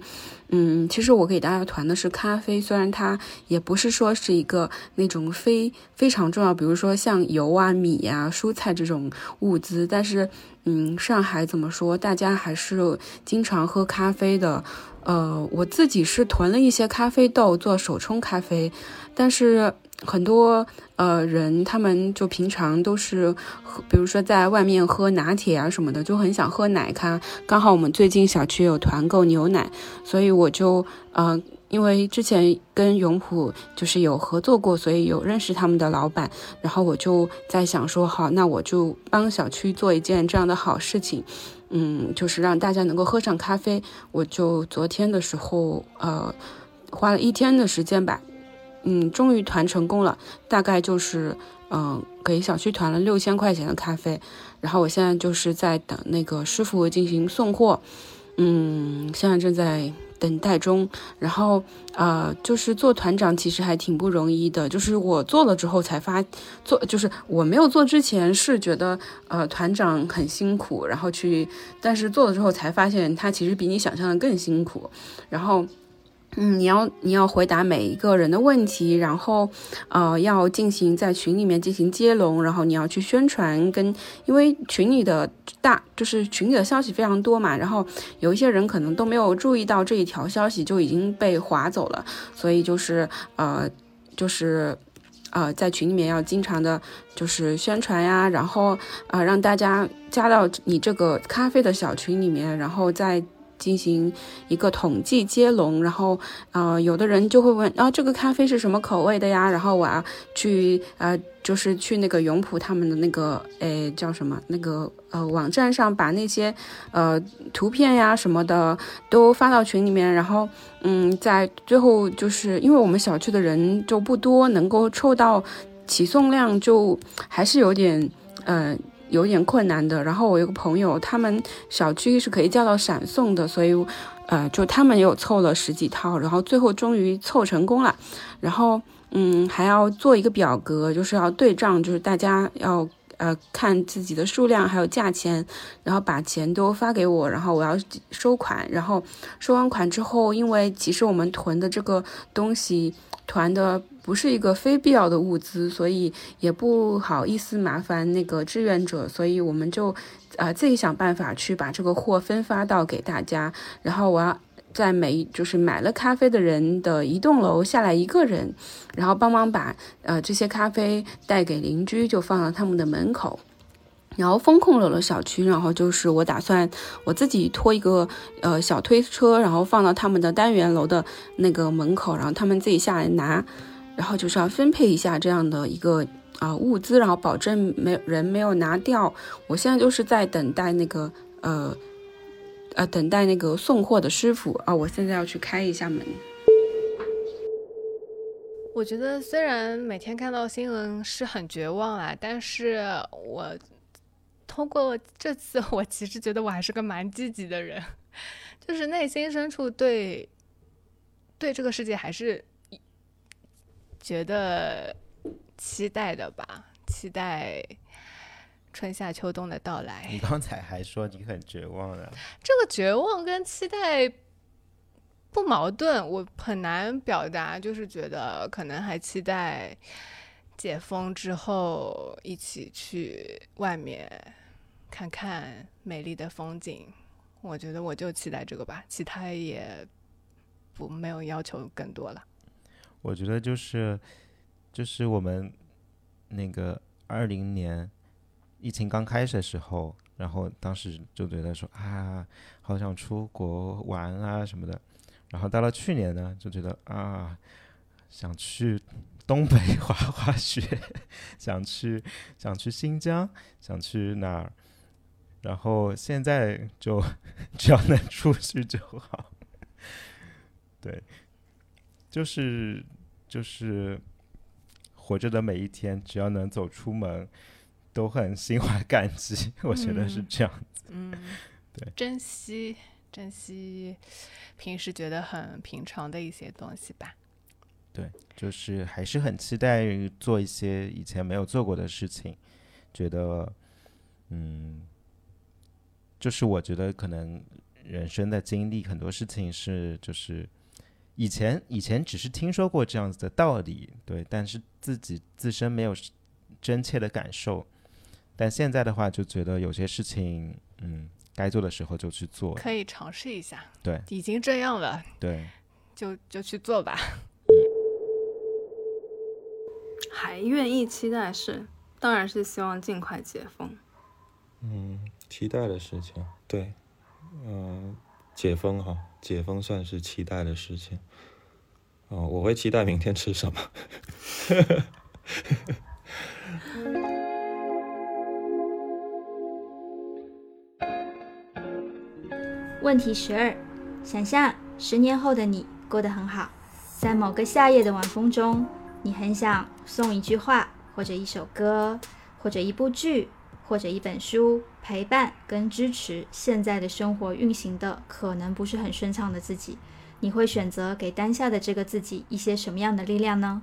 嗯，其实我给大家团的是咖啡，虽然它也不是说是一个那种非非常重要，比如说像油啊、米呀、蔬菜这种物资，但是。嗯，上海怎么说？大家还是经常喝咖啡的。呃，我自己是囤了一些咖啡豆做手冲咖啡，但是很多呃人他们就平常都是，比如说在外面喝拿铁啊什么的，就很想喝奶咖。刚好我们最近小区有团购牛奶，所以我就呃。因为之前跟永普就是有合作过，所以有认识他们的老板。然后我就在想说，好，那我就帮小区做一件这样的好事情，嗯，就是让大家能够喝上咖啡。我就昨天的时候，呃，花了一天的时间吧，嗯，终于团成功了。大概就是，嗯，给小区团了六千块钱的咖啡。然后我现在就是在等那个师傅进行送货，嗯，现在正在。等待中，然后呃，就是做团长其实还挺不容易的。就是我做了之后才发，做就是我没有做之前是觉得呃团长很辛苦，然后去，但是做了之后才发现他其实比你想象的更辛苦，然后。嗯，你要你要回答每一个人的问题，然后，呃，要进行在群里面进行接龙，然后你要去宣传，跟因为群里的大就是群里的消息非常多嘛，然后有一些人可能都没有注意到这一条消息就已经被划走了，所以就是呃就是呃在群里面要经常的就是宣传呀，然后啊让大家加到你这个咖啡的小群里面，然后再。进行一个统计接龙，然后，呃，有的人就会问，啊，这个咖啡是什么口味的呀？然后我要去，呃，就是去那个永璞他们的那个，诶，叫什么？那个，呃，网站上把那些，呃，图片呀什么的都发到群里面，然后，嗯，在最后就是因为我们小区的人就不多，能够凑到起送量就还是有点，嗯。有点困难的。然后我有个朋友，他们小区是可以叫到闪送的，所以，呃，就他们有凑了十几套，然后最后终于凑成功了，然后嗯，还要做一个表格，就是要对账，就是大家要呃看自己的数量还有价钱，然后把钱都发给我，然后我要收款，然后收完款之后，因为其实我们囤的这个东西团的不是一个非必要的物资，所以也不好意思麻烦那个志愿者，所以我们就。啊，自己想办法去把这个货分发到给大家，然后我要在每就是买了咖啡的人的一栋楼下来一个人，然后帮忙把呃这些咖啡带给邻居，就放到他们的门口，然后风控了了小区，然后就是我打算我自己拖一个呃小推车，然后放到他们的单元楼的那个门口，然后他们自己下来拿，然后就是要分配一下这样的一个。啊，物资，然后保证没人没有拿掉。我现在就是在等待那个呃呃，等待那个送货的师傅啊。我现在要去开一下门。我觉得虽然每天看到新闻是很绝望啊，但是我通过这次，我其实觉得我还是个蛮积极的人，就是内心深处对对这个世界还是觉得。期待的吧，期待春夏秋冬的到来。你刚才还说你很绝望的，这个绝望跟期待不矛盾，我很难表达，就是觉得可能还期待解封之后一起去外面看看美丽的风景。我觉得我就期待这个吧，其他也不没有要求更多了。我觉得就是。就是我们那个二零年疫情刚开始的时候，然后当时就觉得说啊，好想出国玩啊什么的。然后到了去年呢，就觉得啊，想去东北 滑滑雪，想去想去新疆，想去哪儿。然后现在就 只要能出去就好。对，就是就是。活着的每一天，只要能走出门，都很心怀感激。我觉得是这样子。嗯，对，珍惜珍惜平时觉得很平常的一些东西吧。对，就是还是很期待做一些以前没有做过的事情。觉得，嗯，就是我觉得可能人生的经历很多事情是就是。以前以前只是听说过这样子的道理，对，但是自己自身没有真切的感受。但现在的话，就觉得有些事情，嗯，该做的时候就去做，可以尝试一下。对，已经这样了，对，就就去做吧。还愿意期待是，当然是希望尽快解封。嗯，期待的事情，对，嗯，解封哈。解封算是期待的事情，哦，我会期待明天吃什么。问题十二：想象十年后的你过得很好，在某个夏夜的晚风中，你很想送一句话，或者一首歌，或者一部剧。或者一本书陪伴跟支持现在的生活运行的可能不是很顺畅的自己，你会选择给当下的这个自己一些什么样的力量呢？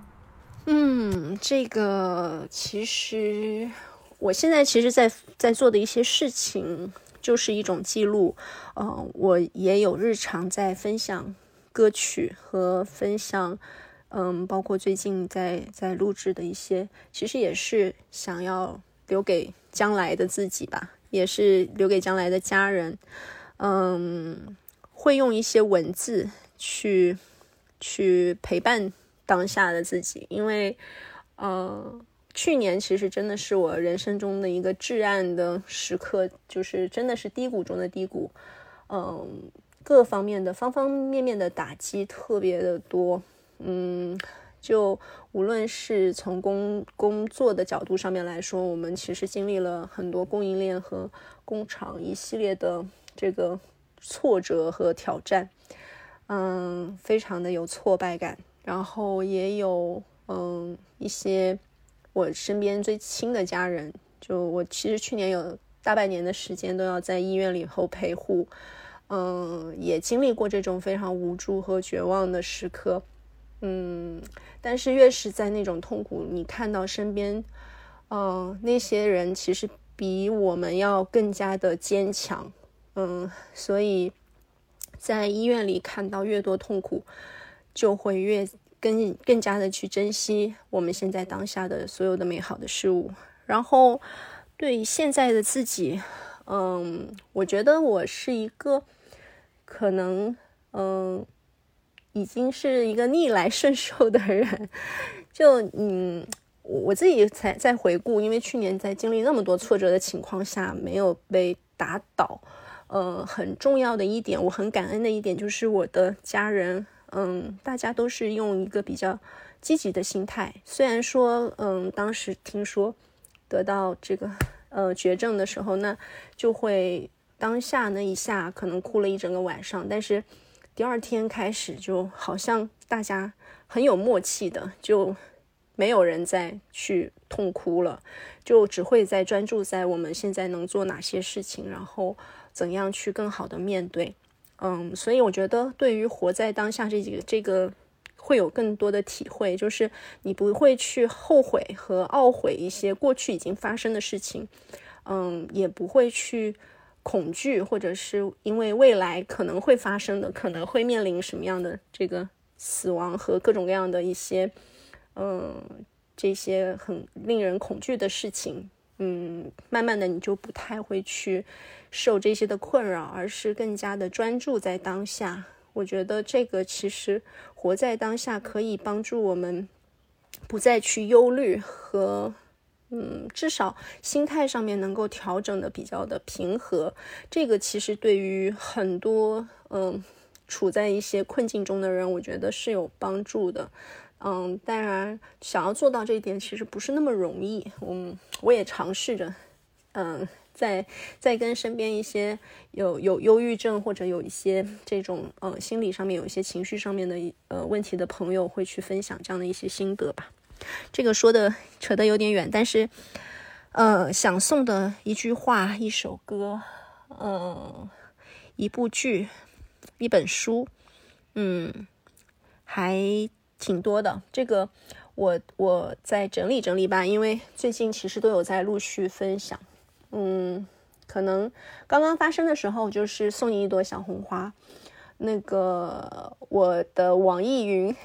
嗯，这个其实我现在其实在在做的一些事情就是一种记录，嗯，我也有日常在分享歌曲和分享，嗯，包括最近在在录制的一些，其实也是想要留给。将来的自己吧，也是留给将来的家人。嗯，会用一些文字去去陪伴当下的自己，因为呃，去年其实真的是我人生中的一个至暗的时刻，就是真的是低谷中的低谷。嗯，各方面的方方面面的打击特别的多。嗯。就无论是从工工作的角度上面来说，我们其实经历了很多供应链和工厂一系列的这个挫折和挑战，嗯，非常的有挫败感。然后也有嗯一些我身边最亲的家人，就我其实去年有大半年的时间都要在医院里头陪护，嗯，也经历过这种非常无助和绝望的时刻，嗯，但是越是在那种痛苦，你看到身边，嗯，那些人其实比我们要更加的坚强，嗯，所以在医院里看到越多痛苦，就会越更更加的去珍惜我们现在当下的所有的美好的事物，然后对现在的自己，嗯，我觉得我是一个。可能，嗯，已经是一个逆来顺受的人。就，嗯，我自己才在回顾，因为去年在经历那么多挫折的情况下，没有被打倒。呃，很重要的一点，我很感恩的一点就是我的家人，嗯，大家都是用一个比较积极的心态。虽然说，嗯，当时听说得到这个呃绝症的时候，那就会。当下那一下可能哭了一整个晚上，但是第二天开始就好像大家很有默契的，就没有人再去痛哭了，就只会在专注在我们现在能做哪些事情，然后怎样去更好的面对。嗯，所以我觉得对于活在当下这几个这个会有更多的体会，就是你不会去后悔和懊悔一些过去已经发生的事情，嗯，也不会去。恐惧，或者是因为未来可能会发生的，可能会面临什么样的这个死亡和各种各样的一些，嗯，这些很令人恐惧的事情，嗯，慢慢的你就不太会去受这些的困扰，而是更加的专注在当下。我觉得这个其实活在当下可以帮助我们不再去忧虑和。嗯，至少心态上面能够调整的比较的平和，这个其实对于很多嗯处在一些困境中的人，我觉得是有帮助的。嗯，当然想要做到这一点，其实不是那么容易。嗯，我也尝试着，嗯，在在跟身边一些有有忧郁症或者有一些这种呃心理上面有一些情绪上面的呃问题的朋友，会去分享这样的一些心得吧。这个说的扯得有点远，但是，呃，想送的一句话、一首歌，嗯，一部剧、一本书，嗯，还挺多的。这个我我再整理整理吧，因为最近其实都有在陆续分享。嗯，可能刚刚发生的时候就是送你一朵小红花。那个我的网易云，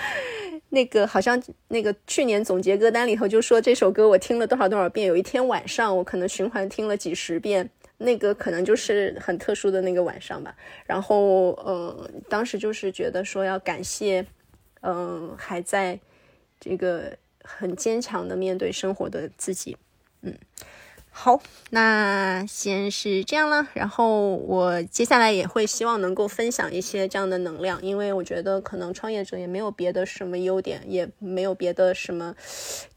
那个好像那个去年总结歌单里头就说这首歌我听了多少多少遍，有一天晚上我可能循环听了几十遍，那个可能就是很特殊的那个晚上吧。然后，嗯，当时就是觉得说要感谢，嗯，还在这个很坚强的面对生活的自己，嗯。好，那先是这样了。然后我接下来也会希望能够分享一些这样的能量，因为我觉得可能创业者也没有别的什么优点，也没有别的什么，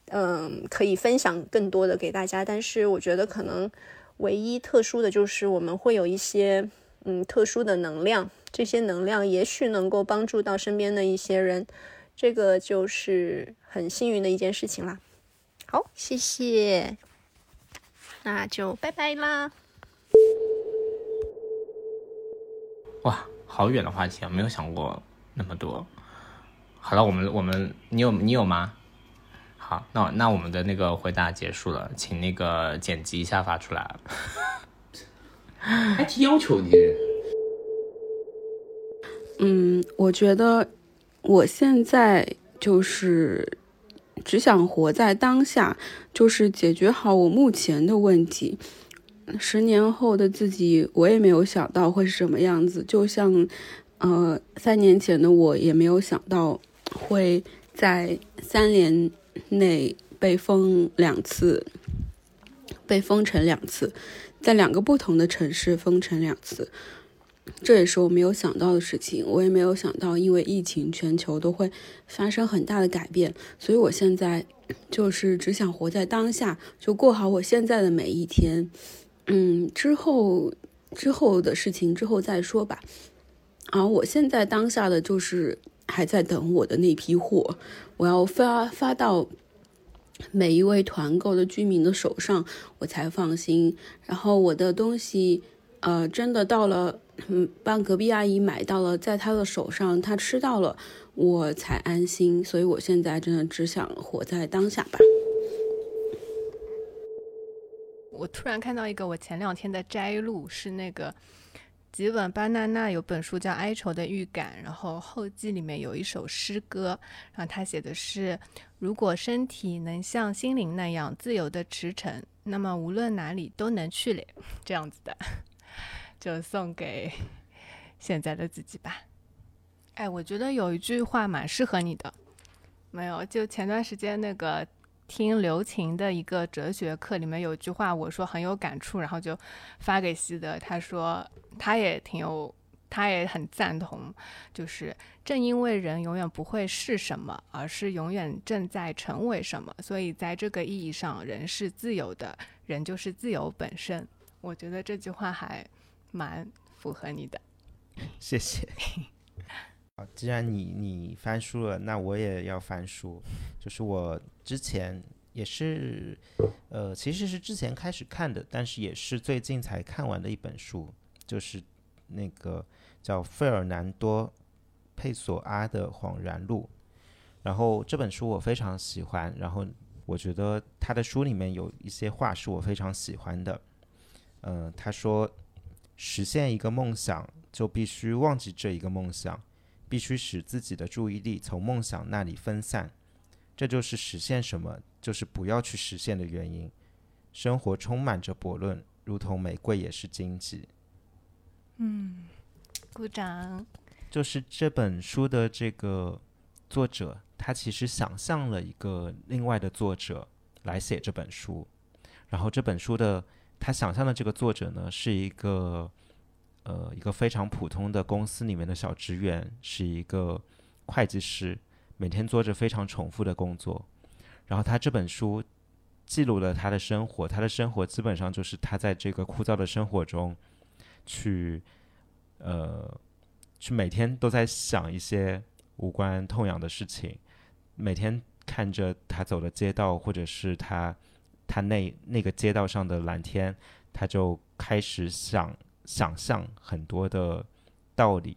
嗯，可以分享更多的给大家。但是我觉得可能唯一特殊的就是我们会有一些嗯特殊的能量，这些能量也许能够帮助到身边的一些人，这个就是很幸运的一件事情啦。好，谢谢。那就拜拜啦！哇，好远的话题啊，没有想过那么多。好了，我们我们你有你有吗？好，那那我们的那个回答结束了，请那个剪辑一下发出来。还提要求你？嗯，我觉得我现在就是。只想活在当下，就是解决好我目前的问题。十年后的自己，我也没有想到会是什么样子。就像，呃，三年前的我也没有想到会在三年内被封两次，被封城两次，在两个不同的城市封城两次。这也是我没有想到的事情，我也没有想到，因为疫情，全球都会发生很大的改变，所以我现在就是只想活在当下，就过好我现在的每一天。嗯，之后之后的事情之后再说吧。而我现在当下的就是还在等我的那批货，我要发发到每一位团购的居民的手上，我才放心。然后我的东西，呃，真的到了。嗯，帮隔壁阿姨买到了，在她的手上，她吃到了，我才安心。所以我现在真的只想活在当下吧。我突然看到一个我前两天的摘录，是那个吉本巴娜娜有本书叫《哀愁的预感》，然后后记里面有一首诗歌，然后他写的是：如果身体能像心灵那样自由的驰骋，那么无论哪里都能去嘞。这样子的，就送给 现在的自己吧。哎，我觉得有一句话蛮适合你的，没有？就前段时间那个。听刘琴的一个哲学课，里面有一句话，我说很有感触，然后就发给西德，他说他也挺有，他也很赞同，就是正因为人永远不会是什么，而是永远正在成为什么，所以在这个意义上，人是自由的，人就是自由本身。我觉得这句话还蛮符合你的，谢谢。好，既然你你翻书了，那我也要翻书。就是我之前也是，呃，其实是之前开始看的，但是也是最近才看完的一本书，就是那个叫费尔南多·佩索阿的《恍然录》。然后这本书我非常喜欢，然后我觉得他的书里面有一些话是我非常喜欢的。嗯，他说，实现一个梦想就必须忘记这一个梦想。必须使自己的注意力从梦想那里分散，这就是实现什么，就是不要去实现的原因。生活充满着悖论，如同玫瑰也是荆棘。嗯，鼓掌。就是这本书的这个作者，他其实想象了一个另外的作者来写这本书，然后这本书的他想象的这个作者呢，是一个。呃，一个非常普通的公司里面的小职员，是一个会计师，每天做着非常重复的工作。然后他这本书记录了他的生活，他的生活基本上就是他在这个枯燥的生活中，去呃，去每天都在想一些无关痛痒的事情。每天看着他走的街道，或者是他他那那个街道上的蓝天，他就开始想。想象很多的道理，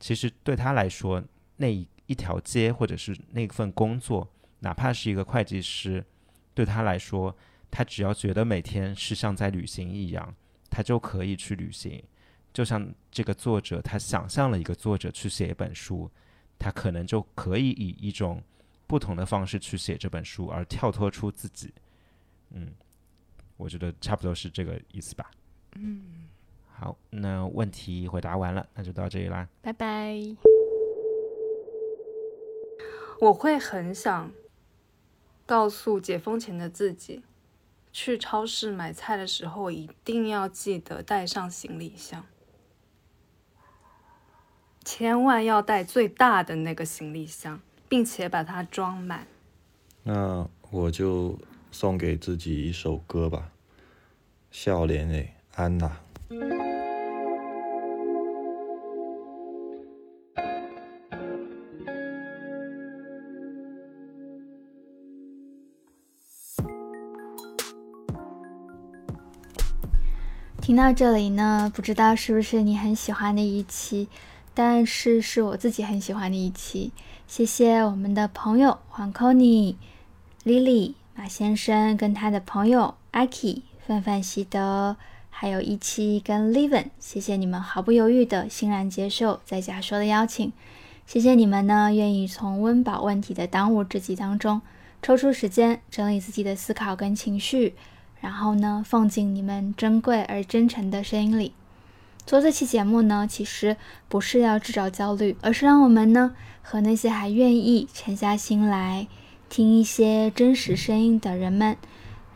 其实对他来说，那一条街或者是那份工作，哪怕是一个会计师，对他来说，他只要觉得每天是像在旅行一样，他就可以去旅行。就像这个作者，他想象了一个作者去写一本书，他可能就可以以一种不同的方式去写这本书，而跳脱出自己。嗯，我觉得差不多是这个意思吧。嗯。好，那问题回答完了，那就到这里啦，拜拜。我会很想告诉解封前的自己，去超市买菜的时候一定要记得带上行李箱，千万要带最大的那个行李箱，并且把它装满。那我就送给自己一首歌吧，《笑脸诶，安娜》。听到这里呢，不知道是不是你很喜欢的一期，但是是我自己很喜欢的一期。谢谢我们的朋友黄 c o n y Lily、马先生跟他的朋友 Aki、范范喜德，还有一期跟 Levin，谢谢你们毫不犹豫的欣然接受在家说的邀请。谢谢你们呢，愿意从温饱问题的当务之急当中抽出时间整理自己的思考跟情绪。然后呢，放进你们珍贵而真诚的声音里。做这期节目呢，其实不是要制造焦虑，而是让我们呢和那些还愿意沉下心来听一些真实声音的人们，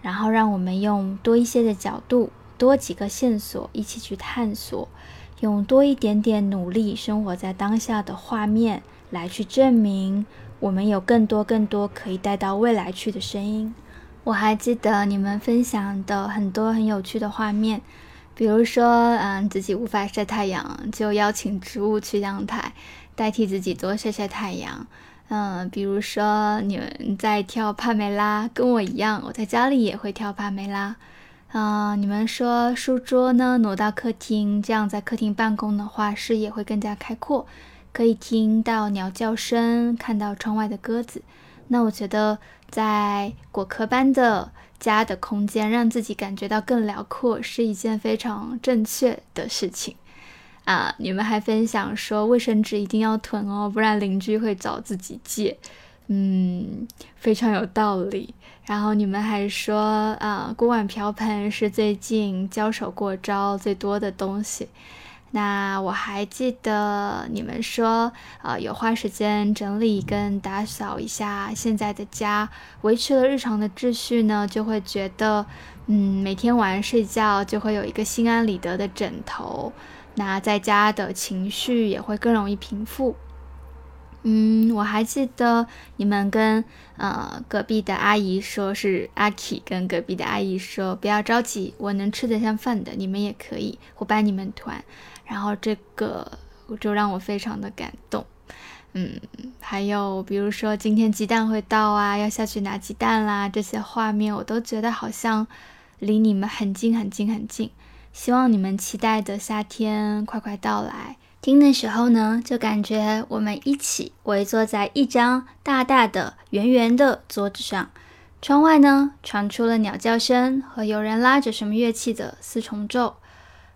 然后让我们用多一些的角度、多几个线索一起去探索，用多一点点努力生活在当下的画面来去证明我们有更多更多可以带到未来去的声音。我还记得你们分享的很多很有趣的画面，比如说，嗯，自己无法晒太阳，就邀请植物去阳台代替自己多晒晒太阳。嗯，比如说你们在跳帕梅拉，跟我一样，我在家里也会跳帕梅拉。嗯，你们说书桌呢挪到客厅，这样在客厅办公的话，视野会更加开阔，可以听到鸟叫声，看到窗外的鸽子。那我觉得在果壳般的家的空间，让自己感觉到更辽阔，是一件非常正确的事情。啊，你们还分享说卫生纸一定要囤哦，不然邻居会找自己借。嗯，非常有道理。然后你们还说，啊，锅碗瓢盆是最近交手过招最多的东西。那我还记得你们说，啊，有花时间整理跟打扫一下现在的家，维持了日常的秩序呢，就会觉得，嗯，每天晚上睡觉就会有一个心安理得的枕头。那在家的情绪也会更容易平复。嗯，我还记得你们跟呃隔壁的阿姨说，是阿 K 跟隔壁的阿姨说，不要着急，我能吃得下饭的，你们也可以，我帮你们团。然后这个就让我非常的感动。嗯，还有比如说今天鸡蛋会到啊，要下去拿鸡蛋啦，这些画面我都觉得好像离你们很近很近很近。希望你们期待的夏天快快到来。听的时候呢，就感觉我们一起围坐在一张大大的、圆圆的桌子上，窗外呢传出了鸟叫声和有人拉着什么乐器的四重奏。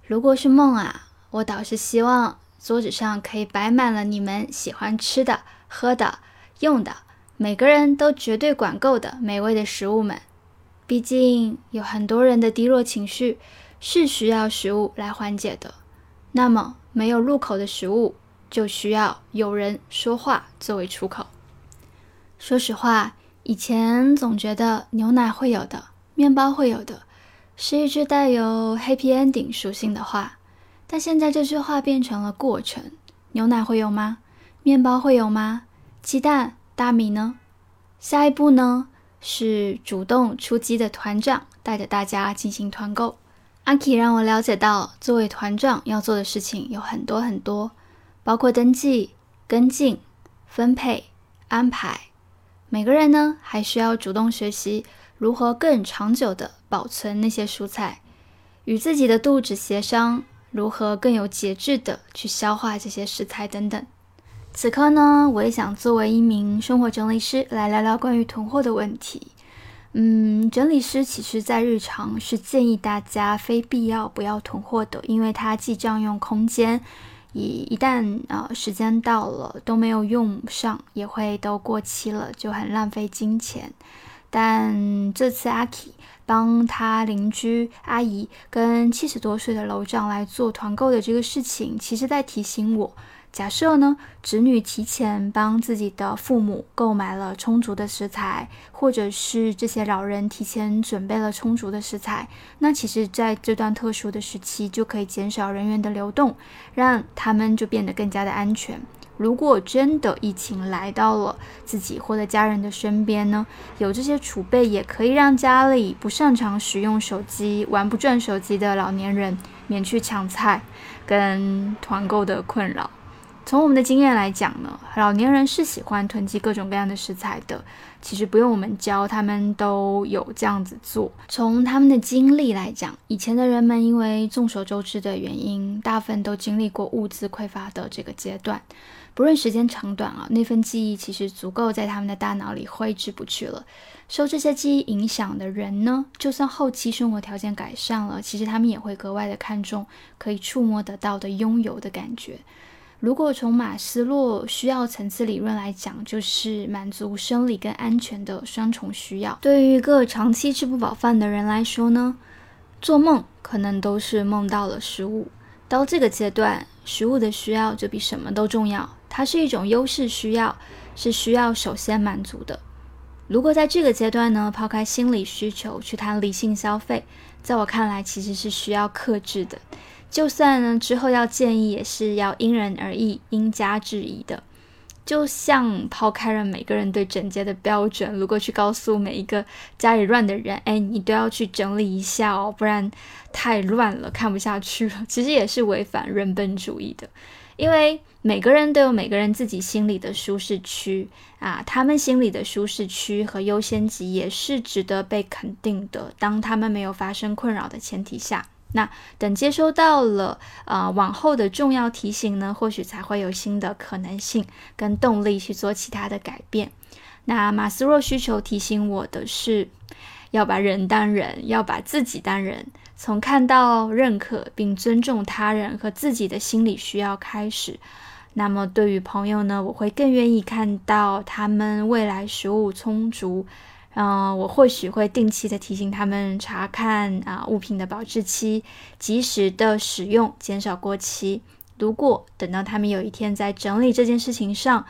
如果是梦啊，我倒是希望桌子上可以摆满了你们喜欢吃的、喝的、用的，每个人都绝对管够的美味的食物们。毕竟有很多人的低落情绪是需要食物来缓解的。那么。没有入口的食物，就需要有人说话作为出口。说实话，以前总觉得牛奶会有的，面包会有的，是一句带有 happy ending 属性的话。但现在这句话变成了过程：牛奶会有吗？面包会有吗？鸡蛋、大米呢？下一步呢？是主动出击的团长带着大家进行团购。阿 K 让我了解到，作为团长要做的事情有很多很多，包括登记、跟进、分配、安排。每个人呢，还需要主动学习如何更长久的保存那些蔬菜，与自己的肚子协商如何更有节制的去消化这些食材等等。此刻呢，我也想作为一名生活整理师来聊聊关于囤货的问题。嗯，整理师其实在日常是建议大家非必要不要囤货的，因为它既占用空间，一一旦呃时间到了都没有用上，也会都过期了，就很浪费金钱。但这次阿 K 帮他邻居阿姨跟七十多岁的楼长来做团购的这个事情，其实在提醒我。假设呢，子女提前帮自己的父母购买了充足的食材，或者是这些老人提前准备了充足的食材，那其实在这段特殊的时期就可以减少人员的流动，让他们就变得更加的安全。如果真的疫情来到了自己或者家人的身边呢，有这些储备也可以让家里不擅长使用手机、玩不转手机的老年人免去抢菜跟团购的困扰。从我们的经验来讲呢，老年人是喜欢囤积各种各样的食材的。其实不用我们教，他们都有这样子做。从他们的经历来讲，以前的人们因为众所周知的原因，大部分都经历过物资匮乏的这个阶段。不论时间长短啊，那份记忆其实足够在他们的大脑里挥之不去了。受这些记忆影响的人呢，就算后期生活条件改善了，其实他们也会格外的看重可以触摸得到的拥有的感觉。如果从马斯洛需要层次理论来讲，就是满足生理跟安全的双重需要。对于一个长期吃不饱饭的人来说呢，做梦可能都是梦到了食物。到这个阶段，食物的需要就比什么都重要。它是一种优势需要，是需要首先满足的。如果在这个阶段呢，抛开心理需求去谈理性消费，在我看来其实是需要克制的。就算呢，之后要建议，也是要因人而异、因家制宜的。就像抛开了每个人对整洁的标准，如果去告诉每一个家里乱的人，哎，你都要去整理一下哦，不然太乱了，看不下去了。其实也是违反人本主义的。因为每个人都有每个人自己心里的舒适区啊，他们心里的舒适区和优先级也是值得被肯定的。当他们没有发生困扰的前提下，那等接收到了呃往后的重要提醒呢，或许才会有新的可能性跟动力去做其他的改变。那马斯洛需求提醒我的是，要把人当人，要把自己当人。从看到、认可并尊重他人和自己的心理需要开始，那么对于朋友呢，我会更愿意看到他们未来食物充足。嗯，我或许会定期的提醒他们查看啊物品的保质期，及时的使用，减少过期。如果等到他们有一天在整理这件事情上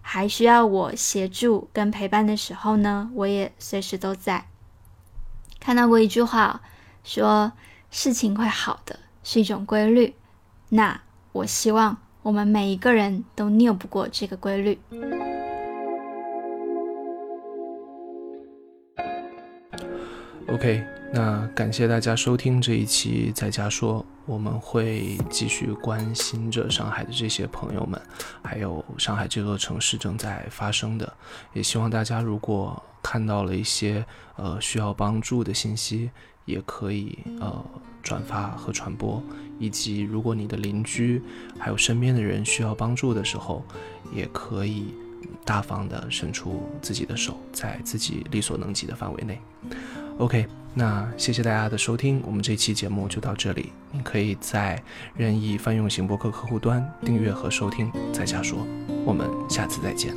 还需要我协助跟陪伴的时候呢，我也随时都在。看到过一句话。说事情会好的是一种规律，那我希望我们每一个人都拗不过这个规律。OK，那感谢大家收听这一期在家说，我们会继续关心着上海的这些朋友们，还有上海这座城市正在发生的，也希望大家如果看到了一些呃需要帮助的信息。也可以呃转发和传播，以及如果你的邻居还有身边的人需要帮助的时候，也可以大方的伸出自己的手，在自己力所能及的范围内。OK，那谢谢大家的收听，我们这期节目就到这里。你可以在任意泛用型博客客户端订阅和收听。在下说，我们下次再见。